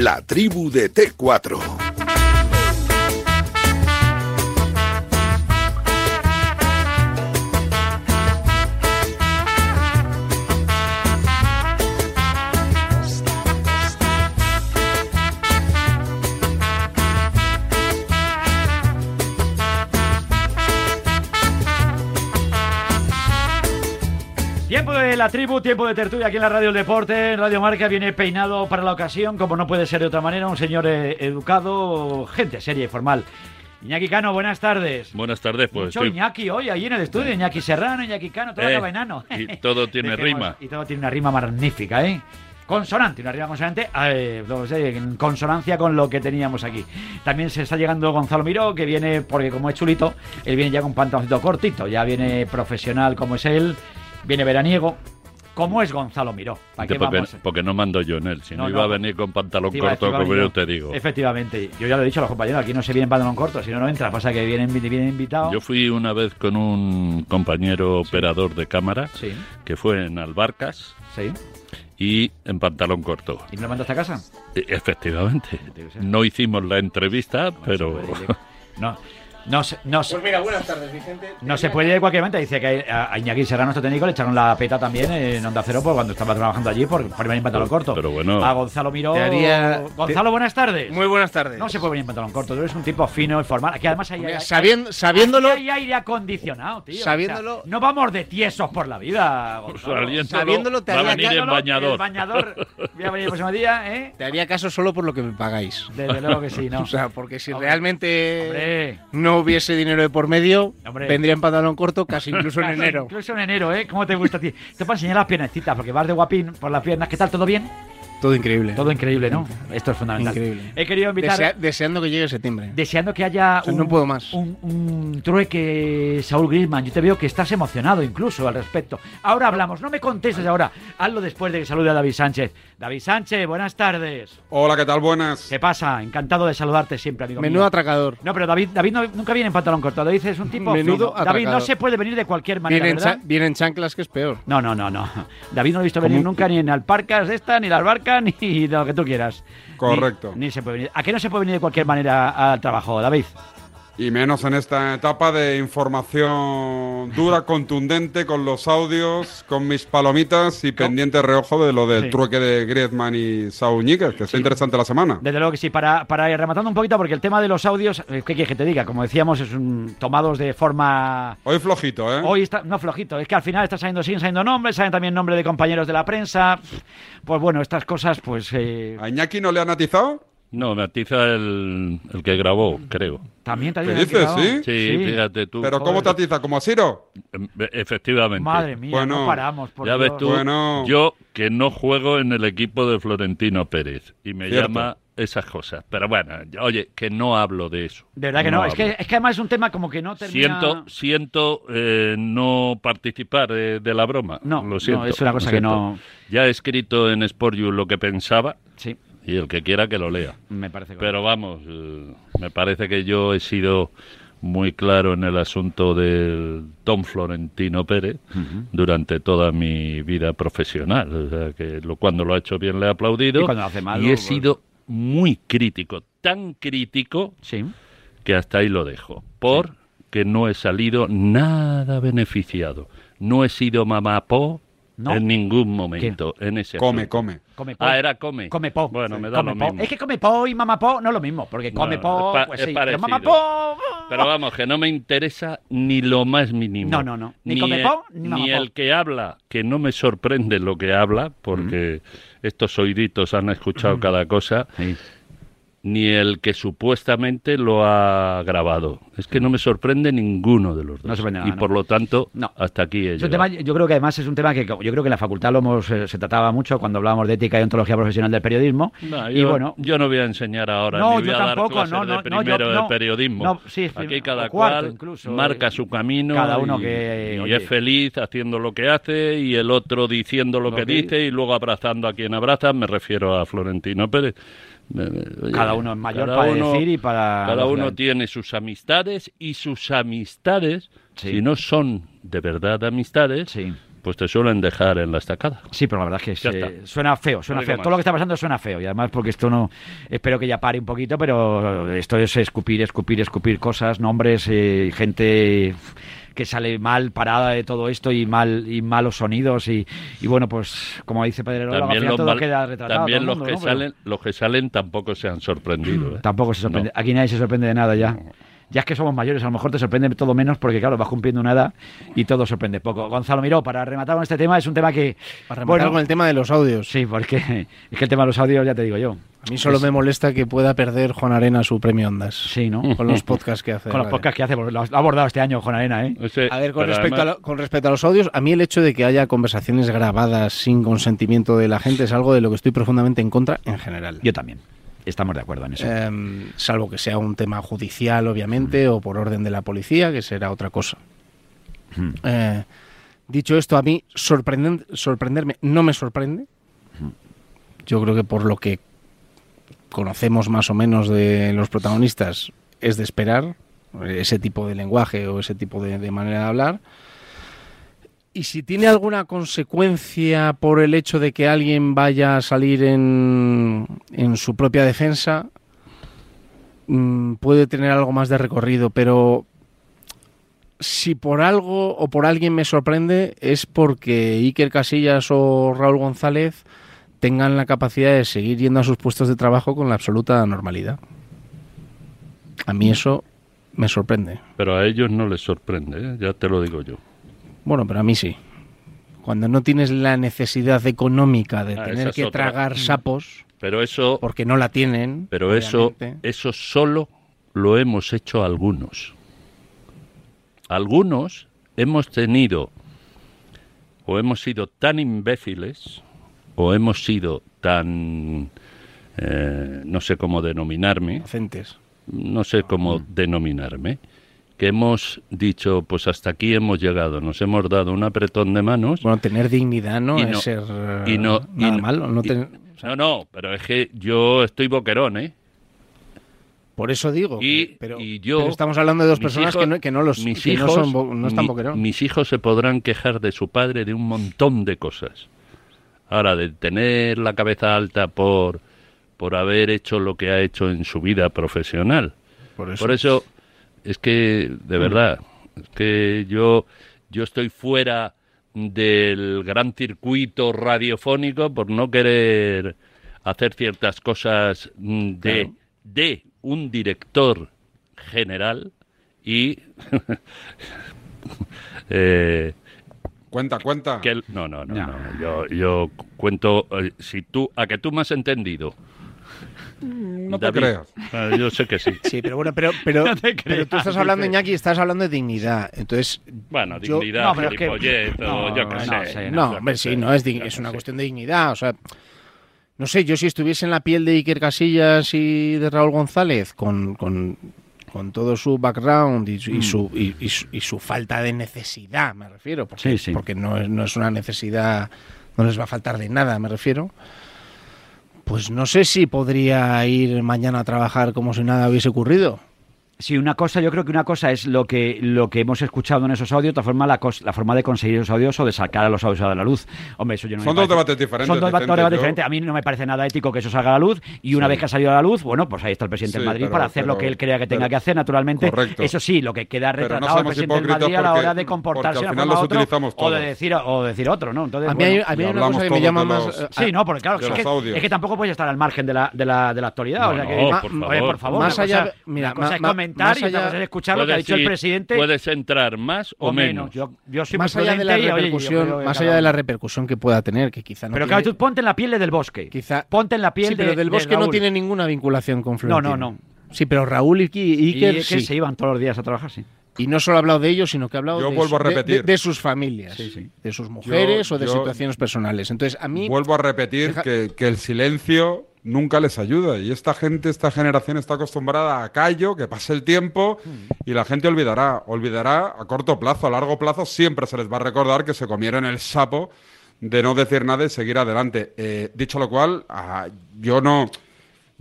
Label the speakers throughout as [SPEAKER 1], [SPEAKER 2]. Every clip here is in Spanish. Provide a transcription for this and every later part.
[SPEAKER 1] La tribu de T4.
[SPEAKER 2] La tribu, tiempo de tertulia aquí en la Radio del Deporte. En Radio Marca viene peinado para la ocasión, como no puede ser de otra manera, un señor eh, educado, gente seria y formal. Iñaki Cano, buenas tardes.
[SPEAKER 3] Buenas tardes, pues.
[SPEAKER 2] Mucho Iñaki hoy, allí en el estudio. Iñaki Serrano, Iñaki Cano, todo
[SPEAKER 3] Eh,
[SPEAKER 2] acaba enano.
[SPEAKER 3] y todo tiene rima.
[SPEAKER 2] Y todo tiene una rima magnífica, ¿eh? Consonante, una rima consonante eh, no sé, en consonancia con lo que teníamos aquí. También se está llegando Gonzalo Miró, que viene, porque como es chulito, él viene ya con pantaloncito cortito, ya viene profesional como es él, viene veraniego. ¿Cómo es Gonzalo Miró? ¿Para qué
[SPEAKER 3] porque,
[SPEAKER 2] vamos?
[SPEAKER 3] porque no mando yo en él. Si no,
[SPEAKER 2] No,
[SPEAKER 3] iba
[SPEAKER 2] no.
[SPEAKER 3] a venir con pantalón corto, como yo te digo.
[SPEAKER 2] Efectivamente, yo ya lo he dicho a los compañeros, aquí no se viene en pantalón corto, si no, no entra. Pasa que vienen, vienen invitados.
[SPEAKER 3] Yo fui una vez con un compañero operador de cámara
[SPEAKER 2] Sí,
[SPEAKER 3] que fue en Albarcas
[SPEAKER 2] sí.
[SPEAKER 3] y en pantalón corto.
[SPEAKER 2] ¿Y me lo mandaste a casa?
[SPEAKER 3] E- Efectivamente. No hicimos la entrevista, pero
[SPEAKER 2] No, no, se- no, se-
[SPEAKER 4] Pues mira, buenas tardes, Vicente.
[SPEAKER 2] no se puede ir de cualquier momento. Dice que a a Iñaki Serrano, nuestro técnico, le echaron la peta también en Onda Cero por cuando estaba trabajando allí por, por venir en pantalón corto.
[SPEAKER 3] pero bueno.
[SPEAKER 2] A Gonzalo Miró.
[SPEAKER 4] Haría-
[SPEAKER 2] Gonzalo, buenas tardes.
[SPEAKER 4] Muy buenas tardes.
[SPEAKER 2] No se puede venir en pantalón corto, tú eres un tipo fino y formal. Aquí además hay, hay-
[SPEAKER 4] sabiendo- sabiéndolo,
[SPEAKER 2] aquí hay aire acondicionado, tío.
[SPEAKER 4] Sabiéndolo-
[SPEAKER 2] O sea, no vamos de tiesos por la vida, Gonzalo.
[SPEAKER 3] Sabiéndolo,
[SPEAKER 4] te haría
[SPEAKER 3] venir en
[SPEAKER 2] Sabiéndolo,
[SPEAKER 3] bañador.
[SPEAKER 2] El bañador. Voy a venir el próximo día, ¿eh?
[SPEAKER 4] te haría caso solo por lo que me pagáis.
[SPEAKER 2] Desde luego que sí, ¿no?
[SPEAKER 4] O sea, porque si
[SPEAKER 2] Hombre,
[SPEAKER 4] realmente
[SPEAKER 2] Hombre.
[SPEAKER 4] no hubiese dinero de por medio,
[SPEAKER 2] Hombre.
[SPEAKER 4] vendría en pantalón corto casi incluso en enero.
[SPEAKER 2] Incluso en enero, ¿eh? ¿Cómo te gusta a ti? Te para enseñar las piernecitas, porque vas de guapín por las piernas. ¿Qué tal? ¿Todo bien?
[SPEAKER 4] Todo increíble.
[SPEAKER 2] Todo increíble, ¿no? Esto es fundamental.
[SPEAKER 4] Increíble.
[SPEAKER 2] He querido invitar,
[SPEAKER 4] Desea- deseando que llegue septiembre.
[SPEAKER 2] deseando que haya
[SPEAKER 4] O sea,
[SPEAKER 2] un,
[SPEAKER 4] no puedo más.
[SPEAKER 2] un, un trueque, Saúl Griezmann. Yo te veo que estás emocionado incluso al respecto. Ahora hablamos, no me contestes ahora. Hazlo después de que salude a David Sánchez. David Sánchez, buenas tardes.
[SPEAKER 5] Hola, ¿qué tal? Buenas.
[SPEAKER 2] ¿Qué pasa? Encantado de saludarte siempre, amigo
[SPEAKER 4] Menudo
[SPEAKER 2] mío.
[SPEAKER 4] atracador.
[SPEAKER 2] No, pero David, David no- nunca viene en pantalón corto. David es un tipo
[SPEAKER 4] Menudo
[SPEAKER 2] fino. David no se puede venir de cualquier manera,
[SPEAKER 4] cha- vienen chanclas que es peor.
[SPEAKER 2] No, no, no, no. David no lo he visto venir
[SPEAKER 4] ¿Cómo?
[SPEAKER 2] nunca ni en Alparcas de esta, ni la Albarca, ni de lo que tú quieras.
[SPEAKER 5] Correcto.
[SPEAKER 2] Ni, ni se puede venir. ¿A qué no se puede venir de cualquier manera al trabajo, David?
[SPEAKER 5] Y menos en esta etapa de información dura, contundente, con los audios, con mis palomitas y pendiente reojo de lo del
[SPEAKER 2] Sí.
[SPEAKER 5] trueque de Griezmann y Saúl que está interesante la semana.
[SPEAKER 2] Desde luego que sí, para, para ir rematando un poquito, porque el tema de los audios, eh, ¿qué quieres que te diga? Como decíamos, es un- tomados de forma...
[SPEAKER 5] Hoy flojito, ¿eh?
[SPEAKER 2] Hoy está, no flojito, es que al final está saliendo, siguen saliendo nombres, salen también nombres de compañeros de la prensa. Pues bueno, estas cosas, pues eh,
[SPEAKER 5] ¿A Iñaki no le han atizado?
[SPEAKER 3] No, me atiza el, el que grabó, creo.
[SPEAKER 2] también te
[SPEAKER 5] ¿Qué dices,
[SPEAKER 2] no.
[SPEAKER 5] sí?
[SPEAKER 3] Sí, fíjate tú.
[SPEAKER 5] ¿Pero cómo te atiza? ¿Como a Siro?
[SPEAKER 3] Em, Efectivamente.
[SPEAKER 2] Madre mía,
[SPEAKER 5] Bueno,
[SPEAKER 2] no paramos. Por
[SPEAKER 3] ya ves tú,
[SPEAKER 5] Bueno.
[SPEAKER 3] yo que no juego en el equipo de Florentino Pérez y me
[SPEAKER 5] Cierto.
[SPEAKER 3] llama esas cosas. Pero bueno, oye, que no hablo de eso.
[SPEAKER 2] De verdad que no, es, que, es que además es un tema como que no termina...
[SPEAKER 3] Siento, siento eh, no participar eh, de la broma.
[SPEAKER 2] No,
[SPEAKER 3] lo siento.
[SPEAKER 2] no, es una cosa que no-
[SPEAKER 3] Ya he escrito en Sport You lo que pensaba
[SPEAKER 2] Sí,
[SPEAKER 3] y el que quiera que lo lea.
[SPEAKER 2] me parece correcto.
[SPEAKER 3] Pero vamos, eh, me parece que yo he sido muy claro en el asunto del Tom Florentino Pérez durante toda mi vida profesional. O sea, que lo- cuando lo ha hecho bien le he aplaudido
[SPEAKER 2] Y cuando lo hace mal,
[SPEAKER 3] y he sido muy crítico, tan crítico
[SPEAKER 2] Sí.
[SPEAKER 3] que hasta ahí lo dejo. Por que no he salido nada beneficiado. No he sido mamapó
[SPEAKER 2] ¿No?
[SPEAKER 3] en ningún momento en ese
[SPEAKER 5] Come,
[SPEAKER 3] asunto.
[SPEAKER 5] come.
[SPEAKER 2] Come po.
[SPEAKER 3] Ah, era come.
[SPEAKER 2] Come po.
[SPEAKER 3] Bueno, me da
[SPEAKER 2] Come
[SPEAKER 3] lo
[SPEAKER 2] po.
[SPEAKER 3] mismo.
[SPEAKER 2] Es que come po y mamá po no es lo mismo, porque come
[SPEAKER 3] No,
[SPEAKER 2] po,
[SPEAKER 3] es
[SPEAKER 2] pues
[SPEAKER 3] es
[SPEAKER 2] sí, pero mamá po...
[SPEAKER 3] Pero vamos, que no me interesa ni lo más mínimo.
[SPEAKER 2] No, no, no. Ni
[SPEAKER 3] Ni,
[SPEAKER 2] come
[SPEAKER 3] el-
[SPEAKER 2] po, ni mamá po.
[SPEAKER 3] el que habla, que no me sorprende lo que habla, porque estos oíditos han escuchado cada cosa,
[SPEAKER 2] Sí.
[SPEAKER 3] Ni el que supuestamente lo ha grabado. Es que no me sorprende ninguno de los dos.
[SPEAKER 2] No sorprende nada,
[SPEAKER 3] y
[SPEAKER 2] ¿no?
[SPEAKER 3] por lo tanto,
[SPEAKER 2] No.
[SPEAKER 3] hasta aquí he
[SPEAKER 2] Es un
[SPEAKER 3] llegado.
[SPEAKER 2] tema, yo creo que además es un tema que yo creo que en la facultad lo hemos, eh, se trataba mucho cuando hablábamos de ética y ontología profesional del periodismo.
[SPEAKER 3] No,
[SPEAKER 2] y
[SPEAKER 3] yo,
[SPEAKER 2] bueno,
[SPEAKER 3] yo no voy a enseñar ahora,
[SPEAKER 2] No,
[SPEAKER 3] ni voy
[SPEAKER 2] yo
[SPEAKER 3] a dar
[SPEAKER 2] tampoco, no, no,
[SPEAKER 3] de
[SPEAKER 2] no,
[SPEAKER 3] primero
[SPEAKER 2] yo-
[SPEAKER 3] de periodismo.
[SPEAKER 2] No, sí,
[SPEAKER 3] Aquí cada cual
[SPEAKER 2] incluso,
[SPEAKER 3] marca
[SPEAKER 2] eh,
[SPEAKER 3] su camino
[SPEAKER 2] cada uno
[SPEAKER 3] y,
[SPEAKER 2] que,
[SPEAKER 3] y
[SPEAKER 2] oye.
[SPEAKER 3] es feliz haciendo lo que hace y el otro diciendo lo,
[SPEAKER 2] Lo
[SPEAKER 3] que,
[SPEAKER 2] que-
[SPEAKER 3] dice y luego abrazando a quien abraza. Me refiero a Florentino Pérez. Oye,
[SPEAKER 2] Cada uno es mayor para
[SPEAKER 3] uno-
[SPEAKER 2] decir y para-
[SPEAKER 3] Cada uno tiene sus amistades y sus amistades,
[SPEAKER 2] Sí.
[SPEAKER 3] si no son de verdad amistades,
[SPEAKER 2] Sí.
[SPEAKER 3] pues te suelen dejar en la estacada.
[SPEAKER 2] Sí, pero la verdad es que suena feo, suena
[SPEAKER 3] No
[SPEAKER 2] feo.
[SPEAKER 3] más.
[SPEAKER 2] Todo lo que está pasando suena feo y además porque esto no, espero que ya pare un poquito, pero esto es escupir, escupir, escupir cosas, nombres, eh, gente que sale mal parada de todo esto y mal y malos sonidos y, y bueno, pues como dice Pedro,
[SPEAKER 3] También, los,
[SPEAKER 2] todo
[SPEAKER 3] mal-
[SPEAKER 2] queda retratado.
[SPEAKER 3] también
[SPEAKER 2] todo
[SPEAKER 3] los, que
[SPEAKER 2] ¿no? Pero
[SPEAKER 3] salen, los que salen tampoco se han sorprendido. ¿eh?
[SPEAKER 2] Tampoco se sorprende.
[SPEAKER 3] No.
[SPEAKER 2] Aquí nadie se sorprende de nada ya. Ya es que somos mayores, a lo mejor te sorprende todo menos porque, claro, vas cumpliendo una edad y todo sorprende poco. Gonzalo Miró, para rematar con este tema, es un tema que...
[SPEAKER 4] Para rematar
[SPEAKER 2] bueno,
[SPEAKER 4] con el tema de los audios.
[SPEAKER 2] Sí, porque es que el tema de los audios, ya te digo yo.
[SPEAKER 4] A mí solo me molesta que pueda perder Juan Arena su premio Ondas.
[SPEAKER 2] Sí, ¿no?
[SPEAKER 4] Con los podcasts que hace.
[SPEAKER 2] Con los
[SPEAKER 4] vale.
[SPEAKER 2] podcasts que hace, porque lo ha abordado este año Juan Arena, ¿eh?
[SPEAKER 4] A ver, con respecto,
[SPEAKER 3] además-
[SPEAKER 4] a lo- con respecto a los audios, a mí el hecho de que haya conversaciones grabadas sin consentimiento de la gente es algo de lo que estoy profundamente en contra en general.
[SPEAKER 2] Yo también. Estamos de acuerdo en eso.
[SPEAKER 4] Em, salvo que sea un tema judicial, obviamente, o por orden de la policía, que será otra cosa.
[SPEAKER 2] Mm.
[SPEAKER 4] Eh, dicho esto, a mí sorprenden- sorprenderme no me sorprende. Yo creo que por lo que conocemos más o menos de los protagonistas es de esperar ese tipo de lenguaje o ese tipo de, de manera de hablar. Y si tiene alguna consecuencia por el hecho de que alguien vaya a salir en, en su propia defensa, mm, puede tener algo más de recorrido, pero si por algo o por alguien me sorprende es porque Iker Casillas o Raúl González tengan la capacidad de seguir yendo a sus puestos de trabajo con la absoluta normalidad. A mí eso me sorprende.
[SPEAKER 3] Pero a ellos no les sorprende, ¿eh? ya te lo digo yo.
[SPEAKER 4] Bueno, pero a mí sí. Cuando no tienes la necesidad económica de
[SPEAKER 3] Ah,
[SPEAKER 4] tener que
[SPEAKER 3] otra.
[SPEAKER 4] tragar sapos,
[SPEAKER 3] Pero eso,
[SPEAKER 4] porque no la tienen.
[SPEAKER 3] pero eso, eso solo lo hemos hecho algunos. Algunos hemos tenido o hemos sido tan imbéciles o hemos sido tan eh, no sé cómo denominarme,
[SPEAKER 4] Inocentes.
[SPEAKER 3] no sé cómo denominarme, que hemos dicho, pues hasta aquí hemos llegado, nos hemos dado un apretón de manos.
[SPEAKER 4] Bueno, tener dignidad no,
[SPEAKER 3] Y
[SPEAKER 4] es
[SPEAKER 3] no-
[SPEAKER 4] ser eh,
[SPEAKER 3] y no, y
[SPEAKER 4] nada
[SPEAKER 3] no-
[SPEAKER 4] malo. No
[SPEAKER 3] y-
[SPEAKER 4] ten-
[SPEAKER 3] no, no, pero es que yo estoy boquerón, ¿eh?
[SPEAKER 4] Por eso digo.
[SPEAKER 3] Y-
[SPEAKER 4] que- pero,
[SPEAKER 3] y yo-
[SPEAKER 4] pero estamos hablando de dos personas
[SPEAKER 3] hijos-
[SPEAKER 4] que, no, que no los
[SPEAKER 3] mis
[SPEAKER 4] que no
[SPEAKER 3] hijos,
[SPEAKER 4] son no están
[SPEAKER 3] mi-
[SPEAKER 4] boquerón.
[SPEAKER 3] mis hijos se podrán quejar de su padre de un montón de cosas. Ahora, de tener la cabeza alta por, por haber hecho lo que ha hecho en su vida profesional.
[SPEAKER 4] Por eso.
[SPEAKER 3] Por eso, es que, de verdad, es que yo, yo estoy fuera del gran circuito radiofónico por no querer hacer ciertas cosas mm, de,
[SPEAKER 4] Claro.
[SPEAKER 3] de un director general y eh,
[SPEAKER 5] Cuenta, cuenta.
[SPEAKER 3] que él- no no no,
[SPEAKER 2] No.
[SPEAKER 3] no, yo yo cuento eh, si tú a que tú me has entendido
[SPEAKER 5] no te
[SPEAKER 3] David.
[SPEAKER 5] creas.
[SPEAKER 3] Ah, yo sé que sí
[SPEAKER 4] Sí, pero bueno, pero, pero,
[SPEAKER 2] No te
[SPEAKER 4] pero tú
[SPEAKER 2] creas,
[SPEAKER 4] estás hablando,
[SPEAKER 2] dice.
[SPEAKER 4] Iñaki, estás hablando de dignidad. Entonces,
[SPEAKER 3] bueno
[SPEAKER 4] Yo-
[SPEAKER 3] dignidad
[SPEAKER 2] No, pero es que- no,
[SPEAKER 3] yo qué
[SPEAKER 2] no,
[SPEAKER 3] sé
[SPEAKER 2] sé,
[SPEAKER 4] no, hombre, sí, no, es, es una cuestión de dignidad. O sea, no sé, yo si estuviese en la piel de Iker Casillas y de Raúl González, con, con, con todo su background y, su- y su, y, y su, y su falta de necesidad, me refiero, porque,
[SPEAKER 2] Sí, sí.
[SPEAKER 4] porque no, es, no es una necesidad, no les va a faltar de nada, me refiero. Pues no sé si podría ir mañana a trabajar como si nada hubiese ocurrido.
[SPEAKER 2] Sí, una cosa, yo creo que una cosa es lo que lo que hemos escuchado en esos audios, otra forma la, cos- la forma de conseguir esos audios o de sacar a los audios a la luz. Hombre, eso yo no
[SPEAKER 5] Son dos debates diferentes,
[SPEAKER 2] Son dos debates
[SPEAKER 5] yo-
[SPEAKER 2] diferentes. A mí no me parece nada ético que eso salga a la luz y una
[SPEAKER 5] Sí.
[SPEAKER 2] vez que ha salido a la luz, bueno, pues ahí está el presidente
[SPEAKER 5] Sí,
[SPEAKER 2] del Madrid
[SPEAKER 5] pero-
[SPEAKER 2] para hacer lo que él crea que tenga
[SPEAKER 5] pero-
[SPEAKER 2] que hacer, naturalmente.
[SPEAKER 5] Correcto.
[SPEAKER 2] Eso sí, lo que queda
[SPEAKER 5] no
[SPEAKER 2] retratado el
[SPEAKER 5] seamos
[SPEAKER 2] presidente
[SPEAKER 5] hipócritas
[SPEAKER 2] Madrid a la hora de
[SPEAKER 5] porque
[SPEAKER 2] comportarse
[SPEAKER 5] al
[SPEAKER 2] de
[SPEAKER 5] final
[SPEAKER 2] forma
[SPEAKER 5] los
[SPEAKER 2] otro,
[SPEAKER 5] utilizamos
[SPEAKER 2] o de
[SPEAKER 5] todos.
[SPEAKER 2] decir o decir otro, ¿no? Entonces,
[SPEAKER 4] A mí
[SPEAKER 2] bueno,
[SPEAKER 4] hay, a mí hay una
[SPEAKER 5] hablamos
[SPEAKER 4] cosa que me
[SPEAKER 5] todos
[SPEAKER 4] llama
[SPEAKER 5] de
[SPEAKER 4] más...
[SPEAKER 5] los-
[SPEAKER 4] eh,
[SPEAKER 2] Sí, no, porque claro,
[SPEAKER 5] de
[SPEAKER 2] es que, es que tampoco puedes estar al margen de la, de la, de la actualidad.
[SPEAKER 3] No,
[SPEAKER 2] o sea que,
[SPEAKER 3] no, por
[SPEAKER 2] Oye,
[SPEAKER 3] favor.
[SPEAKER 2] por favor,
[SPEAKER 4] Más allá- mira,
[SPEAKER 2] y otra cosa es escuchar lo que ha
[SPEAKER 3] Puedes
[SPEAKER 2] dicho el presidente
[SPEAKER 3] Puedes entrar más o,
[SPEAKER 2] o menos. Yo, yo soy
[SPEAKER 4] más allá de la
[SPEAKER 2] y, oye, yo
[SPEAKER 4] repercusión, más allá de la repercusión que pueda tener, que quizá no
[SPEAKER 2] Pero
[SPEAKER 4] tiene-
[SPEAKER 2] claro, tú ponte en la piel de del bosque.
[SPEAKER 4] Quizá-
[SPEAKER 2] Ponte en la piel
[SPEAKER 4] sí, pero
[SPEAKER 2] de-
[SPEAKER 4] del
[SPEAKER 2] de
[SPEAKER 4] bosque no
[SPEAKER 2] Raúl.
[SPEAKER 4] tiene ninguna vinculación con Florentino.
[SPEAKER 2] no, no.
[SPEAKER 4] Sí, pero Raúl y Ki-
[SPEAKER 2] Y
[SPEAKER 4] Iker
[SPEAKER 2] que
[SPEAKER 4] sí.
[SPEAKER 2] se iban todos los días a trabajar, sí.
[SPEAKER 4] Y no solo ha hablado de ellos, sino que ha hablado
[SPEAKER 5] Yo
[SPEAKER 4] de,
[SPEAKER 5] vuelvo
[SPEAKER 4] su-
[SPEAKER 5] a
[SPEAKER 4] de-
[SPEAKER 5] repetir.
[SPEAKER 4] de- de sus familias,
[SPEAKER 2] Sí, sí.
[SPEAKER 4] de sus mujeres o de
[SPEAKER 5] yo-
[SPEAKER 4] situaciones personales. Entonces, a mí...
[SPEAKER 5] Vuelvo a repetir
[SPEAKER 4] Deja-
[SPEAKER 5] que, que el silencio nunca les ayuda. Y esta gente, esta generación está acostumbrada a callo, que pase el tiempo y la gente olvidará. Olvidará a corto plazo, a largo plazo siempre se les va a recordar que se comieron el sapo de no decir nada y seguir adelante. Eh, dicho lo cual, ah, yo no...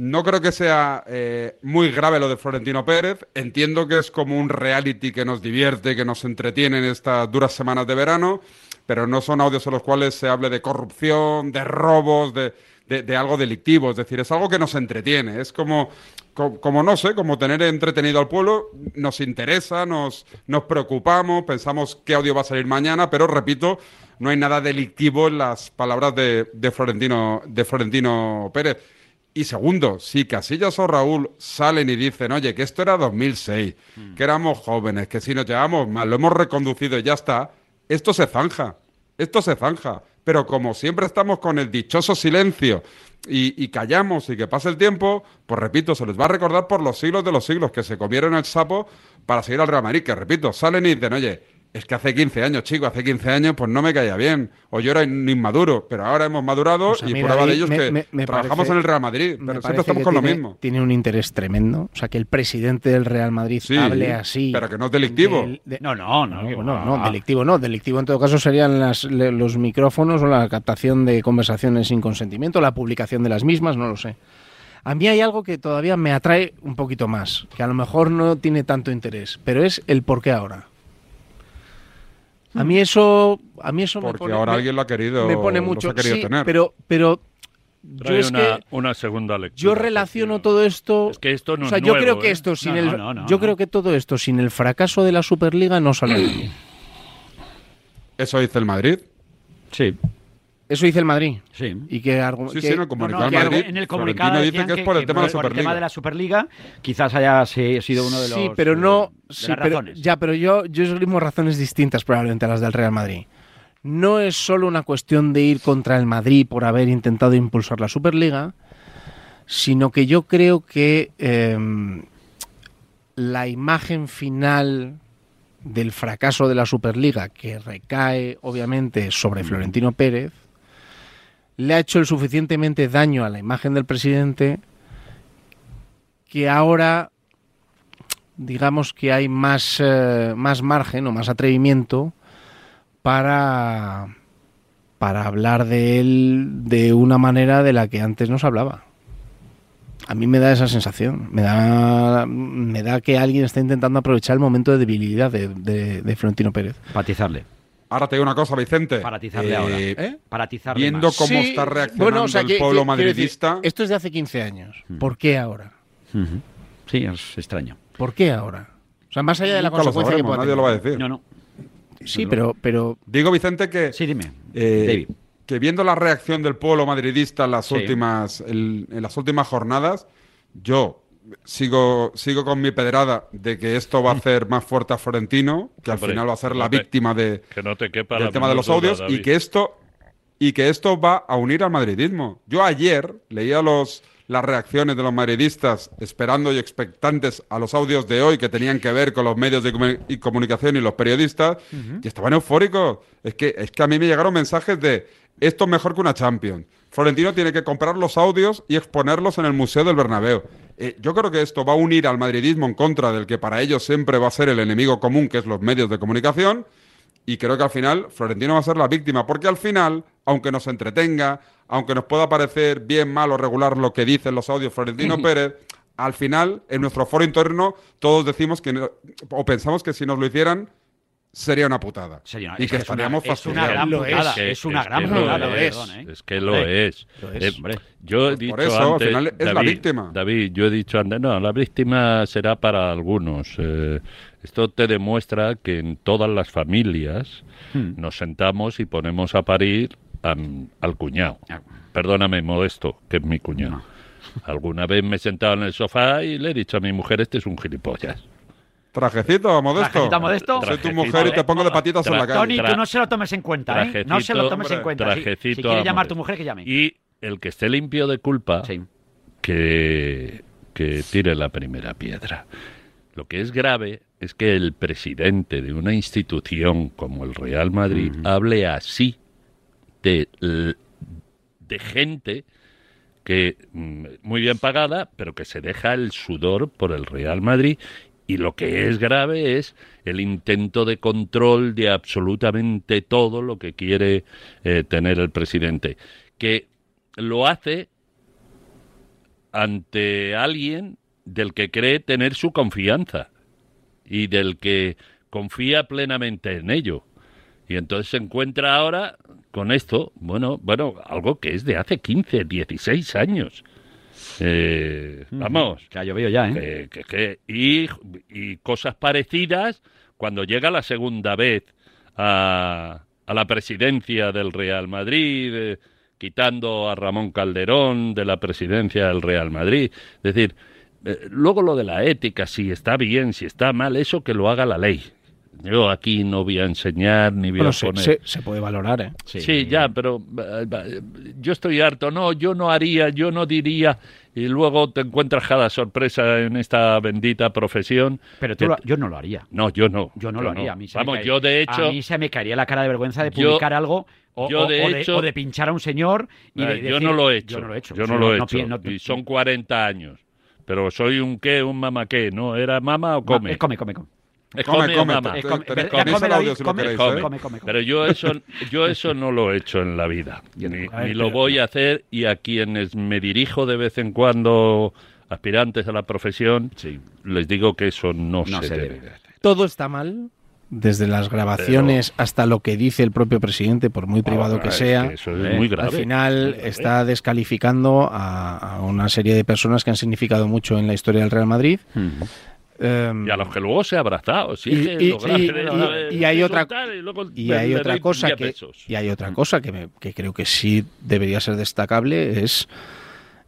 [SPEAKER 5] No creo que sea eh, muy grave lo de Florentino Pérez. Entiendo que es como un reality que nos divierte, que nos entretiene en estas duras semanas de verano. pero no son audios en los cuales se hable de corrupción, de robos, de, de- algo delictivo. Es decir, es algo que nos entretiene. Es como, co- como, no sé, como tener entretenido al pueblo. Nos interesa, nos, nos preocupamos, pensamos qué audio va a salir mañana, pero repito, no hay nada delictivo en las palabras de, de Florentino, de Florentino Pérez. Y segundo, si Casillas o Raúl salen y dicen, oye, que esto era 2006, que éramos jóvenes, que si nos llevamos mal, lo hemos reconducido y ya está, esto se zanja, esto se zanja. Pero como siempre estamos con el dichoso silencio y, y callamos y que pase el tiempo, pues repito, se les va a recordar por los siglos de los siglos que se comieron el sapo para seguir al Real Madrid, que repito, salen y dicen, oye, es que hace 15 años, chico, hace 15 años pues no me caía bien, o yo era inmaduro, pero ahora hemos madurado
[SPEAKER 4] Pues
[SPEAKER 5] y
[SPEAKER 4] mí,
[SPEAKER 5] prueba de ello es que
[SPEAKER 4] me- me
[SPEAKER 5] trabajamos
[SPEAKER 4] parece-
[SPEAKER 5] en el Real Madrid, pero siempre estamos con lo mismo.
[SPEAKER 4] Tiene un interés tremendo. O sea, que el presidente del Real Madrid
[SPEAKER 5] Sí,
[SPEAKER 4] hable así.
[SPEAKER 5] pero que no es delictivo.
[SPEAKER 4] del- de-
[SPEAKER 2] No, no, no.
[SPEAKER 4] no, delictivo no. Delictivo en todo caso serían las- le- los micrófonos o la captación de conversaciones sin consentimiento, la publicación de las mismas, no lo sé. A mí hay algo que todavía me atrae un poquito más, que a lo mejor no tiene tanto interés, pero es el por qué ahora. A mí eso, a mí eso me
[SPEAKER 5] Porque
[SPEAKER 4] pone,
[SPEAKER 5] ahora
[SPEAKER 4] me-
[SPEAKER 5] alguien lo ha querido,
[SPEAKER 4] me pone mucho.
[SPEAKER 5] ha querido
[SPEAKER 4] sí,
[SPEAKER 5] tener.
[SPEAKER 4] pero, pero yo es
[SPEAKER 3] una,
[SPEAKER 4] que
[SPEAKER 3] una segunda lectura.
[SPEAKER 4] yo relaciono
[SPEAKER 3] porque
[SPEAKER 4] todo esto.
[SPEAKER 3] Es que esto no
[SPEAKER 4] o sea,
[SPEAKER 3] es
[SPEAKER 4] yo
[SPEAKER 3] nuevo,
[SPEAKER 4] creo que
[SPEAKER 3] ¿eh?
[SPEAKER 4] esto sin
[SPEAKER 2] No,
[SPEAKER 4] el,
[SPEAKER 2] no, no, no,
[SPEAKER 4] yo
[SPEAKER 2] no.
[SPEAKER 4] creo que todo esto sin el fracaso de la Superliga no sale bien.
[SPEAKER 5] Eso dice el Madrid.
[SPEAKER 2] Sí,
[SPEAKER 4] Eso dice el Madrid.
[SPEAKER 2] sí.
[SPEAKER 4] Y que
[SPEAKER 5] Sí,
[SPEAKER 4] que-
[SPEAKER 5] sí, no,
[SPEAKER 2] No,
[SPEAKER 5] comunicado
[SPEAKER 2] no, que
[SPEAKER 5] Madrid.
[SPEAKER 2] en el comunicado
[SPEAKER 5] dice que es por el tema de la
[SPEAKER 2] por el tema
[SPEAKER 5] Superliga.
[SPEAKER 2] de la Superliga quizás haya si- sido uno de los
[SPEAKER 4] sí, pero no.
[SPEAKER 2] de
[SPEAKER 4] sí,
[SPEAKER 2] las
[SPEAKER 4] pero-
[SPEAKER 2] razones.
[SPEAKER 4] ya, pero yo, yo esgrimo razones distintas probablemente a las del Real Madrid. No es solo una cuestión de ir contra el Madrid por haber intentado impulsar la Superliga, sino que yo creo que em, la imagen final del fracaso de la Superliga, que recae obviamente sobre Florentino Pérez, le ha hecho el suficientemente daño a la imagen del presidente que ahora digamos que hay más, eh, más margen o más atrevimiento para, para hablar de él de una manera de la que antes no se hablaba. A mí me da esa sensación, me da, me da que alguien está intentando aprovechar el momento de debilidad de, de- Florentino Pérez.
[SPEAKER 2] Patizarle.
[SPEAKER 5] Ahora te digo una cosa, Vicente.
[SPEAKER 2] Para atizarle
[SPEAKER 5] Eh,
[SPEAKER 2] ahora.
[SPEAKER 4] ¿Eh?
[SPEAKER 2] Para atizarle
[SPEAKER 5] Viendo
[SPEAKER 2] más.
[SPEAKER 5] cómo
[SPEAKER 4] Sí,
[SPEAKER 5] está reaccionando
[SPEAKER 4] bueno, o sea,
[SPEAKER 5] el
[SPEAKER 4] que-
[SPEAKER 5] pueblo
[SPEAKER 4] que- quiero decir,
[SPEAKER 5] madridista.
[SPEAKER 4] esto es de hace 15 años. ¿Por qué ahora?
[SPEAKER 2] Sí, es extraño.
[SPEAKER 4] ¿Por qué ahora? O sea, más allá de la
[SPEAKER 5] Nunca lo
[SPEAKER 4] consecuencia que pueda
[SPEAKER 5] nadie lo va a decir.
[SPEAKER 2] No, no.
[SPEAKER 4] Sí, pero, pero
[SPEAKER 5] Digo, Vicente, que,
[SPEAKER 2] Sí, dime.
[SPEAKER 5] eh,
[SPEAKER 2] David.
[SPEAKER 5] que viendo la reacción del pueblo madridista en las,
[SPEAKER 2] Sí.
[SPEAKER 5] últimas, el- en las últimas jornadas, yo sigo, sigo con mi pedrada de que esto va a hacer más fuerte a Florentino, que al
[SPEAKER 3] Hombre,
[SPEAKER 5] final va a ser la
[SPEAKER 3] te-
[SPEAKER 5] víctima de,
[SPEAKER 3] Que no te quepa
[SPEAKER 5] del tema de los audios y que esto y que esto va a unir al madridismo. Yo ayer leía los las reacciones de los madridistas esperando y expectantes a los audios de hoy que tenían que ver con los medios de y comunicación y los periodistas y estaban eufóricos. Es que es que a mí me llegaron mensajes de esto es mejor que una Champions. Florentino tiene que comprar los audios y exponerlos en el Museo del Bernabéu. Eh, yo creo que esto va a unir al madridismo en contra del que para ellos siempre va a ser el enemigo común, que es los medios de comunicación. Y creo que al final Florentino va a ser la víctima, porque al final, aunque nos entretenga, aunque nos pueda parecer bien, mal o regular lo que dicen los audios Florentino Pérez, al final, en nuestro foro interno, todos decimos que, o pensamos que si nos lo hicieran, sería una putada.
[SPEAKER 2] Sería-
[SPEAKER 5] y
[SPEAKER 2] es
[SPEAKER 5] que,
[SPEAKER 2] que es una-
[SPEAKER 5] estaríamos
[SPEAKER 2] es una gran putada.
[SPEAKER 4] es.
[SPEAKER 2] Es, una gran
[SPEAKER 3] que
[SPEAKER 2] putada.
[SPEAKER 3] lo
[SPEAKER 4] es.
[SPEAKER 2] perdón, ¿eh?
[SPEAKER 3] Es que lo
[SPEAKER 2] Hombre,
[SPEAKER 3] es.
[SPEAKER 4] lo es.
[SPEAKER 3] Eh,
[SPEAKER 2] Hombre.
[SPEAKER 3] yo he
[SPEAKER 5] Pues
[SPEAKER 3] dicho
[SPEAKER 5] por eso, al
[SPEAKER 3] antes,
[SPEAKER 5] final es la víctima.
[SPEAKER 3] David, yo he dicho antes, no, la víctima será para algunos. Eh, esto te demuestra que en todas las familias
[SPEAKER 2] Hmm.
[SPEAKER 3] nos sentamos y ponemos a parir al cuñado.
[SPEAKER 2] Ah.
[SPEAKER 3] Perdóname, Modesto, que es mi cuñado. Alguna vez me he sentado en el sofá y le he dicho a mi mujer, este es un gilipollas.
[SPEAKER 5] Trajecito, modesto.
[SPEAKER 2] Trajecito, Modesto.
[SPEAKER 5] Soy tu mujer y te pongo de patitas en la calle.
[SPEAKER 2] Tony, tú no se lo tomes en cuenta, ¿eh? No se lo tomes en cuenta. Si- quiere llamar a tu mujer, que llame.
[SPEAKER 3] Y el que esté limpio de culpa,
[SPEAKER 2] Sí.
[SPEAKER 3] que, que tire la primera piedra. Lo que es grave es que el presidente de una institución como el Real Madrid hable así de, de gente que mm, muy bien pagada, pero que se deja el sudor por el Real Madrid. Y lo que es grave es el intento de control de absolutamente todo lo que quiere eh, tener el presidente, que lo hace ante alguien del que cree tener su confianza y del que confía plenamente en ello. Y entonces se encuentra ahora con esto, bueno, bueno, algo que es de hace 15, 16 años. Eh, vamos.
[SPEAKER 2] Que ha llovido ya, ¿eh?
[SPEAKER 3] que- que- que- y, y cosas parecidas cuando llega la segunda vez a, a la presidencia del Real Madrid, eh, quitando a Ramón Calderón de la presidencia del Real Madrid. Es decir, eh, luego lo de la ética, si está bien, si está mal, eso que lo haga la ley. Yo aquí no voy a enseñar ni voy
[SPEAKER 4] Bueno,
[SPEAKER 3] a
[SPEAKER 4] se,
[SPEAKER 3] poner...
[SPEAKER 4] se- se puede valorar, ¿eh?
[SPEAKER 3] Sí. ya, pero eh, eh, yo estoy harto. No, yo no haría, yo no diría. Y luego te encuentras cada sorpresa en esta bendita profesión.
[SPEAKER 2] Pero tú
[SPEAKER 3] Que-
[SPEAKER 2] lo- yo no lo haría.
[SPEAKER 3] No, yo no.
[SPEAKER 2] Yo no lo haría. A mí se me
[SPEAKER 3] Vamos,
[SPEAKER 2] cae-
[SPEAKER 3] yo de hecho.
[SPEAKER 2] A mí se me caería la cara de vergüenza de
[SPEAKER 3] Yo-
[SPEAKER 2] publicar algo o,
[SPEAKER 3] yo de
[SPEAKER 2] o de,
[SPEAKER 3] hecho-
[SPEAKER 2] o de pinchar a un señor y
[SPEAKER 3] eh,
[SPEAKER 2] de
[SPEAKER 3] yo
[SPEAKER 2] decir-
[SPEAKER 3] no lo he hecho.
[SPEAKER 2] Yo no lo he hecho.
[SPEAKER 3] Yo no lo he hecho.
[SPEAKER 2] no-
[SPEAKER 3] y son 40 años. Pero soy un qué, un mamá qué, ¿no? ¿Era mama o come?
[SPEAKER 2] Es come, come, come.
[SPEAKER 3] Es
[SPEAKER 5] Come,
[SPEAKER 3] come,
[SPEAKER 5] come,
[SPEAKER 2] come-
[SPEAKER 5] tenéis el audio si lo queréis, ¿eh?
[SPEAKER 3] Pero yo eso, yo eso no lo he hecho en la vida. Ni, lo
[SPEAKER 2] pero-
[SPEAKER 3] voy a hacer y a quienes me dirijo de vez en cuando, aspirantes a la profesión,
[SPEAKER 2] Sí.
[SPEAKER 3] les digo que eso no,
[SPEAKER 2] No
[SPEAKER 3] se,
[SPEAKER 2] se
[SPEAKER 3] debe.
[SPEAKER 2] debe de hacer.
[SPEAKER 4] Todo está mal, desde las grabaciones hasta lo que dice el propio presidente, por muy privado
[SPEAKER 3] Ah,
[SPEAKER 4] que
[SPEAKER 3] es
[SPEAKER 4] sea.
[SPEAKER 3] que eso es
[SPEAKER 2] Eh,
[SPEAKER 3] muy
[SPEAKER 4] Al
[SPEAKER 3] grave.
[SPEAKER 4] final
[SPEAKER 3] Muy grave.
[SPEAKER 4] está descalificando a, a una serie de personas que han significado mucho en la historia del Real Madrid. Em,
[SPEAKER 3] Y a los que luego se ha abrazado. Si
[SPEAKER 4] Y-
[SPEAKER 3] es que
[SPEAKER 4] hay otra-
[SPEAKER 3] y
[SPEAKER 4] hay otra cosa
[SPEAKER 3] 10
[SPEAKER 4] que y hay otra cosa que, me- que creo que sí debería ser destacable es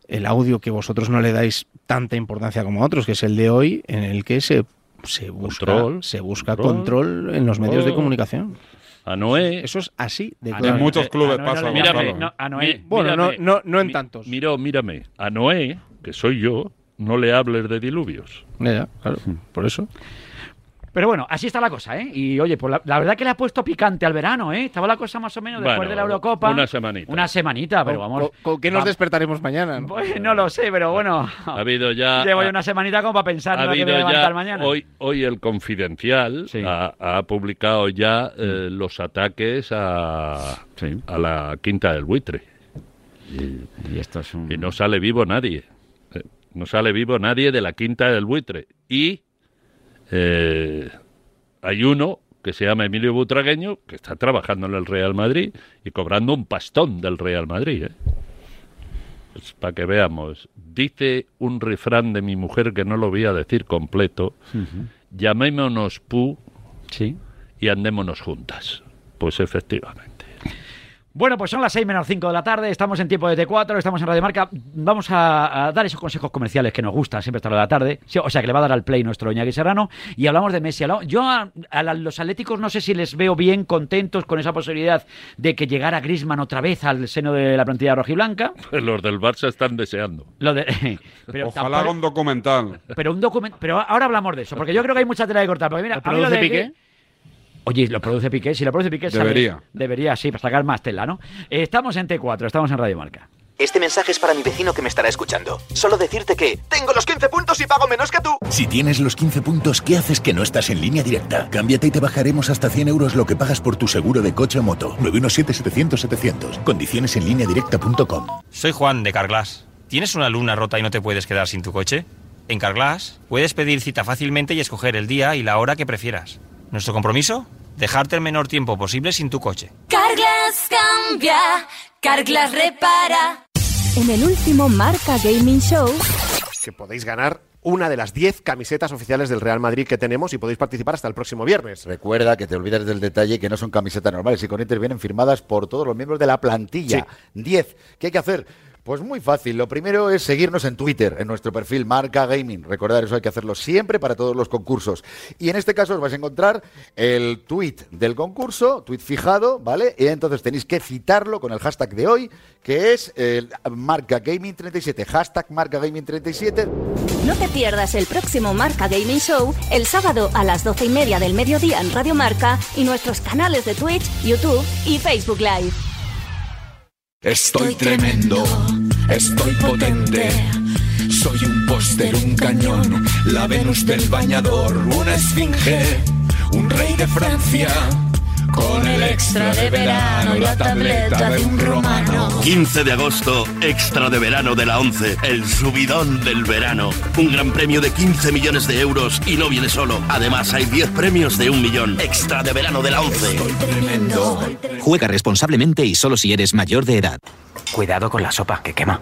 [SPEAKER 4] el audio que vosotros no le dais tanta importancia como otros que es el de hoy en el que se se busca
[SPEAKER 3] Control,
[SPEAKER 4] se busca
[SPEAKER 3] control,
[SPEAKER 4] control, en los medios de comunicación
[SPEAKER 3] A Noé.
[SPEAKER 4] eso es así de.
[SPEAKER 5] En muchos clubes
[SPEAKER 2] a Noé no
[SPEAKER 5] pasa,
[SPEAKER 3] Mírame,
[SPEAKER 2] no, a Noé.
[SPEAKER 3] mi-
[SPEAKER 4] Bueno, no-
[SPEAKER 3] mírame,
[SPEAKER 4] no- no en
[SPEAKER 3] mi-
[SPEAKER 4] tantos.
[SPEAKER 3] Miro, mírame. A Noé, que soy yo, no le hables de diluvios.
[SPEAKER 4] Ya, ya, claro, por eso
[SPEAKER 2] Pero bueno, así está la cosa, ¿eh? Y oye, pues la, la verdad que le ha puesto picante al verano, ¿eh? Estaba la cosa más o menos después
[SPEAKER 3] Bueno,
[SPEAKER 2] de la Eurocopa.
[SPEAKER 3] una semanita.
[SPEAKER 2] Una semanita, pero vamos.
[SPEAKER 4] ¿Con, con qué nos
[SPEAKER 2] va-
[SPEAKER 4] despertaremos mañana?
[SPEAKER 2] Pues no lo sé, pero bueno.
[SPEAKER 3] Ha habido ya.
[SPEAKER 2] Llevo ya
[SPEAKER 3] ha-
[SPEAKER 2] una semanita como para pensar
[SPEAKER 3] ha
[SPEAKER 2] en lo que voy a levantar
[SPEAKER 3] ya
[SPEAKER 2] mañana.
[SPEAKER 3] hoy hoy el Confidencial
[SPEAKER 2] Sí.
[SPEAKER 3] ha, ha publicado ya eh, los ataques a,
[SPEAKER 2] Sí.
[SPEAKER 3] a la quinta del buitre
[SPEAKER 2] Y esto es un...
[SPEAKER 3] y no sale vivo nadie no sale vivo nadie de la quinta del buitre y eh, hay uno que se llama Emilio Butragueño que está trabajando en el Real Madrid y cobrando un pastón del Real Madrid ¿eh? Pues para que veamos dice un refrán de mi mujer que no lo voy a decir completo llamémonos Pu
[SPEAKER 2] Sí.
[SPEAKER 3] y andémonos juntas. Pues efectivamente.
[SPEAKER 2] Bueno, pues son las 6 menos 5 de la tarde, estamos en tiempo de T4, estamos en Radio Marca. Vamos a, a dar esos consejos comerciales que nos gustan siempre esta hora de la tarde. O sea, que le va a dar al play nuestro Iñaki Serrano. Y hablamos de Messi. Yo a, a la- los atléticos no sé si les veo bien contentos con esa posibilidad de que llegara Grisman otra vez al seno de la plantilla rojiblanca.
[SPEAKER 3] Los del Barça están deseando.
[SPEAKER 2] Lo de, pero,
[SPEAKER 5] Ojalá
[SPEAKER 2] tampoco-
[SPEAKER 5] un documental.
[SPEAKER 2] pero un documento. Pero ahora hablamos de eso, porque yo creo que hay mucha tela de cortar. Porque mira,
[SPEAKER 4] ¿Lo
[SPEAKER 2] a mí lo
[SPEAKER 4] produce
[SPEAKER 2] de-
[SPEAKER 4] Piqué?
[SPEAKER 2] Oye, ¿lo produce Piqué? Si lo produce Piqué, sale-
[SPEAKER 5] Debería.
[SPEAKER 2] Debería, sí, para sacar más tela, ¿no? Eh, estamos en T4, estamos en Radio Marca.
[SPEAKER 6] Este mensaje es para mi vecino que me estará escuchando. Solo decirte que tengo los 15 puntos y pago menos que tú.
[SPEAKER 1] Si tienes los 15 puntos, ¿qué haces que no estás en línea directa? Cámbiate y te bajaremos hasta 100 euros lo que pagas por tu seguro de coche o moto. 917-700-700. Condiciones en lineadirecta.com.
[SPEAKER 7] Soy Juan de Carglass. ¿Tienes una luna rota y no te puedes quedar sin tu coche? En Carglass puedes pedir cita fácilmente y escoger el día y la hora que prefieras. ¿Nuestro compromiso? Dejarte el menor tiempo posible sin tu coche.
[SPEAKER 8] Carglass cambia, Carglass repara.
[SPEAKER 9] En el último Marca Gaming Show,
[SPEAKER 10] que podéis ganar una de las 10 camisetas oficiales del Real Madrid que tenemos y podéis participar hasta el próximo viernes.
[SPEAKER 11] Recuerda que te olvidas del detalle que no son camisetas normales y con Inter vienen firmadas por todos los miembros de la plantilla. 10. ¿Qué hay que hacer? Pues muy fácil. Lo primero es seguirnos en Twitter, en nuestro perfil Marca Gaming. Recordar eso hay que hacerlo siempre para todos los concursos. Y en este caso os vais a encontrar el tweet del concurso, tweet fijado, ¿vale? Y entonces tenéis que citarlo con el hashtag de hoy, que es el Marca Gaming 37. Hashtag Marca Gaming 37.
[SPEAKER 9] no te pierdas el próximo Marca Gaming Show el sábado a las 12 y media del mediodía en Radio Marca y nuestros canales de Twitch, YouTube y Facebook Live.
[SPEAKER 1] Estoy tremendo, estoy potente. Soy un póster, un cañón, la Venus del bañador, una esfinge, un rey de Francia,
[SPEAKER 8] Con el extra de verano y la tableta de un romano.
[SPEAKER 12] 15 de agosto, extra de verano de la 11, el subidón del verano. Un gran premio de 15 millones de euros y no viene solo. Además, hay 10 premios de un millón. Extra de verano de la 11.
[SPEAKER 13] Juega responsablemente y solo si eres mayor de edad.
[SPEAKER 14] Cuidado con la sopa, que quema.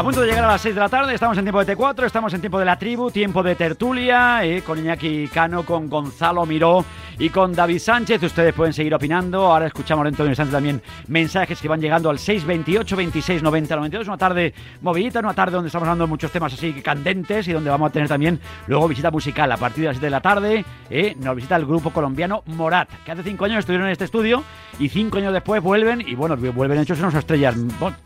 [SPEAKER 2] A punto de llegar a las 6 de la tarde, estamos en tiempo de T4, estamos en tiempo de la tribu, tiempo de tertulia, eh, con Iñaki Cano, con Gonzalo Miró y con David Sánchez. Ustedes pueden seguir opinando. Ahora escuchamos dentro de un instante también mensajes que van llegando al 628 26 90 92. Una tarde movidita, una tarde donde estamos hablando de muchos temas así candentes y donde vamos a tener también luego visita musical a partir de las 7 de la tarde. eh, nos visita el grupo colombiano Morat, que hace 5 años estuvieron en este estudio y 5 años después vuelven y bueno, vuelven hechos unos estrellas.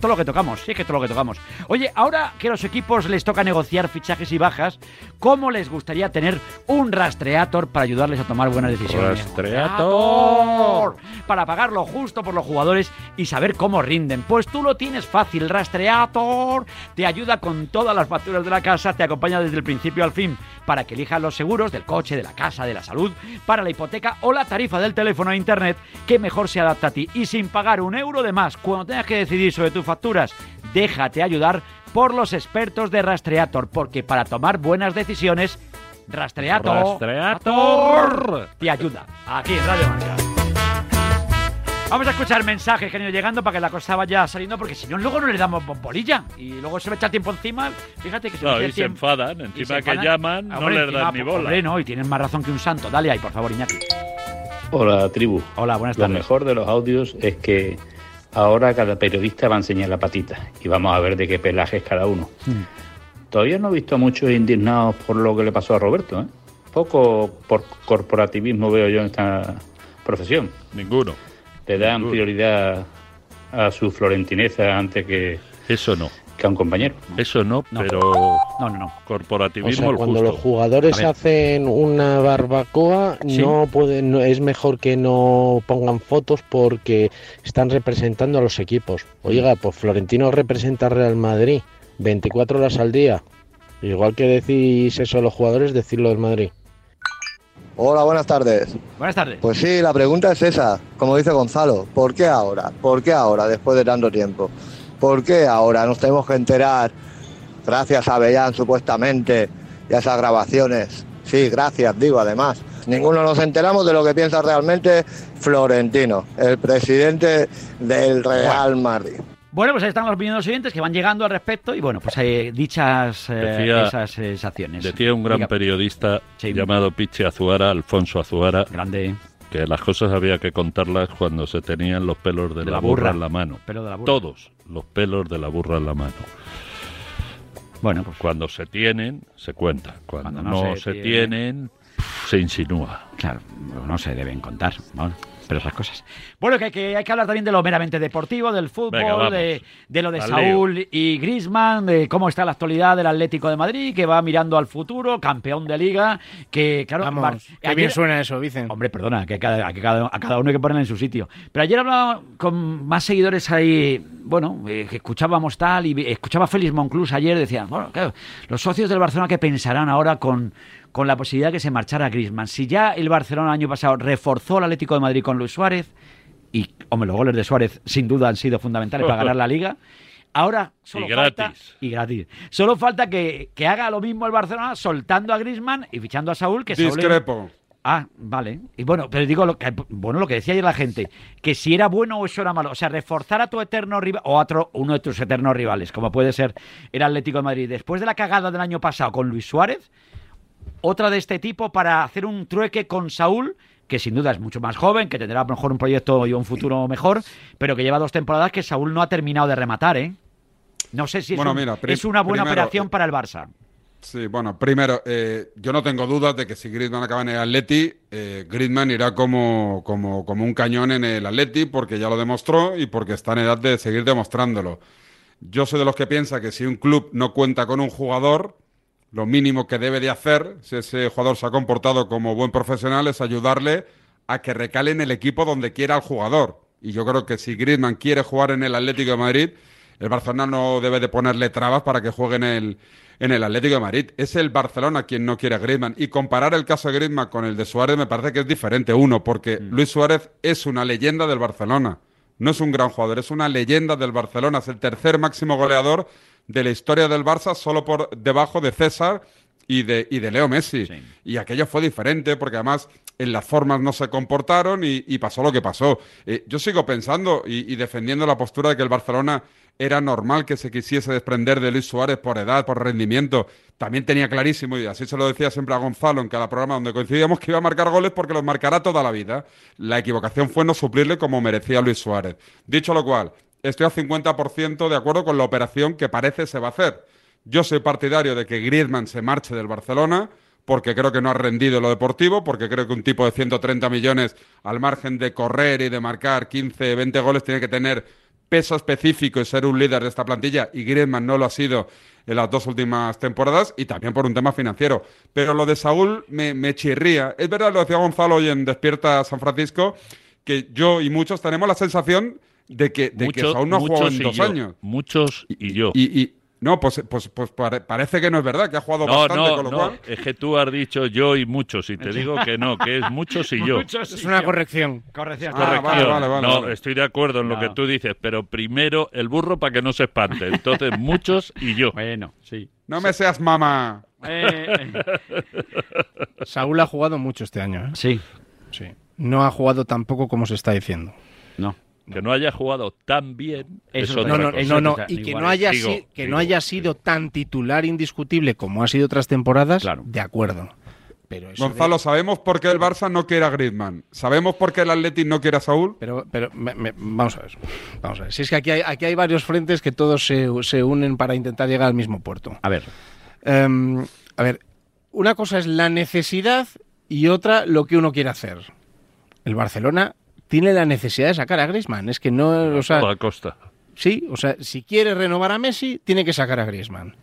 [SPEAKER 2] Todo lo que tocamos, sí es que todo lo que tocamos. Oye, ahora que los equipos les toca negociar fichajes y bajas, ¿cómo les gustaría tener un rastreator para ayudarles a tomar buenas decisiones?
[SPEAKER 3] Rastreator.
[SPEAKER 2] Para pagar lo justo por los jugadores y saber cómo rinden. Pues tú lo tienes fácil, Rastreator. Te ayuda con todas las facturas de la casa, te acompaña desde el principio al fin para que elijas los seguros del coche, de la casa, de la salud, para la hipoteca o la tarifa del teléfono a internet que mejor se adapta a ti y sin pagar un euro de más cuando tengas que decidir sobre tus facturas. Déjate ayudar por los expertos de Rastreator, porque para tomar buenas decisiones, Rastreator,
[SPEAKER 3] Rastreator.
[SPEAKER 2] te ayuda. Aquí en Radio Marca. Vamos a escuchar mensajes que han ido llegando para que la cosa vaya saliendo, porque si no, luego no le damos bombolilla. Y luego se me echa tiempo encima. Fíjate que se me echa
[SPEAKER 3] y se enfadan.
[SPEAKER 2] Y
[SPEAKER 3] Encima
[SPEAKER 2] se
[SPEAKER 3] que
[SPEAKER 2] enfadan.
[SPEAKER 3] llaman,
[SPEAKER 2] Ah,
[SPEAKER 3] no les
[SPEAKER 2] encima,
[SPEAKER 3] dan ni bola.
[SPEAKER 2] Hombre, no, y tienen más razón que un santo. Dale ahí, por favor, Iñaki.
[SPEAKER 15] Hola, tribu.
[SPEAKER 2] Hola, buenas
[SPEAKER 15] Lo
[SPEAKER 2] tardes.
[SPEAKER 15] mejor de los audios es que ahora cada periodista va a enseñar la patita y vamos a ver de qué pelaje es cada uno.
[SPEAKER 2] Hmm.
[SPEAKER 15] Todavía no he visto a muchos indignados por lo que le pasó a Roberto. ¿eh? Poco por corporativismo veo yo en esta profesión.
[SPEAKER 3] Ninguno.
[SPEAKER 15] Le dan
[SPEAKER 3] Ninguno.
[SPEAKER 15] prioridad a su florentineza antes que,
[SPEAKER 3] Eso no.
[SPEAKER 15] Que a un compañero.
[SPEAKER 3] Eso no,
[SPEAKER 2] No.
[SPEAKER 3] pero
[SPEAKER 2] No, no, no.
[SPEAKER 16] O
[SPEAKER 3] corporativismo
[SPEAKER 16] sea,
[SPEAKER 3] el
[SPEAKER 16] cuando
[SPEAKER 3] justo.
[SPEAKER 16] los jugadores hacen una barbacoa,
[SPEAKER 2] Sí.
[SPEAKER 16] no pueden, no- es mejor que no pongan fotos porque están representando a los equipos. Oiga, pues Florentino representa al Real Madrid 24 horas al día. Igual que decís eso a los jugadores, decirlo del Madrid.
[SPEAKER 17] Hola, buenas tardes.
[SPEAKER 2] Buenas tardes.
[SPEAKER 17] Pues sí, la pregunta es esa, como dice Gonzalo, ¿por qué ahora? ¿Por qué ahora, después de tanto tiempo? ¿Por qué ahora nos tenemos que enterar, gracias a Bellán supuestamente, y a esas grabaciones? Sí, gracias, digo, además. Ninguno nos enteramos de lo que piensa realmente Florentino, el presidente del Real Madrid.
[SPEAKER 2] Bueno, pues ahí están los opiniones siguientes que van llegando al respecto y bueno, pues eh, dichas eh,
[SPEAKER 3] Decía-
[SPEAKER 2] esas sensaciones.
[SPEAKER 3] Decía un gran
[SPEAKER 2] Diga.
[SPEAKER 3] periodista llamado Pichi Azuara, Alfonso Azuara,
[SPEAKER 2] Grande.
[SPEAKER 3] que las cosas había que contarlas cuando se tenían los pelos de,
[SPEAKER 2] De
[SPEAKER 3] la,
[SPEAKER 2] la
[SPEAKER 3] burra.
[SPEAKER 2] burra.
[SPEAKER 3] en la mano.
[SPEAKER 2] Pelo de la burra.
[SPEAKER 3] Todos los pelos de la burra en la mano.
[SPEAKER 2] Bueno, pues
[SPEAKER 3] cuando se tienen, se cuenta. Cuando,
[SPEAKER 2] Cuando
[SPEAKER 3] no,
[SPEAKER 2] no
[SPEAKER 3] se,
[SPEAKER 2] se
[SPEAKER 3] tienen, se insinúa.
[SPEAKER 2] Claro, no se deben contar, ¿no? Pero esas cosas. Bueno, que, que hay que hablar también de lo meramente deportivo, del fútbol,
[SPEAKER 3] Venga,
[SPEAKER 2] de, de lo de
[SPEAKER 3] Al
[SPEAKER 2] Saúl y Grisman, de cómo está la actualidad del Atlético de Madrid, que va mirando al futuro, campeón de liga, que claro...
[SPEAKER 4] Vamos, qué bien suena eso, Vicen.
[SPEAKER 2] Hombre, perdona, que cada, que cada- a cada uno hay que ponerle en su sitio. Pero ayer hablaba con más seguidores ahí, bueno, eh, que escuchábamos tal, y escuchaba a Félix Monclús ayer, decían, bueno, claro, los socios del Barcelona que pensarán ahora con, con la posibilidad de que se marchara Griezmann. Si ya el Barcelona el año pasado reforzó al Atlético de Madrid con Luis Suárez, y, hombre, los goles de Suárez sin duda han sido fundamentales para ganar la Liga, ahora solo
[SPEAKER 3] Y gratis.
[SPEAKER 2] falta... Y gratis. Solo falta que, que haga lo mismo el Barcelona soltando a Griezmann y fichando a Saúl, que Saúl es-
[SPEAKER 5] Discrepo.
[SPEAKER 2] Ah, vale. Y bueno, pero digo lo que bueno lo que decía ayer la gente, que si era bueno o eso era malo, o sea, reforzar a tu eterno rival o a otro uno de tus eternos rivales, como puede ser el Atlético de Madrid, después de la cagada del año pasado con Luis Suárez, otra de este tipo para hacer un trueque con Saúl que sin duda es mucho más joven, que tendrá a lo mejor un proyecto y un futuro mejor, pero que lleva dos temporadas que Saúl no ha terminado de rematar, ¿eh? No sé si es,
[SPEAKER 5] Bueno,
[SPEAKER 2] un-
[SPEAKER 5] mira, pri-
[SPEAKER 2] es una buena
[SPEAKER 5] primero,
[SPEAKER 2] operación
[SPEAKER 5] eh,
[SPEAKER 2] para el Barça.
[SPEAKER 5] Sí, bueno, primero, eh, yo no tengo dudas de que si Griezmann acaba en el Atleti, eh, Griezmann irá como, como, como un cañón en el Atleti porque ya lo demostró y porque está en edad de seguir demostrándolo. Yo soy de los que piensa que si un club no cuenta con un jugador, lo mínimo que debe de hacer, si ese jugador se ha comportado como buen profesional, es ayudarle a que recale en el equipo donde quiera el jugador. Y yo creo que si Griezmann quiere jugar en el Atlético de Madrid, el Barcelona no debe de ponerle trabas para que juegue en el, en el Atlético de Madrid. Es el Barcelona quien no quiere a Griezmann. Y comparar el caso de Griezmann con el de Suárez me parece que es diferente. Uno, porque Luis Suárez es una leyenda del Barcelona. No es un gran jugador, es una leyenda del Barcelona. Es el tercer máximo goleador de la historia del Barça, solo por debajo de César y de, y de Leo Messi. Y aquello fue diferente porque además en las formas no se comportaron y, y pasó lo que pasó. Eh, yo sigo pensando y, y defendiendo la postura de que el Barcelona era normal que se quisiese desprender de Luis Suárez por edad, por rendimiento. También tenía clarísimo, y así se lo decía siempre a Gonzalo en cada programa donde coincidíamos, que iba a marcar goles porque los marcará toda la vida. La equivocación fue no suplirle como merecía Luis Suárez. Dicho lo cual, estoy al 50% de acuerdo con la operación que parece se va a hacer. Yo soy partidario de que Griezmann se marche del Barcelona porque creo que no ha rendido en lo deportivo, porque creo que un tipo de 130 millones al margen de correr y de marcar 15, 20 goles tiene que tener peso específico y ser un líder de esta plantilla y Griezmann no lo ha sido en las dos últimas temporadas y también por un tema financiero. Pero lo de Saúl me, me chirría. Es verdad, lo decía Gonzalo hoy en Despierta San Francisco, que yo y muchos tenemos la sensación de que, de que
[SPEAKER 3] Muchos-
[SPEAKER 5] Saúl no ha jugado
[SPEAKER 3] muchos
[SPEAKER 5] en dos
[SPEAKER 3] yo.
[SPEAKER 5] años.
[SPEAKER 3] Muchos y yo.
[SPEAKER 5] Y, y- no, pues, pues, pues pare- parece que no es verdad, que ha jugado
[SPEAKER 3] No,
[SPEAKER 5] bastante,
[SPEAKER 3] no,
[SPEAKER 5] con lo
[SPEAKER 3] no,
[SPEAKER 5] cual...
[SPEAKER 3] es que tú has dicho yo y muchos, y te digo que no, que es muchos y yo.
[SPEAKER 4] Es una corrección.
[SPEAKER 2] Corrección.
[SPEAKER 5] Ah,
[SPEAKER 3] Corrección.
[SPEAKER 5] vale, vale, vale,
[SPEAKER 3] no,
[SPEAKER 5] vale.
[SPEAKER 3] estoy de acuerdo en lo
[SPEAKER 2] No.
[SPEAKER 3] que tú dices, pero primero el burro para que no se espante. Entonces, muchos y yo.
[SPEAKER 2] Bueno, sí.
[SPEAKER 5] No me seas mamá.
[SPEAKER 2] Eh,
[SPEAKER 4] Saúl ha jugado mucho este año. ¿eh?
[SPEAKER 2] sí,
[SPEAKER 4] Sí. No ha jugado tampoco como se está diciendo.
[SPEAKER 2] no.
[SPEAKER 3] Que no haya jugado tan bien es
[SPEAKER 2] Eso
[SPEAKER 3] otra
[SPEAKER 4] No, no,
[SPEAKER 3] cosa.
[SPEAKER 4] no, no, y que no haya,
[SPEAKER 3] digo,
[SPEAKER 4] si- que no haya sido tan titular indiscutible como ha sido otras temporadas,
[SPEAKER 2] Claro.
[SPEAKER 4] de acuerdo. Pero eso de-
[SPEAKER 5] Gonzalo, ¿sabemos por qué el Barça no quiere a Griezmann? ¿Sabemos por qué el Atleti no quiere a Saúl?
[SPEAKER 4] Pero, pero me- me- vamos a ver. Vamos a ver. Si es que aquí hay, aquí hay varios frentes que todos se, se unen para intentar llegar al mismo puerto.
[SPEAKER 2] A ver.
[SPEAKER 4] Em, a ver, una cosa es la necesidad y otra lo que uno quiere hacer. El Barcelona tiene la necesidad de sacar a Griezmann. Es que no, o sea,
[SPEAKER 3] A costa.
[SPEAKER 4] sí, o sea, si quiere renovar a Messi, tiene que sacar a Griezmann.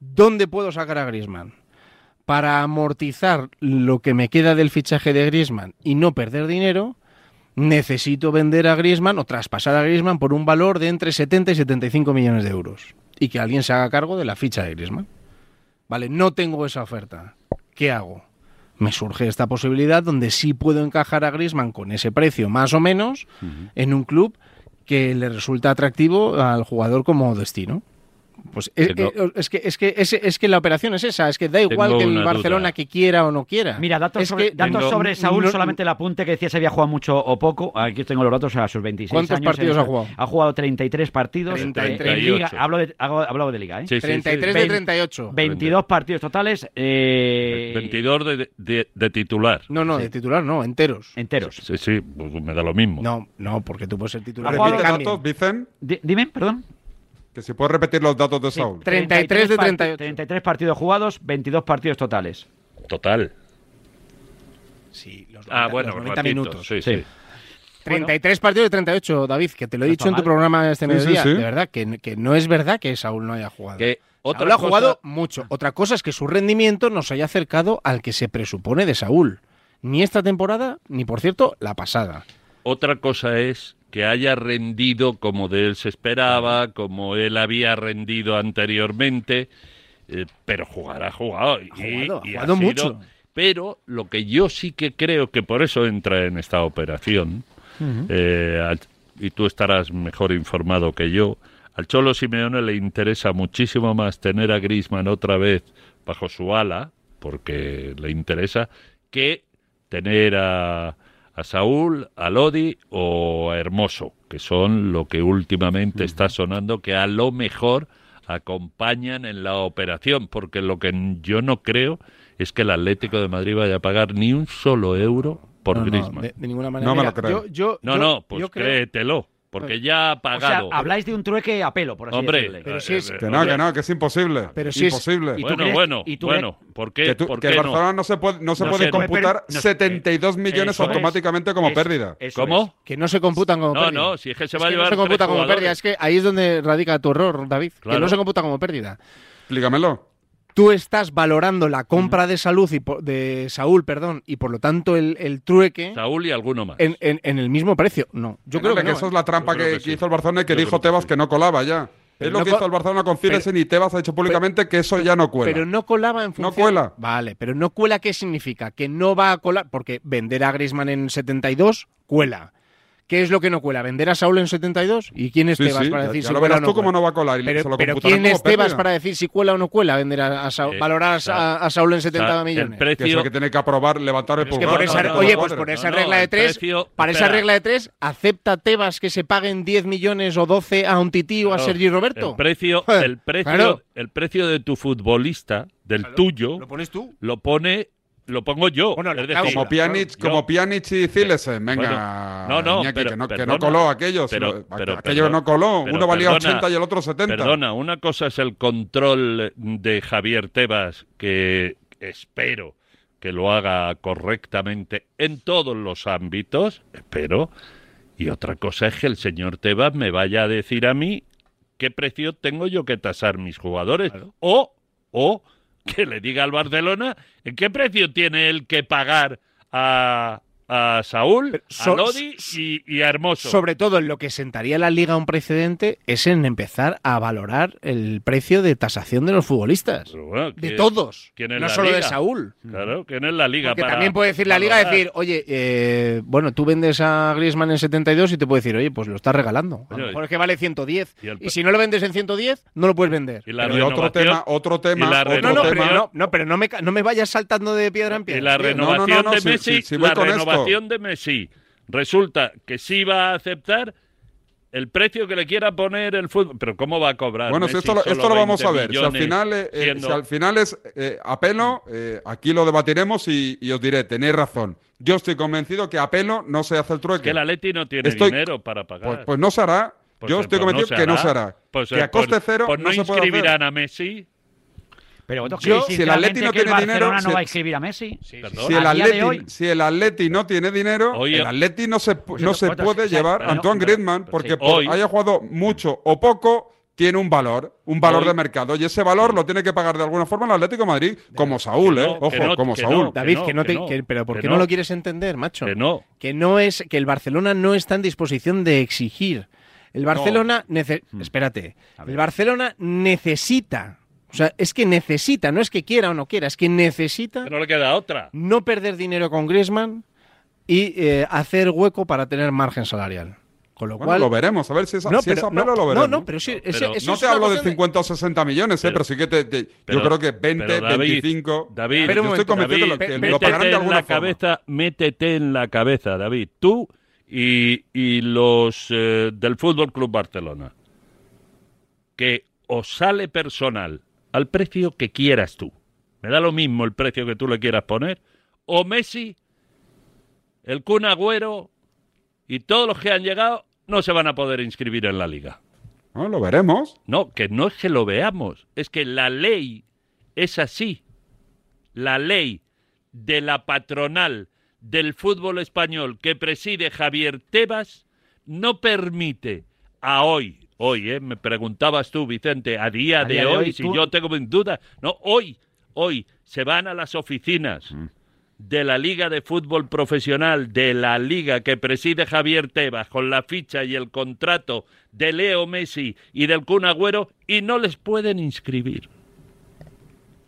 [SPEAKER 4] ¿Dónde puedo sacar a Griezmann? Para amortizar lo que me queda del fichaje de Griezmann y no perder dinero, necesito vender a Griezmann o traspasar a Griezmann por un valor de entre 70 y 75 millones de euros y que alguien se haga cargo de la ficha de Griezmann. Vale, no tengo esa oferta. ¿Qué hago? Me surge esta posibilidad donde sí puedo encajar a Griezmann con ese precio más o menos en un club que le resulta atractivo al jugador como destino. Pues es,
[SPEAKER 3] Tengo-
[SPEAKER 4] eh, es que es que es, es que la operación es esa, es que da igual que el Barcelona
[SPEAKER 3] duda.
[SPEAKER 4] que quiera o no quiera.
[SPEAKER 2] Mira, datos,
[SPEAKER 4] Es
[SPEAKER 2] sobre,
[SPEAKER 4] que
[SPEAKER 2] datos
[SPEAKER 3] tengo-
[SPEAKER 2] sobre Saúl,
[SPEAKER 4] no-
[SPEAKER 2] solamente el apunte que decía si había jugado mucho o poco. Aquí tengo los datos a sus 26
[SPEAKER 4] ¿Cuántos
[SPEAKER 2] años.
[SPEAKER 4] partidos ha jugado?
[SPEAKER 2] Ha jugado 33 partidos.
[SPEAKER 4] 33.
[SPEAKER 2] En Liga, hablo de, hablo de Liga, ¿eh?
[SPEAKER 3] Sí, sí, sí.
[SPEAKER 4] 33 de
[SPEAKER 2] Vein-
[SPEAKER 4] 38.
[SPEAKER 2] 22 partidos totales. Eh,
[SPEAKER 3] 22 de, de- de titular.
[SPEAKER 4] No, no, de titular no, enteros.
[SPEAKER 2] Enteros.
[SPEAKER 3] Sí, sí, pues me da lo mismo.
[SPEAKER 4] No, no, porque tú puedes ser titular.
[SPEAKER 2] Ha jugado
[SPEAKER 4] te
[SPEAKER 5] ¿Repite
[SPEAKER 4] cambian.
[SPEAKER 5] datos, Vicen?
[SPEAKER 2] Di- dime, perdón.
[SPEAKER 5] Que si puedes repetir los datos de
[SPEAKER 2] Sí,
[SPEAKER 5] Saúl.
[SPEAKER 4] 33 de
[SPEAKER 2] parti-
[SPEAKER 4] 38.
[SPEAKER 2] 33 partidos jugados, 22 partidos totales.
[SPEAKER 3] Total.
[SPEAKER 4] Sí, los
[SPEAKER 3] Ah,
[SPEAKER 4] 90
[SPEAKER 3] bueno,
[SPEAKER 4] los 90
[SPEAKER 3] ratitos,
[SPEAKER 4] minutos.
[SPEAKER 3] Sí,
[SPEAKER 2] Sí.
[SPEAKER 3] sí.
[SPEAKER 4] 33 partidos de 38, David, que te lo he
[SPEAKER 2] No
[SPEAKER 4] dicho en tu
[SPEAKER 2] mal.
[SPEAKER 4] programa este mediodía.
[SPEAKER 5] sí, sí.
[SPEAKER 4] De verdad, que, que no es verdad que Saúl no haya jugado.
[SPEAKER 3] Que
[SPEAKER 4] Saúl
[SPEAKER 3] otra
[SPEAKER 4] ha jugado
[SPEAKER 3] cosa-
[SPEAKER 4] mucho. Otra cosa es que su rendimiento no se haya acercado al que se presupone de Saúl. Ni esta temporada, ni por cierto, la pasada.
[SPEAKER 3] Otra cosa es que haya rendido como de él se esperaba, como él había rendido anteriormente, eh, pero jugar ha jugado. y-
[SPEAKER 4] jugado, ha
[SPEAKER 3] y
[SPEAKER 4] jugado
[SPEAKER 3] sido-
[SPEAKER 4] mucho.
[SPEAKER 3] Pero lo que yo sí que creo que por eso entra en esta operación, eh, y tú estarás mejor informado que yo, al Cholo Simeone le interesa muchísimo más tener a Griezmann otra vez bajo su ala, porque le interesa, que tener a, a Saúl, a Lodi o a Hermoso, que son lo que últimamente está sonando, que a lo mejor acompañan en la operación, porque lo que yo no creo es que el Atlético de Madrid vaya a pagar ni un solo euro por
[SPEAKER 4] No, no,
[SPEAKER 3] Griezmann.
[SPEAKER 4] de, de ninguna manera.
[SPEAKER 5] No me lo creo.
[SPEAKER 4] Yo, yo,
[SPEAKER 3] No,
[SPEAKER 4] yo-
[SPEAKER 3] no, pues
[SPEAKER 4] yo creo-
[SPEAKER 3] créetelo, porque ya ha
[SPEAKER 2] O sea,
[SPEAKER 3] pagado.
[SPEAKER 2] habláis de un trueque a pelo, por así
[SPEAKER 3] Hombre,
[SPEAKER 2] decirle.
[SPEAKER 4] Pero sí es-
[SPEAKER 3] eh,
[SPEAKER 5] Que no, que no, que es imposible.
[SPEAKER 4] Pero sí es-
[SPEAKER 5] imposible.
[SPEAKER 2] ¿Y tú
[SPEAKER 3] bueno,
[SPEAKER 2] crees-
[SPEAKER 3] bueno,
[SPEAKER 2] y tú
[SPEAKER 3] bueno, ¿por qué,
[SPEAKER 5] que, tú-
[SPEAKER 3] por
[SPEAKER 5] que
[SPEAKER 3] qué
[SPEAKER 5] el
[SPEAKER 3] no?
[SPEAKER 5] Barcelona no se puede, no se
[SPEAKER 3] No
[SPEAKER 5] puede
[SPEAKER 3] sé,
[SPEAKER 5] computar
[SPEAKER 2] no sé,
[SPEAKER 5] 72 millones
[SPEAKER 2] eso es.
[SPEAKER 5] automáticamente como
[SPEAKER 2] Es-
[SPEAKER 5] pérdida.
[SPEAKER 2] eso
[SPEAKER 3] ¿Cómo?
[SPEAKER 4] que no se computan como
[SPEAKER 3] No,
[SPEAKER 4] pérdida.
[SPEAKER 3] no, si es que se
[SPEAKER 4] Es
[SPEAKER 3] va a llevar
[SPEAKER 4] no se computa como pérdida. Es que ahí es donde radica tu error, David. Que no se computa como pérdida.
[SPEAKER 5] Explícamelo.
[SPEAKER 4] Tú estás valorando la compra de salud y por- de Saúl, perdón, y por lo tanto el, el trueque
[SPEAKER 3] Saúl y alguno más.
[SPEAKER 4] en, en- en el mismo precio. No, yo creo
[SPEAKER 5] no,
[SPEAKER 4] que,
[SPEAKER 5] que
[SPEAKER 4] no,
[SPEAKER 5] eso
[SPEAKER 4] ¿eh?
[SPEAKER 5] es la trampa que, hizo el Barcelona y que
[SPEAKER 3] Yo
[SPEAKER 5] dijo Tebas
[SPEAKER 3] sí.
[SPEAKER 5] que no colaba ya.
[SPEAKER 4] Pero
[SPEAKER 5] es lo
[SPEAKER 4] no
[SPEAKER 5] que hizo el Barcelona con Cilesen y Tebas ha dicho públicamente que eso ya no cuela.
[SPEAKER 4] Pero no colaba en función...
[SPEAKER 5] cuela.
[SPEAKER 4] Vale, pero no cuela, ¿qué significa? Que no va a colar, porque vender a Griezmann en 72, cuela. ¿Qué es lo que no cuela? ¿Vender a Saúl en 72? ¿Y quién es
[SPEAKER 5] Sí,
[SPEAKER 4] Tebas
[SPEAKER 5] sí,
[SPEAKER 4] para
[SPEAKER 5] ya-
[SPEAKER 4] decir
[SPEAKER 5] ya
[SPEAKER 4] si
[SPEAKER 5] lo
[SPEAKER 4] cuela o
[SPEAKER 5] verás
[SPEAKER 4] no
[SPEAKER 5] tú cómo
[SPEAKER 4] cuela?
[SPEAKER 5] no va a colar y
[SPEAKER 4] Pero,
[SPEAKER 5] se lo
[SPEAKER 4] pero ¿quién es Tebas
[SPEAKER 5] pérdida.
[SPEAKER 4] para decir si cuela o no cuela vender a, a Saúl,
[SPEAKER 3] Eh,
[SPEAKER 4] valorar a, a Saúl en 70
[SPEAKER 3] Sa- el
[SPEAKER 4] millones?
[SPEAKER 3] pre-
[SPEAKER 5] Que es el que tiene que aprobar, levantar el
[SPEAKER 4] Es que
[SPEAKER 5] pulgar.
[SPEAKER 4] por esa,
[SPEAKER 3] no, no,
[SPEAKER 4] oye, pues por esa
[SPEAKER 3] no,
[SPEAKER 4] regla de
[SPEAKER 3] el
[SPEAKER 4] tres,
[SPEAKER 3] precio-
[SPEAKER 4] para esa
[SPEAKER 3] espera.
[SPEAKER 4] regla de tres, ¿acepta Tebas que se paguen 10 millones o 12 a un tití o a Sergi Roberto?
[SPEAKER 3] El precio, el precio,
[SPEAKER 4] claro.
[SPEAKER 3] el precio de tu futbolista, del tuyo,
[SPEAKER 4] ¿Lo pones tú?
[SPEAKER 3] lo pone, lo pongo yo.
[SPEAKER 4] Bueno, la
[SPEAKER 3] es decir,
[SPEAKER 4] cláusula.
[SPEAKER 5] Como Pjanic, como Pjanic y Cilesen, venga.
[SPEAKER 3] Bueno, no, no,
[SPEAKER 5] Iñaki,
[SPEAKER 3] pero-
[SPEAKER 5] que, no que
[SPEAKER 3] perdona,
[SPEAKER 5] no coló aquello. si
[SPEAKER 3] pero-
[SPEAKER 5] lo-
[SPEAKER 3] pero-
[SPEAKER 5] aquello no coló. Uno valía
[SPEAKER 3] perdona,
[SPEAKER 5] 80 y el otro 70.
[SPEAKER 3] Perdona, una cosa es el control de Javier Tebas, que espero que lo haga correctamente en todos los ámbitos, espero. Y otra cosa es que el señor Tebas me vaya a decir a mí qué precio tengo yo que tasar mis jugadores. O, o que le diga al Barcelona en qué precio tiene él que pagar a, a Saúl,
[SPEAKER 4] so-
[SPEAKER 3] a Lodi y, y a Hermoso.
[SPEAKER 4] Sobre todo en lo que sentaría la liga un precedente es en empezar a valorar el precio de tasación de los futbolistas.
[SPEAKER 3] Pero bueno,
[SPEAKER 4] De
[SPEAKER 3] ¿quién-
[SPEAKER 4] todos,
[SPEAKER 3] quién es
[SPEAKER 4] no
[SPEAKER 3] la
[SPEAKER 4] solo de? Saúl.
[SPEAKER 3] Claro, ¿quién es la liga?
[SPEAKER 4] Porque
[SPEAKER 3] para
[SPEAKER 4] también puede decir la liga,
[SPEAKER 3] valorar?
[SPEAKER 4] decir, oye, eh, bueno, tú vendes a Griezmann en 72 y te puede decir, oye, pues lo estás regalando. A lo mejor es que vale 110.
[SPEAKER 3] y el
[SPEAKER 4] Y si no lo vendes en 110, no lo puedes vender.
[SPEAKER 3] Y la
[SPEAKER 5] y otro
[SPEAKER 3] renovación-
[SPEAKER 5] tema, otro tema,
[SPEAKER 3] y la
[SPEAKER 5] otro
[SPEAKER 4] No, no,
[SPEAKER 5] tema.
[SPEAKER 4] pero no, no, pero no me, no me vayas saltando de piedra en
[SPEAKER 3] Y
[SPEAKER 4] piedra.
[SPEAKER 3] la
[SPEAKER 5] no, no,
[SPEAKER 3] renovación
[SPEAKER 5] no,
[SPEAKER 3] de
[SPEAKER 5] si-
[SPEAKER 3] Messi,
[SPEAKER 5] si-
[SPEAKER 3] la
[SPEAKER 5] con
[SPEAKER 3] de Messi resulta que sí va a aceptar el precio que le quiera poner el fútbol, pero cómo va a cobrar.
[SPEAKER 5] Bueno, si esto, esto lo vamos
[SPEAKER 3] 20
[SPEAKER 5] a ver. Si al final, eh, eh,
[SPEAKER 3] siendo-
[SPEAKER 5] si al final es eh, apelo, eh, aquí lo debatiremos y, y os diré, tenéis razón. Yo estoy convencido que apelo no se hace el trueque.
[SPEAKER 3] que el Atleti no tiene
[SPEAKER 5] Estoy-
[SPEAKER 3] dinero para pagar.
[SPEAKER 5] Pues, pues no se hará.
[SPEAKER 3] Pues,
[SPEAKER 5] Yo
[SPEAKER 3] eh,
[SPEAKER 5] estoy
[SPEAKER 3] pues
[SPEAKER 5] convencido que no se hará. Que
[SPEAKER 3] eh,
[SPEAKER 5] a coste
[SPEAKER 3] pues-
[SPEAKER 5] cero no,
[SPEAKER 3] no,
[SPEAKER 5] se puede hacer.
[SPEAKER 3] inscribirán a Messi.
[SPEAKER 2] Pero vosotros
[SPEAKER 5] Yo,
[SPEAKER 2] creéis
[SPEAKER 5] si el Atleti no
[SPEAKER 2] que el
[SPEAKER 5] tiene dinero,
[SPEAKER 2] no
[SPEAKER 5] si-
[SPEAKER 2] va a escribir a Messi.
[SPEAKER 3] Perdón.
[SPEAKER 5] Si el, Atleti,
[SPEAKER 2] hoy.
[SPEAKER 5] si el Atleti no tiene dinero, el Atleti no se,
[SPEAKER 2] pues
[SPEAKER 5] no se
[SPEAKER 2] vosotros-
[SPEAKER 5] puede
[SPEAKER 2] o sea,
[SPEAKER 5] llevar a
[SPEAKER 2] no,
[SPEAKER 5] Antoine
[SPEAKER 2] pero-
[SPEAKER 5] Griezmann porque
[SPEAKER 2] sí.
[SPEAKER 5] por
[SPEAKER 3] Hoy-
[SPEAKER 5] haya jugado mucho o poco tiene un valor, un valor
[SPEAKER 3] Hoy-
[SPEAKER 5] de mercado y ese valor lo tiene que pagar de alguna forma el Atlético de Madrid, como Saúl,
[SPEAKER 3] que
[SPEAKER 5] ¿eh?
[SPEAKER 3] no,
[SPEAKER 5] Ojo,
[SPEAKER 3] no,
[SPEAKER 5] como
[SPEAKER 3] que
[SPEAKER 5] Saúl.
[SPEAKER 3] no.
[SPEAKER 4] David,
[SPEAKER 3] no,
[SPEAKER 4] que no
[SPEAKER 3] que
[SPEAKER 4] te,
[SPEAKER 3] no,
[SPEAKER 4] que- pero ¿por qué no.
[SPEAKER 3] no.
[SPEAKER 4] lo quieres entender, macho?
[SPEAKER 3] Que no.
[SPEAKER 4] Que no es que el Barcelona no está en disposición de exigir. El Barcelona nece-
[SPEAKER 3] Hmm.
[SPEAKER 4] espérate, el Barcelona necesita, o sea, es que necesita, no es que quiera o no quiera, es que necesita
[SPEAKER 3] Que no le queda otra.
[SPEAKER 4] no perder dinero con Griezmann y eh, hacer hueco para tener margen salarial. Con lo
[SPEAKER 5] Bueno,
[SPEAKER 4] cual
[SPEAKER 5] lo veremos, a ver si es,
[SPEAKER 4] No,
[SPEAKER 5] si es
[SPEAKER 4] no,
[SPEAKER 5] lo veremos.
[SPEAKER 4] no, pero sí, ese-
[SPEAKER 3] Pero-
[SPEAKER 4] eso
[SPEAKER 5] no
[SPEAKER 4] es
[SPEAKER 5] te hablo de
[SPEAKER 4] cuestión
[SPEAKER 5] 50 o 60 millones, ¿eh?
[SPEAKER 3] Pero-
[SPEAKER 5] sí que te, te-
[SPEAKER 3] pero-
[SPEAKER 5] yo creo que 20,
[SPEAKER 3] pero, David,
[SPEAKER 5] 25.
[SPEAKER 3] David,
[SPEAKER 4] Pero un
[SPEAKER 5] yo estoy convencido
[SPEAKER 3] David,
[SPEAKER 5] que, lo- que
[SPEAKER 3] métete
[SPEAKER 5] lo pagarán de
[SPEAKER 3] en
[SPEAKER 5] alguna
[SPEAKER 3] la
[SPEAKER 5] forma.
[SPEAKER 3] cabeza, métete en la cabeza, David, tú y, y los eh, del Fútbol Club Barcelona, que os sale personal al precio que quieras tú. Me da lo mismo el precio que tú le quieras poner. O Messi, el Kun Agüero y todos los que han llegado no se van a poder inscribir en la liga.
[SPEAKER 5] No, lo veremos.
[SPEAKER 3] No, que no es que lo veamos, es que la ley es así. La ley de la patronal del fútbol español que preside Javier Tebas no permite a hoy, hoy, ¿eh? me preguntabas tú, Vicente, a día,
[SPEAKER 2] A
[SPEAKER 3] de,
[SPEAKER 2] día de
[SPEAKER 3] hoy, si
[SPEAKER 2] tú-
[SPEAKER 3] yo tengo mis dudas, no, hoy, hoy se van a las oficinas de la Liga de Fútbol Profesional, de la Liga que preside Javier Tebas, con la ficha y el contrato de Leo Messi y del Kun Agüero, y no les pueden inscribir.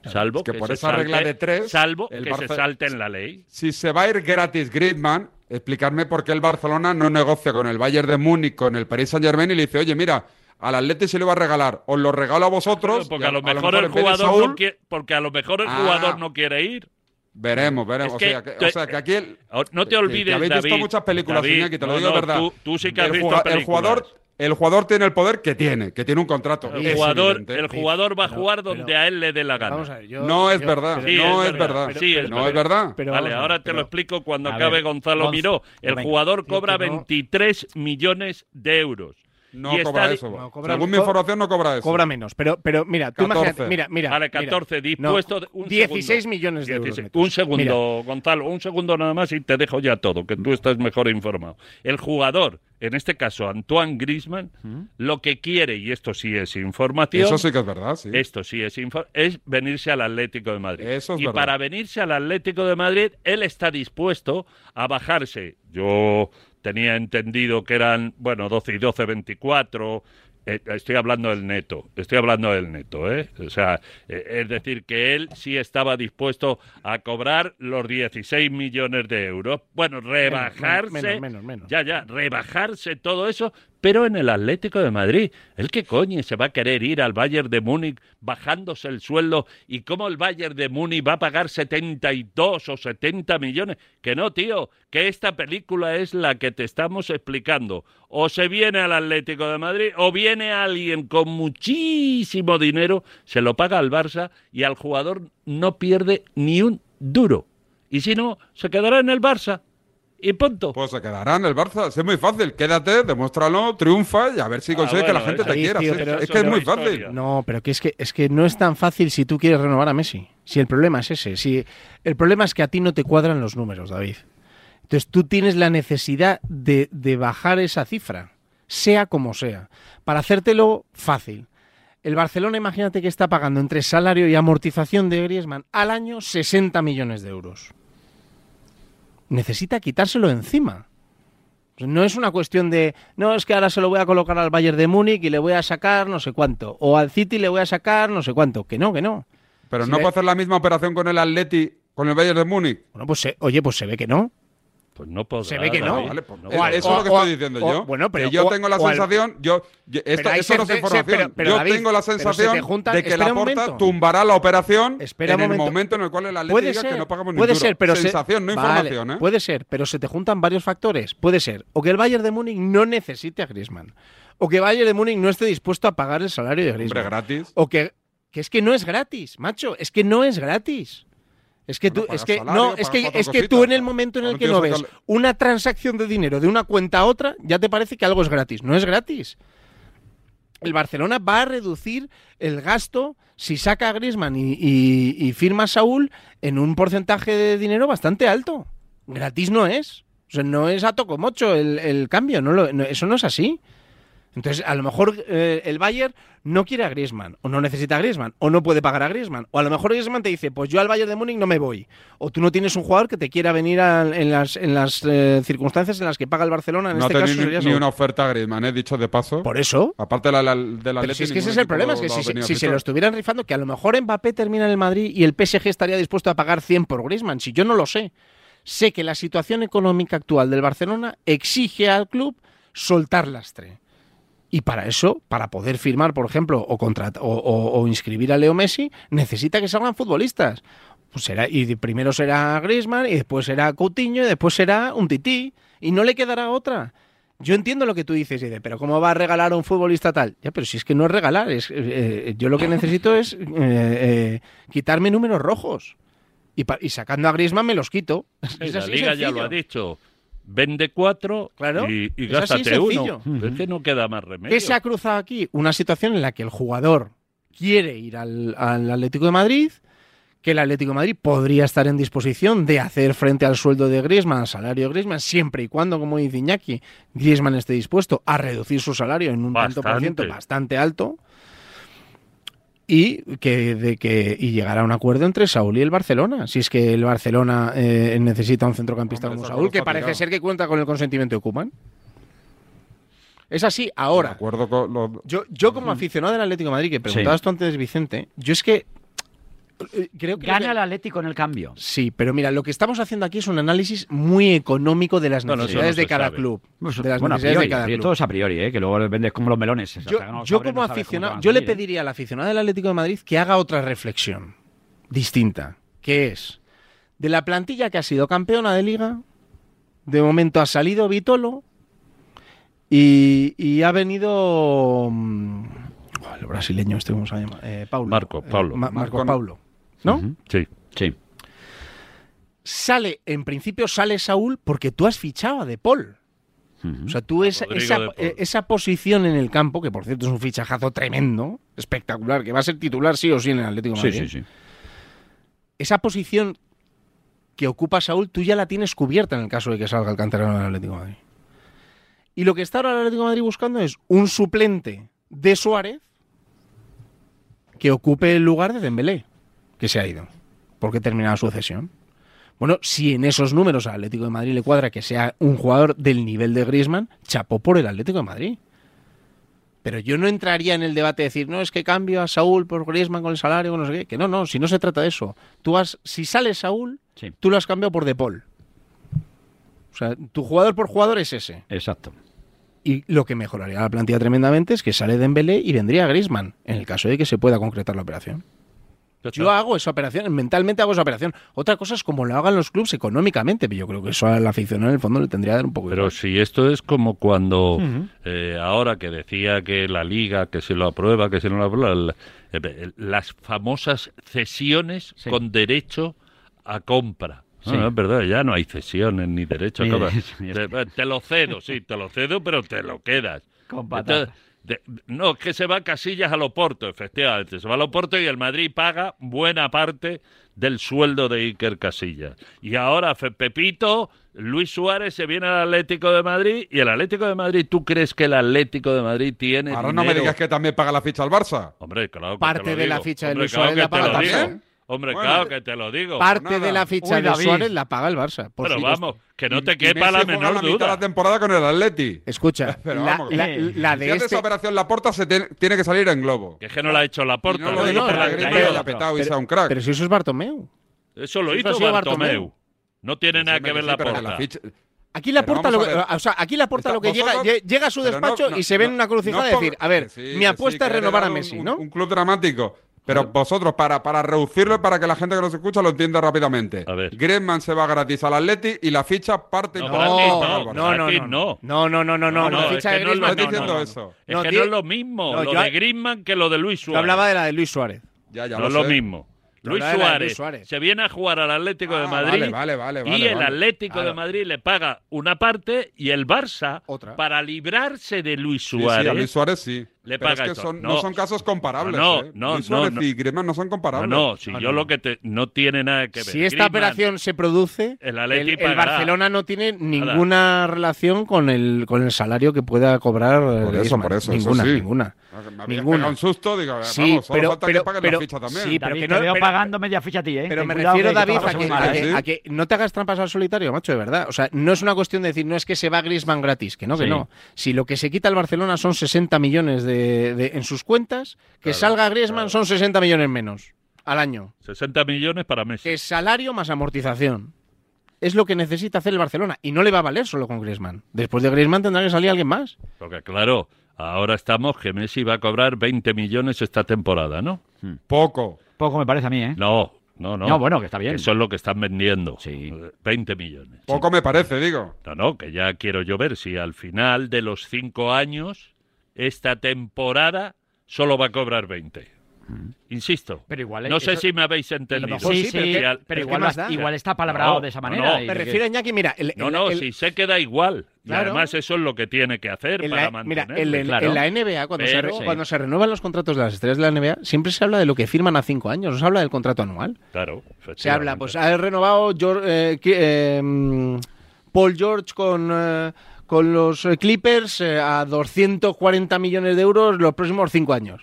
[SPEAKER 3] Salvo
[SPEAKER 5] Es que
[SPEAKER 3] que,
[SPEAKER 5] por
[SPEAKER 3] se
[SPEAKER 5] esa regla de tres,
[SPEAKER 3] salvo
[SPEAKER 5] el
[SPEAKER 3] que se salte en la ley.
[SPEAKER 5] Si se va a ir gratis Griezmann, explicarme por qué el Barcelona no negocia con el Bayern de Múnich, con el Paris Saint Germain y le dice, oye, mira, al Atleti se lo iba a regalar, os lo regalo a vosotros.
[SPEAKER 3] porque a lo mejor el jugador
[SPEAKER 5] Saúl-
[SPEAKER 3] no quiere, porque a lo mejor el
[SPEAKER 5] Ah.
[SPEAKER 3] jugador no quiere ir.
[SPEAKER 5] Veremos, veremos.
[SPEAKER 3] Es
[SPEAKER 5] o, sea, que,
[SPEAKER 3] te-
[SPEAKER 5] o sea, que aquí... el-
[SPEAKER 3] No te olvides,
[SPEAKER 5] que habéis visto
[SPEAKER 3] David,
[SPEAKER 5] muchas películas,
[SPEAKER 3] David,
[SPEAKER 5] Iñaki, te lo
[SPEAKER 3] no,
[SPEAKER 5] digo de
[SPEAKER 3] no,
[SPEAKER 5] verdad.
[SPEAKER 3] tú- tú sí que has
[SPEAKER 5] el
[SPEAKER 3] visto
[SPEAKER 5] el jugador, el jugador tiene el poder que tiene, que tiene un contrato.
[SPEAKER 3] El
[SPEAKER 5] Es
[SPEAKER 3] jugador,
[SPEAKER 5] evidente.
[SPEAKER 3] el jugador va a jugar donde a él le dé la gana.
[SPEAKER 4] Vamos a ver, yo-
[SPEAKER 5] No es
[SPEAKER 4] yo-
[SPEAKER 5] verdad,
[SPEAKER 3] Sí,
[SPEAKER 5] no es verdad.
[SPEAKER 3] Sí, es
[SPEAKER 5] no es verdad.
[SPEAKER 4] Pero
[SPEAKER 3] vale, ahora te
[SPEAKER 4] pero-
[SPEAKER 3] lo explico cuando acabe
[SPEAKER 2] ver,
[SPEAKER 3] Gonzalo
[SPEAKER 2] Gonz-
[SPEAKER 3] Miró. El
[SPEAKER 2] venga.
[SPEAKER 3] jugador
[SPEAKER 4] Tío,
[SPEAKER 3] cobra
[SPEAKER 4] que no-
[SPEAKER 3] 23 millones de euros.
[SPEAKER 5] No
[SPEAKER 3] Y
[SPEAKER 5] cobra
[SPEAKER 3] está
[SPEAKER 5] eso.
[SPEAKER 4] No, cobra-
[SPEAKER 5] Según mi información, no cobra eso.
[SPEAKER 4] Cobra menos, pero, pero mira, tú
[SPEAKER 5] 14.
[SPEAKER 4] imagínate, mira, mira.
[SPEAKER 3] Vale,
[SPEAKER 4] mira.
[SPEAKER 3] 14,
[SPEAKER 4] No,
[SPEAKER 3] dispuesto un
[SPEAKER 4] 16
[SPEAKER 3] segundo.
[SPEAKER 4] millones de euros.
[SPEAKER 3] 16.
[SPEAKER 4] netos.
[SPEAKER 3] Un segundo, Gonzalo, un segundo nada más y te dejo ya todo, que tú estás mejor informado. El jugador, en este caso Antoine Griezmann, lo que quiere, y esto sí es información,
[SPEAKER 5] Eso sí que es verdad, sí.
[SPEAKER 3] esto sí es es venirse al Atlético de Madrid.
[SPEAKER 5] Eso es
[SPEAKER 3] y
[SPEAKER 5] verdad.
[SPEAKER 3] para venirse al Atlético de Madrid, él está dispuesto a bajarse. Yo tenía entendido que eran, bueno, 12 y 12, 24. eh, estoy hablando del neto, estoy hablando del neto, ¿eh? O sea, eh, es decir, que él sí estaba dispuesto a cobrar los 16 millones de euros. Bueno, rebajarse.
[SPEAKER 4] menos, menos, menos.
[SPEAKER 3] Ya, ya, rebajarse todo eso, pero en el Atlético de Madrid. ¿El qué coño se va a querer ir al Bayern de Múnich bajándose el sueldo y cómo el Bayern de Múnich va a pagar 72 o 70 millones? Que no, tío, que esta película es la que te estamos explicando. O se viene al Atlético de Madrid o viene alguien con muchísimo dinero, se lo paga al Barça y al jugador no pierde ni un duro. Y si no, se quedará en el Barça. Y punto.
[SPEAKER 5] Pues se quedará en el Barça. Es muy fácil. Quédate, demuéstralo, triunfa y a ver si consigues que la
[SPEAKER 3] Ah,
[SPEAKER 5] gente te quiera.
[SPEAKER 4] tío,
[SPEAKER 5] Sí,
[SPEAKER 4] pero-
[SPEAKER 5] es que es muy fácil.
[SPEAKER 4] No, pero que es que es que no es tan fácil si tú quieres renovar a Messi. Si el problema es ese, si el problema es que a ti no te cuadran los números, David. Entonces tú tienes la necesidad de, de bajar esa cifra, sea como sea, para hacértelo fácil. El Barcelona, imagínate que está pagando entre salario y amortización de Griezmann al año 60 millones de euros. Necesita quitárselo encima. No es una cuestión de, no, es que ahora se lo voy a colocar al Bayern de Múnich y le voy a sacar no sé cuánto, o al City le voy a sacar no sé cuánto, que no, que no.
[SPEAKER 5] Pero no
[SPEAKER 4] le-
[SPEAKER 5] puede hacer la misma operación con el Atleti, con el Bayern de Múnich.
[SPEAKER 4] Bueno, pues se- oye, pues se ve que no.
[SPEAKER 3] Pues no podrá.
[SPEAKER 4] Se ve que no.
[SPEAKER 5] Vale, pues
[SPEAKER 3] No
[SPEAKER 5] eso,
[SPEAKER 4] O
[SPEAKER 5] eso es lo que
[SPEAKER 4] o-
[SPEAKER 5] estoy diciendo
[SPEAKER 4] o-
[SPEAKER 5] yo.
[SPEAKER 4] bueno, pero-
[SPEAKER 5] que yo tengo la sensación, yo, yo- esto,
[SPEAKER 4] Pero ahí
[SPEAKER 5] esto no es
[SPEAKER 4] se-
[SPEAKER 5] información.
[SPEAKER 4] pero- pero,
[SPEAKER 5] yo
[SPEAKER 4] David,
[SPEAKER 5] tengo la sensación
[SPEAKER 4] juntan-
[SPEAKER 5] de que la porta
[SPEAKER 4] momento.
[SPEAKER 5] tumbará la operación
[SPEAKER 4] Espera
[SPEAKER 5] en
[SPEAKER 4] un
[SPEAKER 5] el
[SPEAKER 4] momento.
[SPEAKER 5] momento en el cual el
[SPEAKER 4] Puede
[SPEAKER 5] diga
[SPEAKER 4] ser,
[SPEAKER 5] que no pagamos ni
[SPEAKER 4] puede ser, pero se- Vale,
[SPEAKER 5] ¿eh?
[SPEAKER 4] Puede ser, pero se te juntan varios factores. Puede ser o que el Bayern de Múnich no necesite a Griezmann, o que Bayern de Múnich no esté dispuesto a pagar el salario de
[SPEAKER 5] Hombre,
[SPEAKER 4] Griezmann,
[SPEAKER 5] gratis.
[SPEAKER 4] o que, que es que no es gratis, macho, es que no es gratis. Es que tú, es que
[SPEAKER 5] salario,
[SPEAKER 4] no, es que es que tú en el momento en el que no ves
[SPEAKER 5] sacarle-
[SPEAKER 4] una transacción de dinero de una cuenta a otra, ya te parece que algo es gratis. No es gratis. El Barcelona va a reducir el gasto si saca a Griezmann y, y- y firma a Saúl en un porcentaje de dinero bastante alto. Gratis no es. O sea, no es a tocomocho el, el cambio. No lo- no- eso no es así. Entonces, a lo mejor eh, el Bayern no quiere a Griezmann, o no necesita a Griezmann, o no puede pagar a Griezmann. O a lo mejor Griezmann te dice, pues yo al Bayern de Múnich no me voy. O tú no tienes un jugador que te quiera venir a- en las, en las eh, circunstancias en las que paga el Barcelona. En
[SPEAKER 5] no
[SPEAKER 4] este caso
[SPEAKER 5] ni, una oferta a Griezmann, he dicho de paso.
[SPEAKER 4] Por eso.
[SPEAKER 5] Aparte de la, la- de la
[SPEAKER 4] Pero si es que ese es el problema, es que si, se lo estuvieran rifando, que a lo mejor Mbappé termina en el Madrid y el PSG estaría dispuesto a pagar 100 por Griezmann, si yo no lo sé. Sé que la situación económica actual del Barcelona exige al club soltar lastre. Y para eso, para poder firmar, por ejemplo, o, contrat- o, o- o inscribir a Leo Messi, necesita que salgan futbolistas. Pues será, y de- primero será Griezmann, y después será Coutinho, y después será un tití. Y no le quedará otra. Yo entiendo lo que tú dices, y dices, pero ¿cómo va a regalar a un futbolista tal? Ya, pero si es que no es regalar, es, eh, eh, yo lo que necesito es eh, eh, quitarme números rojos. Y, y sacando a Griezmann me los quito. Es
[SPEAKER 3] la
[SPEAKER 4] así
[SPEAKER 3] liga ya lo ha dicho. Vende cuatro
[SPEAKER 4] Claro,
[SPEAKER 3] y, y gástate uno. Es que no queda más remedio.
[SPEAKER 4] ¿Qué se ha cruzado aquí? Una situación en la que el jugador quiere ir al, al Atlético de Madrid, que el Atlético de Madrid podría estar en disposición de hacer frente al sueldo de Griezmann, al salario de Griezmann, siempre y cuando, como dice Iñaki, Griezmann esté dispuesto a reducir su salario en un tanto por ciento
[SPEAKER 3] bastante
[SPEAKER 4] alto y que, de que y llegar a un acuerdo entre Saúl y el Barcelona. Si es que el Barcelona eh, necesita un centrocampista
[SPEAKER 5] Hombre,
[SPEAKER 4] como Saúl, que parece ser que cuenta con el consentimiento de Koeman. Es así, ahora.
[SPEAKER 5] De acuerdo con lo-
[SPEAKER 4] Yo, yo como aficionado del Atlético de Madrid, que preguntabas tú antes, Vicente, yo es que creo que...
[SPEAKER 2] Gana el Atlético en el cambio.
[SPEAKER 4] Sí, pero mira, lo que estamos haciendo aquí es un análisis muy económico de las
[SPEAKER 2] No, no, eso
[SPEAKER 4] necesidades
[SPEAKER 2] no
[SPEAKER 4] de cada
[SPEAKER 2] sabe.
[SPEAKER 4] club.
[SPEAKER 2] Pues,
[SPEAKER 4] de las
[SPEAKER 2] bueno, a
[SPEAKER 4] necesidades
[SPEAKER 2] priori,
[SPEAKER 4] de cada club.
[SPEAKER 2] todo es a priori, ¿eh? que luego vendes como los melones.
[SPEAKER 4] Yo, yo como aficionado, yo le
[SPEAKER 2] ¿eh?
[SPEAKER 4] pediría al aficionado del Atlético de Madrid que haga otra reflexión distinta, que es De la plantilla que ha sido campeona de liga, de momento ha salido Vitolo y, y ha venido mm, el brasileño este cómo se llama Eh, Paulo.
[SPEAKER 3] Marco,
[SPEAKER 4] Eh,
[SPEAKER 3] Paulo.
[SPEAKER 4] Ma- Marco
[SPEAKER 3] Marco-
[SPEAKER 4] Paulo, ¿no?
[SPEAKER 3] Sí.
[SPEAKER 2] Sí.
[SPEAKER 4] Sale, en principio sale Saúl porque tú has fichado a De Paul. O sea, tú esa, esa, eh, esa posición en el campo, que por cierto es un fichajazo tremendo, espectacular, que va a ser titular sí o sí en el Atlético de
[SPEAKER 2] Sí,
[SPEAKER 4] Madrid.
[SPEAKER 2] sí, sí.
[SPEAKER 4] Esa posición que ocupa Saúl, tú ya la tienes cubierta en el caso de que salga el canterano del Atlético de Madrid. Y lo que está ahora el Atlético de Madrid buscando es un suplente de Suárez que ocupe el lugar de Dembélé, que se ha ido, porque terminaba su cesión. Bueno, si en esos números al Atlético de Madrid le cuadra que sea un jugador del nivel de Griezmann, chapó por el Atlético de Madrid. Pero yo no entraría en el debate de decir, no, es que cambio a Saúl por Griezmann con el salario, con no sé qué. Que no, no, si no se trata de eso. Tú has, si sale Saúl, tú lo has cambiado por De Paul. O sea, tu jugador por jugador es ese.
[SPEAKER 2] Exacto.
[SPEAKER 4] Y lo que mejoraría la plantilla tremendamente es que sale Dembélé y vendría Griezmann, en el caso de que se pueda concretar la operación. Yo hago esa operación, mentalmente hago esa operación. Otra cosa es como lo hagan los clubes económicamente, pero yo creo que eso al aficionado en el fondo le tendría que dar un poco
[SPEAKER 3] Pero si esto es como cuando eh, ahora que decía que la liga, que se lo aprueba, que se no lo aprueba, la- eh, las famosas cesiones con derecho a compra. No,
[SPEAKER 2] Sí.
[SPEAKER 3] no, es verdad, ya no hay cesiones ni derecho a compra. Te, te lo cedo, sí, te lo cedo, pero te lo quedas.
[SPEAKER 2] Con patata.
[SPEAKER 3] Entonces, de- no, es que se va Casillas a Loporto, efectivamente. Se va a Loporto y el Madrid paga buena parte del sueldo de Iker Casillas. Y ahora Fe- Pepito, Luis Suárez se viene al Atlético de Madrid y el Atlético de Madrid, ¿tú crees que el Atlético de Madrid tiene
[SPEAKER 5] Ahora no me digas que también paga la ficha al Barça.
[SPEAKER 3] Hombre, claro que
[SPEAKER 4] Parte
[SPEAKER 3] te lo
[SPEAKER 4] de la ficha de Luis
[SPEAKER 3] claro
[SPEAKER 4] Suárez la paga
[SPEAKER 3] digo. Hombre,
[SPEAKER 5] Bueno,
[SPEAKER 3] claro que te lo digo.
[SPEAKER 4] Parte de la ficha
[SPEAKER 2] Uy,
[SPEAKER 4] de. Suárez la paga el Barça. por
[SPEAKER 3] Pero vamos, que no te
[SPEAKER 5] Y
[SPEAKER 3] quepa la menor
[SPEAKER 5] la mitad de
[SPEAKER 3] duda.
[SPEAKER 5] la temporada con el Atleti.
[SPEAKER 4] Escucha,
[SPEAKER 5] Pero
[SPEAKER 4] la,
[SPEAKER 5] vamos,
[SPEAKER 4] la-
[SPEAKER 5] eh,
[SPEAKER 4] la
[SPEAKER 5] si
[SPEAKER 4] de
[SPEAKER 5] hace
[SPEAKER 4] este...
[SPEAKER 5] esa operación la porta se tiene, tiene que salir en globo.
[SPEAKER 3] Que es que no la ha hecho la
[SPEAKER 5] Y
[SPEAKER 3] porta.
[SPEAKER 5] no lo digo
[SPEAKER 4] no,
[SPEAKER 5] por la
[SPEAKER 4] no, pero-
[SPEAKER 5] y haya petado y sea un crack.
[SPEAKER 4] Pero si eso es Bartomeu.
[SPEAKER 3] Eso lo hizo Bartomeu.
[SPEAKER 4] Bartomeu.
[SPEAKER 3] No tiene nada que ver la porta.
[SPEAKER 4] Aquí la porta lo que, o sea, aquí la porta lo que llega, llega a su despacho
[SPEAKER 5] no-
[SPEAKER 4] y se ve en una crucijada
[SPEAKER 5] ponga-
[SPEAKER 4] decir, a ver, mi apuesta
[SPEAKER 5] sí,
[SPEAKER 4] es renovar a Messi,
[SPEAKER 5] un-
[SPEAKER 4] ¿no?
[SPEAKER 5] Un, club dramático. Pero vosotros, para, para reducirlo y para que la gente que nos escucha lo entienda rápidamente.
[SPEAKER 3] A ver.
[SPEAKER 5] Griezmann se va gratis al Atleti y la ficha parte
[SPEAKER 3] No, no,
[SPEAKER 4] no, no, no.
[SPEAKER 3] no.
[SPEAKER 4] No, no, no, no, no, la ficha de Griezmann
[SPEAKER 5] diciendo
[SPEAKER 4] no, no.
[SPEAKER 5] eso.
[SPEAKER 3] Es
[SPEAKER 4] No,
[SPEAKER 3] que no es lo mismo
[SPEAKER 4] No,
[SPEAKER 3] lo
[SPEAKER 4] yo-
[SPEAKER 3] de Griezmann que lo de Luis Suárez.
[SPEAKER 4] Yo hablaba de la de Luis Suárez.
[SPEAKER 5] Ya, ya
[SPEAKER 3] no
[SPEAKER 5] lo
[SPEAKER 3] es lo mismo. Luis
[SPEAKER 4] de de
[SPEAKER 3] Suárez,
[SPEAKER 4] Luis Suárez.
[SPEAKER 3] se viene a jugar al Atlético de
[SPEAKER 5] Ah,
[SPEAKER 3] Madrid
[SPEAKER 5] vale, vale, vale,
[SPEAKER 3] y
[SPEAKER 5] vale,
[SPEAKER 3] el
[SPEAKER 5] vale.
[SPEAKER 3] Atlético de. Madrid le paga una parte y el Barça,
[SPEAKER 4] Otra.
[SPEAKER 3] para librarse de Luis
[SPEAKER 5] Sí, sí,
[SPEAKER 3] Suárez,
[SPEAKER 5] a Luis Suárez sí.
[SPEAKER 3] Le
[SPEAKER 5] Pero es que son,
[SPEAKER 3] No.
[SPEAKER 5] no. son casos comparables.
[SPEAKER 3] No,
[SPEAKER 5] ¿eh?
[SPEAKER 3] no,
[SPEAKER 5] Luis
[SPEAKER 3] no,
[SPEAKER 5] Suárez
[SPEAKER 3] no.
[SPEAKER 5] y Griezmann no son
[SPEAKER 3] no,
[SPEAKER 5] comparables.
[SPEAKER 3] no, si
[SPEAKER 4] No,
[SPEAKER 3] yo
[SPEAKER 4] no.
[SPEAKER 3] lo que te no tiene nada que ver.
[SPEAKER 4] Si esta
[SPEAKER 3] Griezmann-
[SPEAKER 4] operación se produce,
[SPEAKER 3] el
[SPEAKER 4] el, el. Barcelona no tiene ninguna relación con el, con el salario que pueda cobrar eh,
[SPEAKER 5] Por eso, por eso, eso
[SPEAKER 4] Ninguna,
[SPEAKER 5] sí.
[SPEAKER 4] ninguna.
[SPEAKER 5] Me había
[SPEAKER 4] Ninguna.
[SPEAKER 5] un susto, digo,
[SPEAKER 4] Sí,
[SPEAKER 5] vamos, solo
[SPEAKER 4] pero-
[SPEAKER 5] falta
[SPEAKER 4] pero-
[SPEAKER 5] que paguen
[SPEAKER 4] pero-
[SPEAKER 5] la ficha también.
[SPEAKER 4] sí, pero
[SPEAKER 2] David,
[SPEAKER 4] que
[SPEAKER 2] te
[SPEAKER 4] no-
[SPEAKER 2] veo
[SPEAKER 4] pero-
[SPEAKER 2] pagando media ficha a ti, ¿eh?
[SPEAKER 4] Pero
[SPEAKER 2] Ten
[SPEAKER 4] me refiero,
[SPEAKER 2] que
[SPEAKER 4] David, a que, a,
[SPEAKER 2] ¿eh?
[SPEAKER 4] que, a que no te hagas trampas al solitario, macho, de verdad. O sea, no es una cuestión de decir, no es que se va Griezmann gratis, que no, que
[SPEAKER 2] Sí.
[SPEAKER 4] no. Si lo que se quita el Barcelona son 60 millones de, de- en sus cuentas, que
[SPEAKER 3] Claro,
[SPEAKER 4] salga Griezmann
[SPEAKER 3] claro.
[SPEAKER 4] son 60 millones menos al año.
[SPEAKER 3] 60 millones para Messi.
[SPEAKER 4] Que es salario más amortización. Es lo que necesita hacer el Barcelona. Y no le va a valer solo con Griezmann. Después de Griezmann tendrá que salir alguien más.
[SPEAKER 3] Porque claro, ahora estamos que Messi va a cobrar 20 millones esta temporada, ¿no?
[SPEAKER 5] Poco.
[SPEAKER 2] Poco me parece a mí, ¿eh?
[SPEAKER 3] No, no, no.
[SPEAKER 2] No, bueno, que está bien.
[SPEAKER 3] Eso es lo que están vendiendo.
[SPEAKER 2] Sí.
[SPEAKER 3] Eh, 20 millones.
[SPEAKER 5] Poco me parece, digo.
[SPEAKER 3] No, no, que ya quiero yo ver si al final de los cinco años, esta temporada solo va a cobrar 20. Insisto.
[SPEAKER 2] Pero igual
[SPEAKER 3] no sé si me habéis
[SPEAKER 2] A
[SPEAKER 3] entendido.
[SPEAKER 2] mejor sí,
[SPEAKER 4] sí, pero
[SPEAKER 2] sí,
[SPEAKER 4] ¿qué-
[SPEAKER 2] pero,
[SPEAKER 4] pero
[SPEAKER 2] igual,
[SPEAKER 4] qué más
[SPEAKER 2] lo-
[SPEAKER 4] da?
[SPEAKER 2] igual está palabrado
[SPEAKER 3] No,
[SPEAKER 2] de esa
[SPEAKER 3] no,
[SPEAKER 2] manera.
[SPEAKER 3] no.
[SPEAKER 2] y
[SPEAKER 4] Me
[SPEAKER 2] que-
[SPEAKER 4] refiero, Iñaki, mira. el-
[SPEAKER 3] No,
[SPEAKER 4] el-
[SPEAKER 3] no,
[SPEAKER 4] el-
[SPEAKER 3] si sé que da igual. Y además eso es lo que tiene que hacer
[SPEAKER 4] en
[SPEAKER 3] para
[SPEAKER 4] la, mira,
[SPEAKER 3] mantenerlo.
[SPEAKER 4] en, en-
[SPEAKER 2] claro.
[SPEAKER 4] en la NBA, cuando, se, cuando se renuevan los contratos de las estrellas de la NBA, siempre se habla de lo que firman a cinco años, no se habla del contrato anual.
[SPEAKER 3] Claro,
[SPEAKER 4] Se habla, pues ha renovado Geor- eh, eh, mm, Paul George con, eh, con los eh, Clippers eh, a 240 millones de euros los próximos cinco años.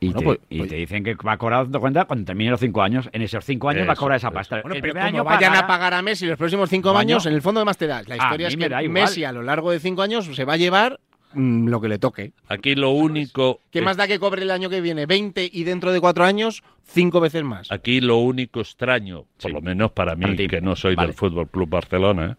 [SPEAKER 2] Y,
[SPEAKER 4] Bueno,
[SPEAKER 2] te,
[SPEAKER 4] pues-
[SPEAKER 2] y
[SPEAKER 4] pues-
[SPEAKER 2] te dicen que va a cobrar, cuenta, cuando termine los cinco años, en esos cinco años va a cobrar esa pasta.
[SPEAKER 4] Bueno,
[SPEAKER 2] el
[SPEAKER 4] pero
[SPEAKER 2] primer
[SPEAKER 4] como
[SPEAKER 2] año
[SPEAKER 4] vayan
[SPEAKER 2] pagará-
[SPEAKER 4] a pagar a Messi los próximos cinco años,
[SPEAKER 2] año.
[SPEAKER 4] en el fondo de más te das. La historia es que
[SPEAKER 2] da.
[SPEAKER 4] Messi a lo largo de cinco años se va a llevar mm, lo que le toque.
[SPEAKER 3] Aquí lo único...
[SPEAKER 4] ¿Qué más da que cobre el año que viene? 20 y dentro de cuatro años, cinco veces más.
[SPEAKER 3] Aquí lo único extraño, por
[SPEAKER 2] Sí.
[SPEAKER 3] lo menos para mí, que no soy
[SPEAKER 2] Vale.
[SPEAKER 3] del Fútbol Club Barcelona,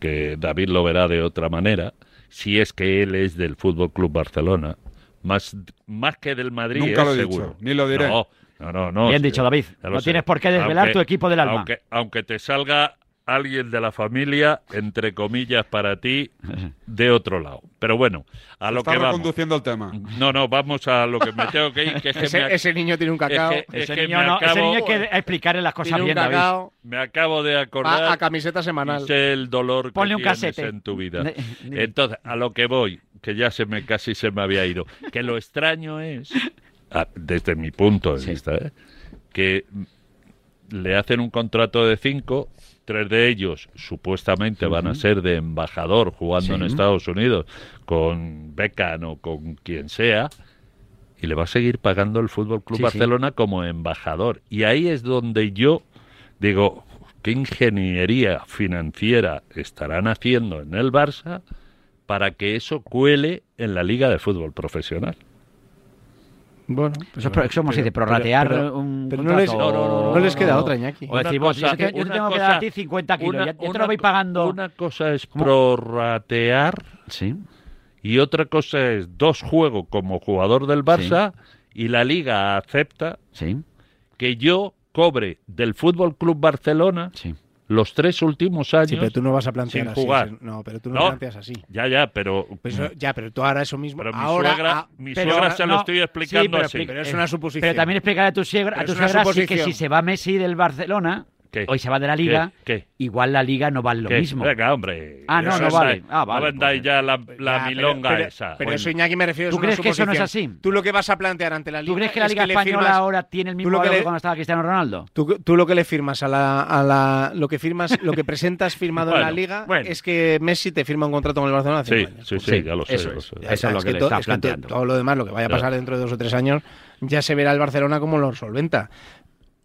[SPEAKER 3] que David lo verá de otra manera, si es que él es del Fútbol Club Barcelona, más, más que del Madrid,
[SPEAKER 5] Nunca lo he
[SPEAKER 3] seguro.
[SPEAKER 5] dicho, ni lo diré.
[SPEAKER 3] No, No, no, no.
[SPEAKER 2] Bien
[SPEAKER 3] sí,
[SPEAKER 2] dicho, David. No
[SPEAKER 3] sé.
[SPEAKER 2] tienes por qué desvelar
[SPEAKER 3] Aunque-
[SPEAKER 2] tu equipo del alma.
[SPEAKER 3] Aunque, aunque te salga alguien de la familia, entre comillas, para ti, de otro lado. Pero bueno, a lo
[SPEAKER 5] Está
[SPEAKER 3] que vamos.
[SPEAKER 5] reconduciendo el tema.
[SPEAKER 3] No, no, vamos a lo que me tengo que ir. Que es que
[SPEAKER 4] Ese,
[SPEAKER 3] me ac-
[SPEAKER 4] ese niño tiene un cacao.
[SPEAKER 3] Es que, es
[SPEAKER 2] Ese niño, no, ese
[SPEAKER 3] acabo-
[SPEAKER 2] niño hay que explicarle las cosas
[SPEAKER 4] Tiene un
[SPEAKER 2] bien, David.
[SPEAKER 3] Me acabo de acordar.
[SPEAKER 4] a, a camiseta semanal.
[SPEAKER 3] sé el dolor que
[SPEAKER 2] Ponle un
[SPEAKER 3] tienes
[SPEAKER 2] casete.
[SPEAKER 3] en tu vida. Entonces, a lo que voy, que ya se me casi se me había ido, que lo extraño es, ah, desde mi punto de vista, ¿eh? que le hacen un contrato de cinco, tres de ellos supuestamente van a ser de embajador jugando en. Estados Unidos con Beckham o con quien sea, y le va a seguir pagando el Fútbol Club
[SPEAKER 2] Sí, sí.
[SPEAKER 3] Barcelona como embajador. Y ahí es donde yo digo, ¿qué ingeniería financiera estarán haciendo en el Barça para que eso cuele en la Liga de Fútbol Profesional?
[SPEAKER 4] Bueno,
[SPEAKER 2] Eso es como se dice, prorratear
[SPEAKER 4] pero-
[SPEAKER 2] un
[SPEAKER 4] pero no les- no, no, no, no les queda otra, Iñaki.
[SPEAKER 2] O decir, vos, yo,
[SPEAKER 3] cosa-
[SPEAKER 2] te- yo te tengo que
[SPEAKER 3] cosa-
[SPEAKER 2] dar a ti 50 kilos,
[SPEAKER 3] una-
[SPEAKER 2] ya, ya te
[SPEAKER 3] una
[SPEAKER 2] lo voy pagando.
[SPEAKER 3] Una cosa es
[SPEAKER 2] ¿Cómo?
[SPEAKER 3] prorratear
[SPEAKER 2] Sí.
[SPEAKER 3] y otra cosa es dos juegos como jugador del Barça y la Liga acepta
[SPEAKER 2] Sí.
[SPEAKER 3] que yo cobre del Fútbol Club Barcelona
[SPEAKER 2] Sí.
[SPEAKER 3] Los tres últimos años
[SPEAKER 4] Sí, pero tú no vas a plantear
[SPEAKER 3] sin
[SPEAKER 4] así.
[SPEAKER 3] jugar.
[SPEAKER 4] ese- No, pero tú no,
[SPEAKER 3] No.
[SPEAKER 4] planteas así.
[SPEAKER 3] Ya, ya, pero
[SPEAKER 4] Pues eso- ya, pero tú ahora eso mismo.
[SPEAKER 3] Pero mi
[SPEAKER 4] ahora,
[SPEAKER 3] suegra-
[SPEAKER 4] ah,
[SPEAKER 3] mi
[SPEAKER 4] pero
[SPEAKER 3] suegra
[SPEAKER 4] ahora-
[SPEAKER 3] se lo
[SPEAKER 4] no,
[SPEAKER 3] estoy explicando
[SPEAKER 2] Sí, pero
[SPEAKER 3] así.
[SPEAKER 4] Pero es
[SPEAKER 2] eh,
[SPEAKER 4] una suposición.
[SPEAKER 2] Pero también explicarle a tu suegra,
[SPEAKER 4] Pero
[SPEAKER 2] a tu suegra sí que si se va Messi del Barcelona,
[SPEAKER 3] ¿Qué?
[SPEAKER 2] hoy se va de la Liga,
[SPEAKER 3] ¿Qué?
[SPEAKER 2] igual la Liga no vale lo
[SPEAKER 3] ¿Qué?
[SPEAKER 2] mismo.
[SPEAKER 3] Venga, hombre.
[SPEAKER 2] Ah, no,
[SPEAKER 3] Eso
[SPEAKER 2] no vale.
[SPEAKER 3] ahí.
[SPEAKER 2] Ah, vale,
[SPEAKER 3] No vendáis
[SPEAKER 2] pues,
[SPEAKER 3] ya la, la
[SPEAKER 4] Ya, pero-
[SPEAKER 3] milonga
[SPEAKER 4] pero,
[SPEAKER 3] esa.
[SPEAKER 4] Pero
[SPEAKER 3] Bueno.
[SPEAKER 4] eso, Iñaki, me refiero
[SPEAKER 2] ¿Tú crees que eso no es así?
[SPEAKER 4] Tú lo que vas a plantear ante la Liga
[SPEAKER 2] ¿Tú crees que la
[SPEAKER 4] es
[SPEAKER 2] Liga Española
[SPEAKER 4] firmas-
[SPEAKER 2] ahora tiene el mismo
[SPEAKER 4] lo que
[SPEAKER 2] valor
[SPEAKER 4] le-
[SPEAKER 2] que cuando estaba Cristiano Ronaldo?
[SPEAKER 4] Tú, tú lo que le firmas a la, a la- lo que firmas, lo que presentas firmado en la liga
[SPEAKER 2] bueno.
[SPEAKER 4] es que Messi te firma un contrato con el Barcelona hace
[SPEAKER 3] Sí,
[SPEAKER 4] años.
[SPEAKER 3] sí, sí,
[SPEAKER 2] Sí,
[SPEAKER 3] ya lo sé.
[SPEAKER 2] eso
[SPEAKER 3] lo
[SPEAKER 2] es. lo que le
[SPEAKER 4] to-
[SPEAKER 2] está
[SPEAKER 4] que to-
[SPEAKER 2] planteando.
[SPEAKER 4] todo lo demás, lo que vaya a pasar dentro de dos o tres años, ya se verá el Barcelona cómo lo solventa.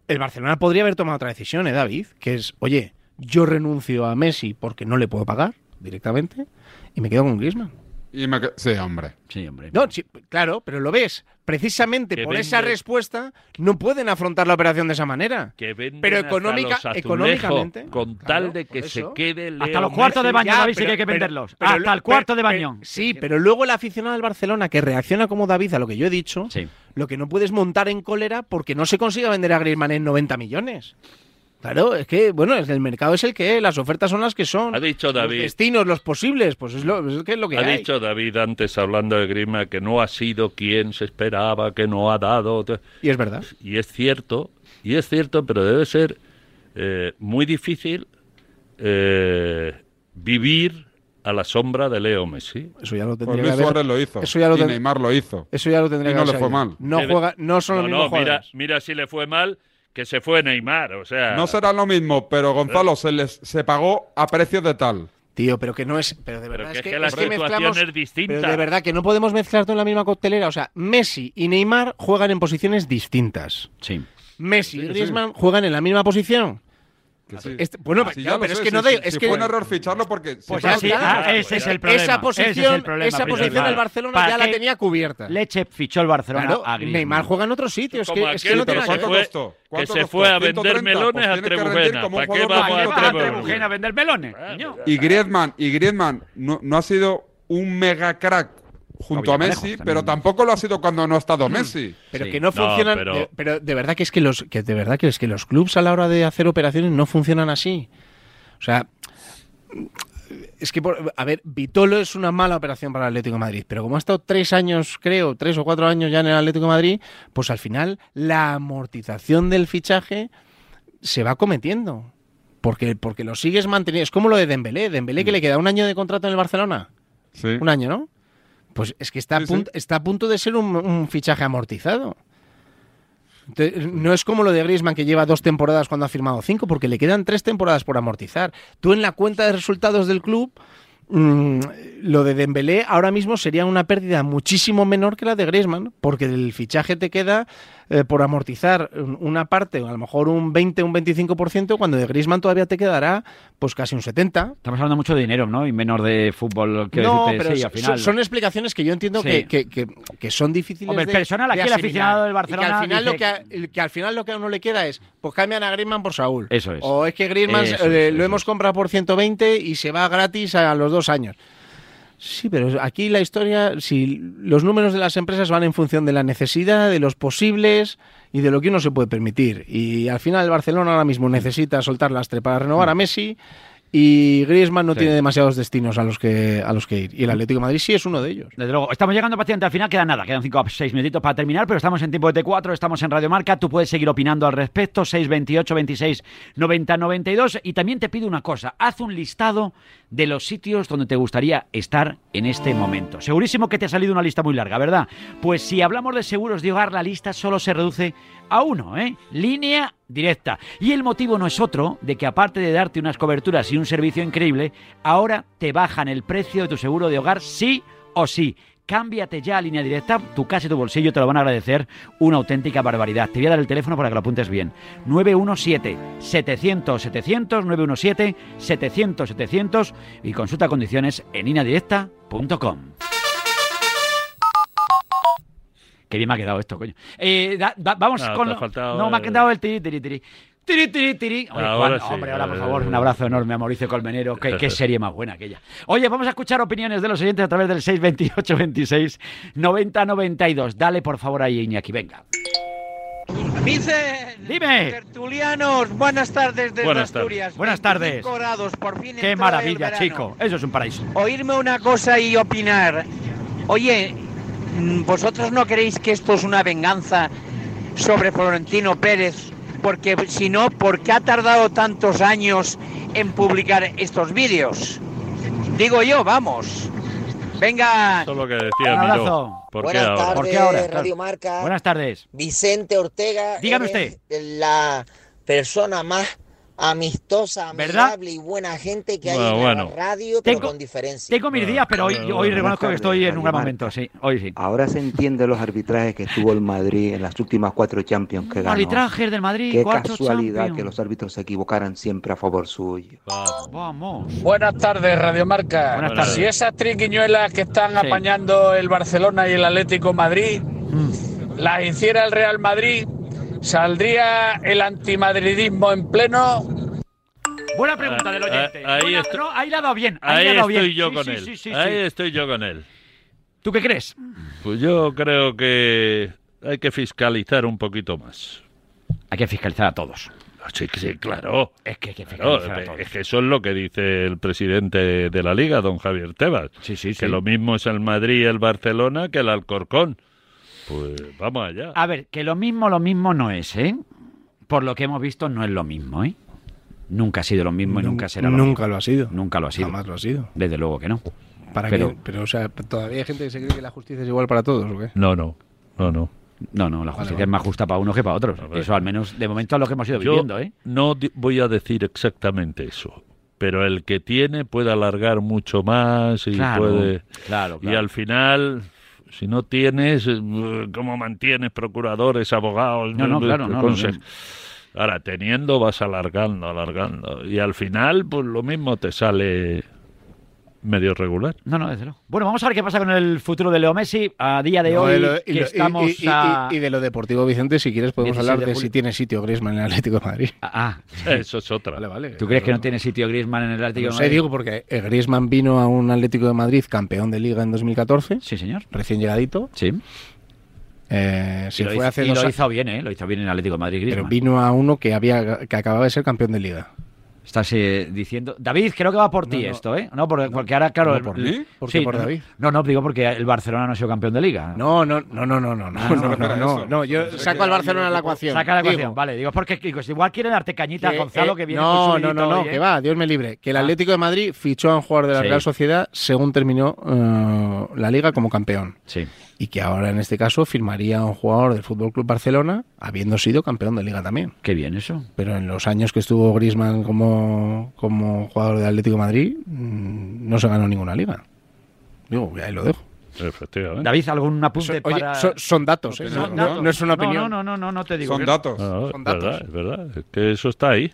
[SPEAKER 4] El Barcelona podría haber tomado otra decisión, ¿eh, David? Que es, oye, yo renuncio a Messi porque no le puedo pagar directamente y me quedo con Griezmann.
[SPEAKER 5] Y me que- Sí, hombre.
[SPEAKER 2] Sí, hombre.
[SPEAKER 4] No, sí, claro, pero lo ves. Precisamente
[SPEAKER 3] Que
[SPEAKER 4] por esa respuesta no pueden afrontar la operación de esa manera.
[SPEAKER 3] Que
[SPEAKER 4] Pero
[SPEAKER 3] hasta
[SPEAKER 4] económica- económicamente,
[SPEAKER 3] Con
[SPEAKER 4] claro,
[SPEAKER 3] tal de que se quede Leo
[SPEAKER 2] Hasta los cuartos de baño,
[SPEAKER 4] Ya,
[SPEAKER 2] David, sí
[SPEAKER 4] pero-
[SPEAKER 2] que hay que venderlos.
[SPEAKER 4] pero-
[SPEAKER 2] Hasta el
[SPEAKER 4] pero-
[SPEAKER 2] cuarto de baño.
[SPEAKER 4] sí, pero luego el aficionado del Barcelona que reacciona como David a lo que yo he dicho,
[SPEAKER 2] Sí.
[SPEAKER 4] Lo que no puedes montar en cólera porque no se consiga vender a Griezmann en 90 millones. Claro, es que, bueno, el mercado es el que es, las ofertas son las que son.
[SPEAKER 3] Ha dicho
[SPEAKER 4] Los
[SPEAKER 3] David.
[SPEAKER 4] destinos, los posibles, pues es lo, es que es lo que
[SPEAKER 3] Ha
[SPEAKER 4] hay.
[SPEAKER 3] dicho David antes hablando de Grima que no ha sido quien se esperaba, que no ha dado.
[SPEAKER 4] Y es verdad.
[SPEAKER 3] Y es cierto, y es cierto, pero debe ser eh, muy difícil eh, vivir a la sombra de Leo Messi.
[SPEAKER 4] Eso ya lo
[SPEAKER 5] Pues
[SPEAKER 4] tendría que
[SPEAKER 5] Luis
[SPEAKER 4] haber.
[SPEAKER 5] Suárez lo hizo.
[SPEAKER 4] Eso ya lo
[SPEAKER 5] y
[SPEAKER 4] ten-
[SPEAKER 5] Neymar lo hizo.
[SPEAKER 4] Eso ya lo tendría
[SPEAKER 5] Y
[SPEAKER 4] que
[SPEAKER 5] no
[SPEAKER 4] haber
[SPEAKER 5] le fue mal.
[SPEAKER 4] No juega, no son los mismos
[SPEAKER 3] no, mira,
[SPEAKER 4] jugadores.
[SPEAKER 3] mira si le fue mal que se fue Neymar, o sea...
[SPEAKER 5] No será lo mismo, pero Gonzalo se les se pagó a precio de tal.
[SPEAKER 4] Tío, pero que no es. Pero de
[SPEAKER 3] Pero
[SPEAKER 4] verdad
[SPEAKER 3] que
[SPEAKER 4] es que,
[SPEAKER 3] es que la
[SPEAKER 4] es que
[SPEAKER 3] situación
[SPEAKER 4] mezclamos.
[SPEAKER 3] es distinta.
[SPEAKER 4] Pero de verdad que no podemos mezclar todo en la misma coctelera. O sea, Messi y Neymar juegan en posiciones distintas.
[SPEAKER 2] Sí.
[SPEAKER 4] Messi
[SPEAKER 5] Sí,
[SPEAKER 4] y
[SPEAKER 5] sí.
[SPEAKER 4] Griezmann juegan en la misma posición.
[SPEAKER 5] Que sí.
[SPEAKER 4] Este- bueno,
[SPEAKER 5] Sí,
[SPEAKER 4] claro,
[SPEAKER 5] ya lo
[SPEAKER 4] pero es
[SPEAKER 5] sé,
[SPEAKER 4] que no de-
[SPEAKER 5] sí,
[SPEAKER 4] es que-
[SPEAKER 5] fue un error ficharlo porque...
[SPEAKER 2] Pues
[SPEAKER 5] si
[SPEAKER 2] así, ah, ese es el problema.
[SPEAKER 4] Esa posición,
[SPEAKER 2] ese es el problema
[SPEAKER 4] esa posición el Barcelona
[SPEAKER 2] ¿Para
[SPEAKER 4] ya la tenía cubierta.
[SPEAKER 2] Leche fichó el Barcelona
[SPEAKER 4] Claro,
[SPEAKER 2] a Griezmann.
[SPEAKER 4] Neymar juega en otro sitio. Es
[SPEAKER 3] Como
[SPEAKER 4] que, es que no tiene
[SPEAKER 3] se
[SPEAKER 4] nada que
[SPEAKER 3] fue-
[SPEAKER 4] ver.
[SPEAKER 5] costó?
[SPEAKER 3] que
[SPEAKER 5] ¿Cuánto
[SPEAKER 3] se fue a vender
[SPEAKER 5] 130,
[SPEAKER 3] melones
[SPEAKER 5] pues
[SPEAKER 3] a Trebujena. ¿Para qué vamos a
[SPEAKER 2] ¿Qué
[SPEAKER 5] fútbol
[SPEAKER 2] vas a
[SPEAKER 3] Trebujena?
[SPEAKER 2] A vender melones?
[SPEAKER 5] Y Griezmann, y Griezmann no, no ha sido un mega crack junto a Messi,
[SPEAKER 2] también.
[SPEAKER 5] pero tampoco lo ha sido cuando no ha estado Messi.
[SPEAKER 4] Pero
[SPEAKER 2] Sí.
[SPEAKER 4] que no
[SPEAKER 3] No,
[SPEAKER 4] funcionan.
[SPEAKER 3] pero-
[SPEAKER 4] de- pero... de verdad que es que los que de verdad que es que los clubs a la hora de hacer operaciones no funcionan así. O sea, es que por- a ver, Vitolo es una mala operación para el Atlético de Madrid, pero como ha estado tres años, creo, tres o cuatro años ya en el Atlético de Madrid, pues al final la amortización del fichaje se va cometiendo. Porque, porque lo sigues manteniendo. Es como lo de Dembélé. Dembélé que le queda un año de contrato en el Barcelona.
[SPEAKER 5] Sí.
[SPEAKER 4] Un año, ¿no? Pues es que está, a, punto, está a punto de ser un, un fichaje amortizado. Entonces, no es como lo de Griezmann que lleva dos temporadas cuando ha firmado cinco, porque le quedan tres temporadas por amortizar. Tú en la cuenta de resultados del club, mm, lo de Dembélé ahora mismo sería una pérdida muchísimo menor que la de Griezmann, porque del fichaje te queda eh, por amortizar un- una parte, a lo mejor un 20, un 25%, cuando de Griezmann todavía te quedará pues casi un 70%.
[SPEAKER 2] Estamos hablando mucho de dinero, ¿no? Y menos de fútbol. quiero
[SPEAKER 4] No, pero
[SPEAKER 2] sí,
[SPEAKER 4] son-
[SPEAKER 2] al final.
[SPEAKER 4] son explicaciones que yo entiendo
[SPEAKER 2] Sí.
[SPEAKER 4] que, que- que- que son difíciles
[SPEAKER 2] Hombre, el
[SPEAKER 4] de
[SPEAKER 2] personal, aquí
[SPEAKER 4] de
[SPEAKER 2] el aficionado del
[SPEAKER 4] Y
[SPEAKER 2] Barcelona
[SPEAKER 4] que al final
[SPEAKER 2] dice
[SPEAKER 4] lo que, que al final lo que a uno le queda es pues cambian a Griezmann por Saúl.
[SPEAKER 2] Eso es.
[SPEAKER 4] O es que Griezmann
[SPEAKER 2] Eso
[SPEAKER 4] eh, lo
[SPEAKER 2] eso
[SPEAKER 4] hemos comprado por 120 y se va gratis a los dos años. Sí, pero aquí la historia, si los números de las empresas van en función de la necesidad, de los posibles y de lo que uno se puede permitir. Y al final el Barcelona ahora mismo necesita soltar lastre para renovar a Messi y Griezmann no
[SPEAKER 2] Sí.
[SPEAKER 4] tiene demasiados destinos a los que a los que ir. Y el Atlético de Madrid sí es uno de ellos.
[SPEAKER 2] Desde luego, estamos llegando prácticamente al final, queda nada, quedan 5 o 6 minutitos para terminar, pero estamos en tiempo de T4, estamos en Radio Marca, tú puedes seguir opinando al respecto, 628 26 90 92, y también te pido una cosa, haz un listado de los sitios donde te gustaría estar en este momento. Segurísimo que te ha salido una lista muy larga, ¿verdad? Pues si hablamos de seguros de hogar, la lista solo se reduce a uno, ¿eh? Línea directa. Y el motivo no es otro de que aparte de darte unas coberturas y un servicio increíble, ahora te bajan el precio de tu seguro de hogar sí o sí. Cámbiate ya a línea directa, tu casa y tu bolsillo te lo van a agradecer una auténtica barbaridad. Te voy a dar el teléfono para que lo apuntes bien. 917-700-700, 917-700-700 y consulta condiciones en lineadirecta.com. Qué bien me ha quedado esto, coño. Eh, da- da- vamos
[SPEAKER 3] No,
[SPEAKER 2] con... lo-
[SPEAKER 3] faltado
[SPEAKER 2] no, me ha quedado el tiri, tiri, tiri. Tiri, tiri, tiri. Oye,
[SPEAKER 3] Ahora
[SPEAKER 2] Juan,
[SPEAKER 3] sí,
[SPEAKER 2] hombre, ahora, por
[SPEAKER 3] eh,
[SPEAKER 2] favor, un abrazo enorme a Mauricio Colmenero. Qué, qué serie más buena aquella. Oye, vamos a escuchar opiniones de los oyentes a través del 628 26 90 92. Dale, por favor, ahí, Iñaki, venga.
[SPEAKER 18] Vicen,
[SPEAKER 2] Dime.
[SPEAKER 18] tertulianos, buenas tardes desde
[SPEAKER 2] Buenas tardes.
[SPEAKER 18] Asturias.
[SPEAKER 2] Buenas tardes.
[SPEAKER 18] 25 grados, por fin
[SPEAKER 2] Qué maravilla, chico. Eso es un paraíso.
[SPEAKER 18] Oírme una cosa y opinar. Oye, ¿vosotros no creéis que esto es una venganza sobre Florentino Pérez? Porque si no, ¿por qué ha tardado tantos años en publicar estos vídeos? Digo yo, vamos. Venga.
[SPEAKER 3] Eso es lo que
[SPEAKER 2] Un
[SPEAKER 3] decía
[SPEAKER 2] abrazo.
[SPEAKER 3] Miró. ¿Por qué
[SPEAKER 19] Buenas
[SPEAKER 3] ahora?
[SPEAKER 19] tardes,
[SPEAKER 2] ¿Por qué ahora?
[SPEAKER 19] Radio Marca.
[SPEAKER 2] Buenas tardes.
[SPEAKER 19] Vicente Ortega.
[SPEAKER 2] Dígame
[SPEAKER 19] eres La persona más amistosa,
[SPEAKER 2] ¿Verdad?
[SPEAKER 19] amigable y buena gente que hay en
[SPEAKER 2] bueno.
[SPEAKER 19] la radio, pero
[SPEAKER 2] Tengo-
[SPEAKER 19] con diferencia.
[SPEAKER 2] Tengo mis días, pero hoy, hoy reconozco que estoy en un gran momento, sí. Hoy sí.
[SPEAKER 20] Ahora se entiende los arbitrajes que tuvo el Madrid en las últimas cuatro Champions que ganó.
[SPEAKER 2] Arbitrajes del Madrid,
[SPEAKER 20] Qué casualidad
[SPEAKER 2] Champions.
[SPEAKER 20] que los árbitros se equivocaran siempre a favor suyo.
[SPEAKER 2] Vamos.
[SPEAKER 21] Buenas tardes, Radio Marca.
[SPEAKER 2] Buenas tardes.
[SPEAKER 21] Si esas triquiñuelas que están
[SPEAKER 2] Sí.
[SPEAKER 21] apañando el Barcelona y el Atlético Madrid
[SPEAKER 2] Mm.
[SPEAKER 21] las hiciera el Real Madrid, ¿saldría el antimadridismo en pleno?
[SPEAKER 2] Buena pregunta del oyente.
[SPEAKER 3] Ah, ahí
[SPEAKER 2] Buena-
[SPEAKER 3] estoy-
[SPEAKER 2] no, ahí la ha dado bien. Ahí, dado
[SPEAKER 3] estoy
[SPEAKER 2] bien.
[SPEAKER 3] yo
[SPEAKER 2] Sí,
[SPEAKER 3] con
[SPEAKER 2] sí,
[SPEAKER 3] él.
[SPEAKER 2] sí, sí,
[SPEAKER 3] Ahí
[SPEAKER 2] sí.
[SPEAKER 3] estoy yo con él.
[SPEAKER 2] ¿Tú qué crees?
[SPEAKER 3] Pues yo creo que hay que fiscalizar un poquito más.
[SPEAKER 2] Hay que fiscalizar a todos.
[SPEAKER 3] Sí, sí, claro.
[SPEAKER 2] Es que hay que
[SPEAKER 3] Claro,
[SPEAKER 2] fiscalizar a todos.
[SPEAKER 3] es que eso es lo que dice el presidente de la Liga, don Javier Tebas.
[SPEAKER 2] Sí, sí,
[SPEAKER 3] Que
[SPEAKER 2] sí.
[SPEAKER 3] lo mismo es el Madrid y el Barcelona que el Alcorcón. Pues vamos allá.
[SPEAKER 2] A ver, que lo mismo, lo mismo no es, ¿eh? Por lo que hemos visto, no es lo mismo, ¿eh? Nunca ha sido lo mismo y
[SPEAKER 4] Nun-
[SPEAKER 2] nunca será lo
[SPEAKER 4] nunca
[SPEAKER 2] mismo.
[SPEAKER 4] lo ha sido.
[SPEAKER 2] Nunca lo ha sido.
[SPEAKER 4] Jamás lo ha sido.
[SPEAKER 2] Desde luego que no.
[SPEAKER 4] ¿Para
[SPEAKER 2] pero,
[SPEAKER 4] qué? Pero, o sea, todavía hay gente que se cree que la justicia es igual para todos, ¿o qué?
[SPEAKER 3] No, no, no, no.
[SPEAKER 2] No, no, la justicia
[SPEAKER 4] vale.
[SPEAKER 2] es más justa para unos que para otros. Eso al menos de momento es lo que hemos ido
[SPEAKER 3] Yo
[SPEAKER 2] viviendo, ¿eh?
[SPEAKER 3] no voy a decir exactamente eso, pero el que tiene puede alargar mucho más y
[SPEAKER 2] Claro,
[SPEAKER 3] puede
[SPEAKER 2] claro,
[SPEAKER 3] y
[SPEAKER 2] claro.
[SPEAKER 3] al final si no tienes eh, cómo mantienes procuradores, abogados,
[SPEAKER 2] No, no, claro, no.
[SPEAKER 3] Ahora teniendo vas alargando, alargando y al final pues lo mismo te sale medio regular.
[SPEAKER 2] No, no, desde luego. Bueno, vamos a ver qué pasa con el futuro de Leo Messi a día de
[SPEAKER 4] No,
[SPEAKER 2] hoy.
[SPEAKER 4] de lo- y
[SPEAKER 2] que
[SPEAKER 4] lo- y-
[SPEAKER 2] estamos
[SPEAKER 4] y, y-
[SPEAKER 2] a...
[SPEAKER 4] y de lo deportivo, Vicente, si quieres podemos
[SPEAKER 2] 16
[SPEAKER 4] hablar
[SPEAKER 2] de
[SPEAKER 4] si tiene sitio Griezmann en el Atlético de Madrid.
[SPEAKER 2] Ah,
[SPEAKER 3] Eso es otra.
[SPEAKER 4] Vale, vale.
[SPEAKER 2] ¿Tú crees que no tiene sitio Griezmann en el Atlético
[SPEAKER 4] No
[SPEAKER 2] de
[SPEAKER 4] sé,
[SPEAKER 2] Madrid?
[SPEAKER 4] digo, porque eh, Griezmann vino a un Atlético de Madrid campeón de Liga en 2014.
[SPEAKER 2] Sí, señor.
[SPEAKER 4] Recién llegadito.
[SPEAKER 2] Sí.
[SPEAKER 4] Eh,
[SPEAKER 2] Y
[SPEAKER 4] se
[SPEAKER 2] lo,
[SPEAKER 4] fue
[SPEAKER 2] hizo,
[SPEAKER 4] hace
[SPEAKER 2] y
[SPEAKER 4] dos
[SPEAKER 2] lo hizo bien, ¿eh? Lo hizo bien en el Atlético de Madrid,
[SPEAKER 4] Pero
[SPEAKER 2] Griezmann.
[SPEAKER 4] vino a uno que había que acababa de ser campeón de Liga.
[SPEAKER 2] Estás eh, diciendo... David, creo que va por ti
[SPEAKER 4] No, no.
[SPEAKER 2] esto, ¿eh? No, porque, porque ahora, claro...
[SPEAKER 4] ¿No
[SPEAKER 2] el-
[SPEAKER 4] por mí? ¿Por qué por
[SPEAKER 2] no,
[SPEAKER 4] David?
[SPEAKER 2] No, no, digo porque el Barcelona no ha sido campeón de Liga.
[SPEAKER 4] No, no, no, no, no, no, no,
[SPEAKER 2] Ah,
[SPEAKER 4] no, yo saco al Barcelona en la ecuación.
[SPEAKER 2] Saca la
[SPEAKER 4] Digo,
[SPEAKER 2] ecuación, vale. Digo, porque pues, igual quiere darte cañita a Gonzalo,
[SPEAKER 4] eh,
[SPEAKER 2] que viene
[SPEAKER 4] no,
[SPEAKER 2] con su
[SPEAKER 4] no, no, no,
[SPEAKER 2] hoy, ¿eh?
[SPEAKER 4] que va, Dios me libre. Que el Atlético de Madrid fichó a un jugador de la
[SPEAKER 2] Sí.
[SPEAKER 4] Real Sociedad según terminó eh, la Liga como campeón.
[SPEAKER 2] Sí.
[SPEAKER 4] Y que ahora en este caso firmaría a un jugador del Fútbol Club Barcelona habiendo sido campeón de Liga también.
[SPEAKER 2] Qué bien eso.
[SPEAKER 4] Pero en los años que estuvo Griezmann como, como jugador del Atlético de Madrid mm, no se ganó ninguna liga. Digo, ahí lo dejo.
[SPEAKER 3] Efectivamente.
[SPEAKER 2] David, ¿algún apunte
[SPEAKER 4] Son- oye,
[SPEAKER 2] para...?
[SPEAKER 4] son- son datos, ¿eh?
[SPEAKER 2] Son
[SPEAKER 4] No-
[SPEAKER 2] datos.
[SPEAKER 4] no es una opinión.
[SPEAKER 2] No, no, no, no, te digo.
[SPEAKER 5] Son
[SPEAKER 2] que-
[SPEAKER 5] datos.
[SPEAKER 3] No,
[SPEAKER 4] Son
[SPEAKER 3] es
[SPEAKER 4] datos.
[SPEAKER 3] verdad, es verdad, es que eso está ahí.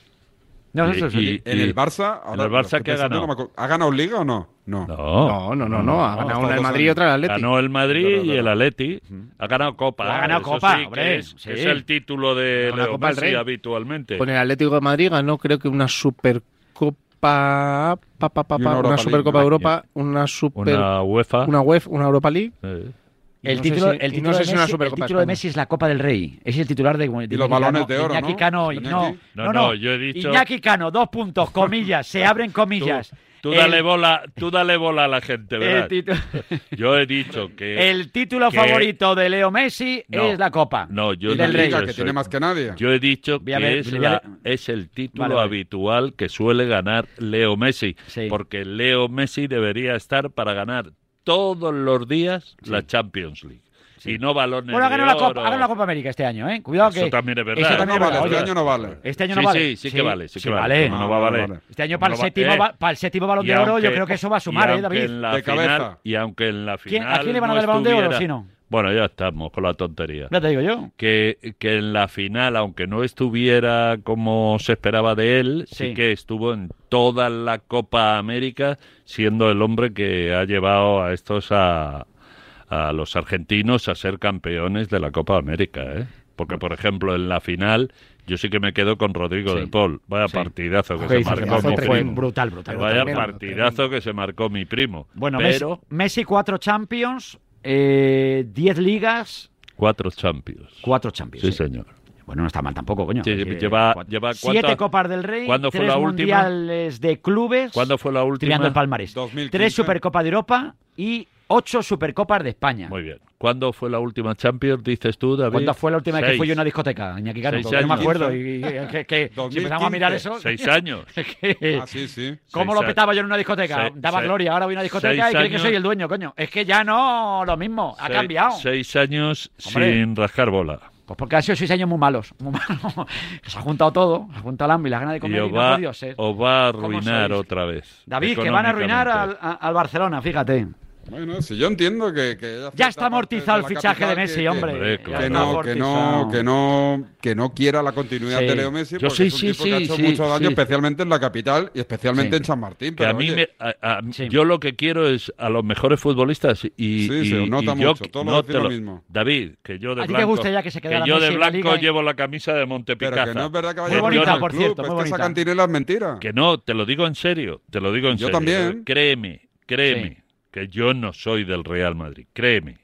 [SPEAKER 2] No,
[SPEAKER 3] Y-
[SPEAKER 2] eso es-
[SPEAKER 3] y-
[SPEAKER 5] En el Barça,
[SPEAKER 3] en el Barça que ha ganado.
[SPEAKER 5] ¿Ha ganado Liga o no? No.
[SPEAKER 4] No, no, no, no. Ha ganado una el Madrid y otra el Atleti.
[SPEAKER 3] Ganó el Madrid y el Atleti. Ha ganado Copa.
[SPEAKER 2] Ha ganado Copa, hombre.
[SPEAKER 3] Es, el título de Leo Messi habitualmente.
[SPEAKER 4] Con el Atlético de Madrid ganó creo que una Supercopa...
[SPEAKER 5] una,
[SPEAKER 4] Supercopa de Europa, una Super...
[SPEAKER 3] UEFA.
[SPEAKER 4] Una UEFA, una Europa League.
[SPEAKER 2] El título, el título, de, Messi, es la Copa del Rey. Es el titular de, y
[SPEAKER 5] los balones de oro,
[SPEAKER 2] Iñaki Cano, no,
[SPEAKER 3] no,
[SPEAKER 2] no,
[SPEAKER 3] yo he dicho...
[SPEAKER 2] Iñaki Cano, dos puntos, comillas, se abren comillas.
[SPEAKER 3] Tú dale, el, bola, tú dale bola a la gente, ¿verdad? Yo he dicho que...
[SPEAKER 2] El título favorito de Leo Messi es la Copa.
[SPEAKER 3] No, yo
[SPEAKER 5] del que tiene más que nadie.
[SPEAKER 3] Yo he dicho que es, el título habitual que suele ganar Leo Messi. Porque Leo Messi debería estar para ganar todos los días la Champions League sí. y no balones
[SPEAKER 2] bueno, hagan
[SPEAKER 3] una
[SPEAKER 2] Copa, hagan una Copa América este año, ¿eh? Cuidado que...
[SPEAKER 3] Eso también es verdad.
[SPEAKER 5] Este año no vale.
[SPEAKER 2] Este año no vale.
[SPEAKER 3] Sí, sí, sí que vale.
[SPEAKER 2] Vale.
[SPEAKER 3] No, va a valer.
[SPEAKER 2] Este año para, el séptimo,
[SPEAKER 3] eh,
[SPEAKER 2] va, para el séptimo Balón de Oro yo creo que eso va a sumar, ¿eh, David?
[SPEAKER 5] de cabeza.
[SPEAKER 3] Y aunque en la final
[SPEAKER 2] ¿A quién le van a dar el Balón de Oro si no?
[SPEAKER 3] Bueno, ya estamos con la tontería.
[SPEAKER 2] Ya te digo yo.
[SPEAKER 3] Que, en la final, aunque no estuviera como se esperaba de él, sí,
[SPEAKER 2] sí
[SPEAKER 3] que estuvo en toda la Copa América siendo el hombre que ha llevado a estos a, a los argentinos a ser campeones de la Copa América, ¿eh? Porque, por ejemplo, en la final yo sí que me quedo con Rodrigo
[SPEAKER 2] sí.
[SPEAKER 3] de Paul. Vaya partidazo que se marcó mi primo.
[SPEAKER 2] Brutal, brutal.
[SPEAKER 3] Vaya partidazo que se marcó mi primo.
[SPEAKER 2] Bueno,
[SPEAKER 3] Pero...
[SPEAKER 2] Messi, cuatro Champions, eh, diez ligas.
[SPEAKER 3] Cuatro Champions.
[SPEAKER 2] Cuatro Champions.
[SPEAKER 3] Sí, señor.
[SPEAKER 2] Bueno, no está mal tampoco, coño.
[SPEAKER 3] Lleva,
[SPEAKER 2] cuatro, siete Copas del Rey,
[SPEAKER 3] ¿cuándo fue la
[SPEAKER 2] mundiales de clubes.
[SPEAKER 3] ¿Cuándo fue la última?
[SPEAKER 2] Tirando el palmarés. Tres Supercopa de Europa y Ocho Supercopas de España.
[SPEAKER 3] Muy bien. ¿Cuándo fue la última Champions, dices tú, David?
[SPEAKER 2] ¿Cuándo fue la última vez que fui yo a una discoteca? Iñaki Cano, no me acuerdo. Y, que, si empezamos a mirar eso...
[SPEAKER 3] Seis años.
[SPEAKER 2] que,
[SPEAKER 5] ah, sí, sí.
[SPEAKER 2] ¿Cómo lo petaba yo en una discoteca? Daba gloria, ahora voy a una discoteca y creo que soy el dueño, coño. Es que ya no, lo mismo, ha cambiado.
[SPEAKER 3] Seis años sin rascar bola.
[SPEAKER 2] Pues porque han sido seis años muy malos, muy malos. se ha juntado todo, se ha juntado el hambre y las ganas de comer y,
[SPEAKER 3] os va,
[SPEAKER 2] y
[SPEAKER 3] no va ¿eh?
[SPEAKER 2] a
[SPEAKER 3] arruinar otra vez.
[SPEAKER 2] David, que van a arruinar al Barcelona, fíjate.
[SPEAKER 5] Bueno, si yo entiendo que...
[SPEAKER 2] ya está amortizado el fichaje de Messi, hombre.
[SPEAKER 5] Que, no, que, no, que, no, que no quiera la continuidad de Leo Messi, porque yo
[SPEAKER 3] sí,
[SPEAKER 5] es un
[SPEAKER 3] sí,
[SPEAKER 5] tipo que ha hecho mucho daño, especialmente en la capital y especialmente en San Martín. Pero
[SPEAKER 3] a mí me, a, Yo lo que quiero es a los mejores futbolistas y...
[SPEAKER 5] Sí, se nota mucho, todos
[SPEAKER 3] no lo,
[SPEAKER 5] lo mismo.
[SPEAKER 3] David, que yo de blanco,
[SPEAKER 2] ya que se queda la
[SPEAKER 3] yo de blanco llevo la camisa de Montepicaza.
[SPEAKER 5] Que no es verdad que vaya
[SPEAKER 2] muy bonita, por cierto,
[SPEAKER 5] es que esa cantinela es mentira.
[SPEAKER 3] Que no, te lo digo en serio, te lo digo en serio.
[SPEAKER 5] Yo también.
[SPEAKER 3] Créeme, créeme que yo no soy del Real Madrid, créeme.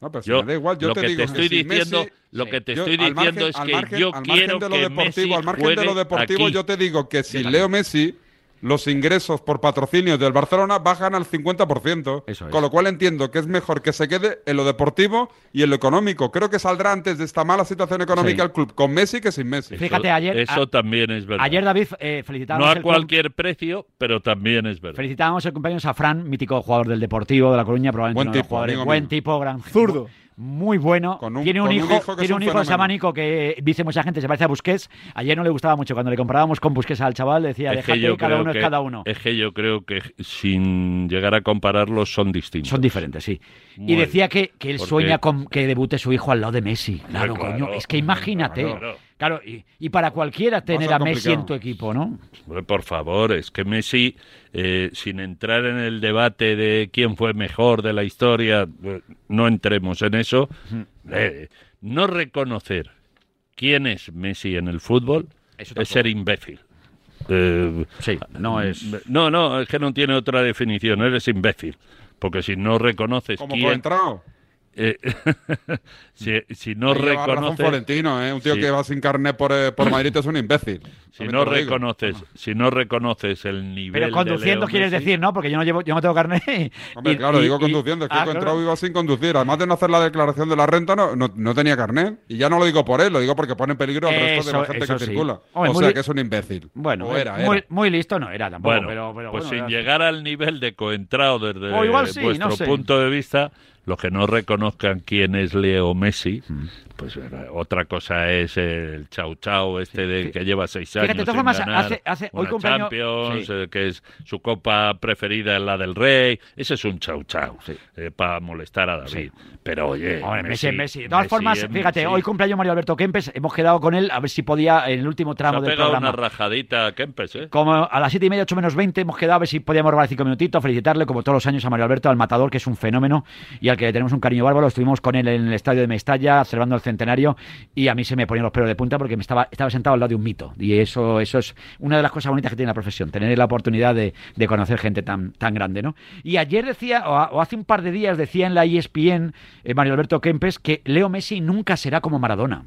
[SPEAKER 5] No, pero
[SPEAKER 3] yo,
[SPEAKER 5] me da igual, yo
[SPEAKER 3] lo
[SPEAKER 5] te
[SPEAKER 3] que
[SPEAKER 5] digo
[SPEAKER 3] te estoy
[SPEAKER 5] que si
[SPEAKER 3] diciendo,
[SPEAKER 5] Messi,
[SPEAKER 3] lo que te
[SPEAKER 5] yo,
[SPEAKER 3] estoy diciendo
[SPEAKER 5] margen,
[SPEAKER 3] es que
[SPEAKER 5] margen,
[SPEAKER 3] yo quiero que Messi
[SPEAKER 5] al margen de lo deportivo, al margen de lo deportivo,
[SPEAKER 3] aquí.
[SPEAKER 5] yo te digo que si Leo Messi los ingresos por patrocinios del Barcelona bajan al 50%.
[SPEAKER 2] Eso es.
[SPEAKER 5] Con lo cual entiendo que es mejor que se quede en lo deportivo y en lo económico. Creo que saldrá antes de esta mala situación económica el club, con Messi que sin Messi.
[SPEAKER 2] Fíjate, ayer.
[SPEAKER 3] Eso también es verdad.
[SPEAKER 2] Ayer, David, eh, felicitábamos.
[SPEAKER 3] No a cualquier precio, pero también es verdad.
[SPEAKER 2] Felicitábamos el cumpleaños a mítico jugador del Deportivo de La Coruña, probablemente
[SPEAKER 5] buen
[SPEAKER 2] buen tipo, gran
[SPEAKER 4] zurdo
[SPEAKER 2] muy bueno. Tiene un, hijo,
[SPEAKER 5] que
[SPEAKER 2] tiene
[SPEAKER 5] un,
[SPEAKER 2] hijo chamánico que dice mucha gente, se parece a Busquets. Ayer no le gustaba mucho. Cuando le comparábamos con Busquets al chaval, decía,
[SPEAKER 3] es
[SPEAKER 2] déjate, cada uno es cada uno.
[SPEAKER 3] Es que yo creo que sin llegar a compararlos son distintos.
[SPEAKER 2] Son diferentes, sí. Y decía que, que él sueña con que debute su hijo al lado de Messi. Claro,
[SPEAKER 3] claro
[SPEAKER 2] coño. Es que imagínate.
[SPEAKER 3] Claro.
[SPEAKER 2] Claro, y, y para cualquiera tener a, Messi en tu equipo, ¿no?
[SPEAKER 3] Por favor, es que Messi, eh, sin entrar en el debate de quién fue mejor de la historia, eh, no entremos en eso. Eh, no reconocer quién es Messi en el fútbol es ser imbécil. Eh,
[SPEAKER 2] sí, no mm, es.
[SPEAKER 3] No, no, es que no tiene otra definición, eres imbécil. Porque si no reconoces.
[SPEAKER 5] Como
[SPEAKER 3] quién, eh, si, si, no reconoces.
[SPEAKER 5] ¿eh? Un tío que va sin carne por, eh, por Madrid es un imbécil.
[SPEAKER 3] Si no, reconoces, si no reconoces el nivel.
[SPEAKER 2] Pero conduciendo quieres decir, ¿no? Porque yo no, llevo, yo no tengo carnet.
[SPEAKER 5] Hombre, claro, digo conduciendo. Es que
[SPEAKER 2] ah,
[SPEAKER 5] cuando
[SPEAKER 2] claro.
[SPEAKER 5] iba sin conducir. Además de no hacer la declaración de la renta, no, no, no, tenía carnet. Y ya no lo digo por él, lo digo porque pone en peligro al resto de la gente que circula. O sea que es un imbécil.
[SPEAKER 2] Bueno. Muy, muy, listo no era tampoco.
[SPEAKER 3] Bueno, pues sin llegar al nivel de coentrado desde vuestro punto de vista los que no reconozcan quién es Leo Messi.
[SPEAKER 2] Mm
[SPEAKER 3] pues otra cosa es el chau chau este sí, de, que lleva seis años
[SPEAKER 2] fíjate,
[SPEAKER 3] sin
[SPEAKER 2] formas,
[SPEAKER 3] ganar
[SPEAKER 2] hace, hace,
[SPEAKER 3] una
[SPEAKER 2] hoy compañero,
[SPEAKER 3] Champions,
[SPEAKER 2] sí.
[SPEAKER 3] eh, que es su copa preferida es la del Rey, ese es un chau chau sí. eh, para molestar a David. Pero oye,
[SPEAKER 2] Messi, Messi, De todas
[SPEAKER 3] Messi,
[SPEAKER 2] formas, fíjate, hoy cumpleaños Mario Alberto Kempes, hemos quedado con él a ver si podía en el último tramo del programa.
[SPEAKER 3] una rajadita a Kempes, ¿eh?
[SPEAKER 2] Como a las siete y media, ocho menos veinte, hemos quedado a ver si podíamos robar cinco minutitos, felicitarle como todos los años a Mario Alberto, al matador que es un fenómeno y al que le tenemos un cariño bárbaro. Estuvimos con él en el estadio de Mestalla, observando el centenario y a mí se me ponían los pelos de punta porque me estaba, estaba sentado al lado de un mito. Y eso, eso es una de las cosas bonitas que tiene la profesión, tener la oportunidad de, de conocer gente tan, tan grande, ¿no? Y ayer decía, o, hace un par de días decía en la ESPN eh, Mario Alberto Kempes que Leo Messi nunca será como Maradona.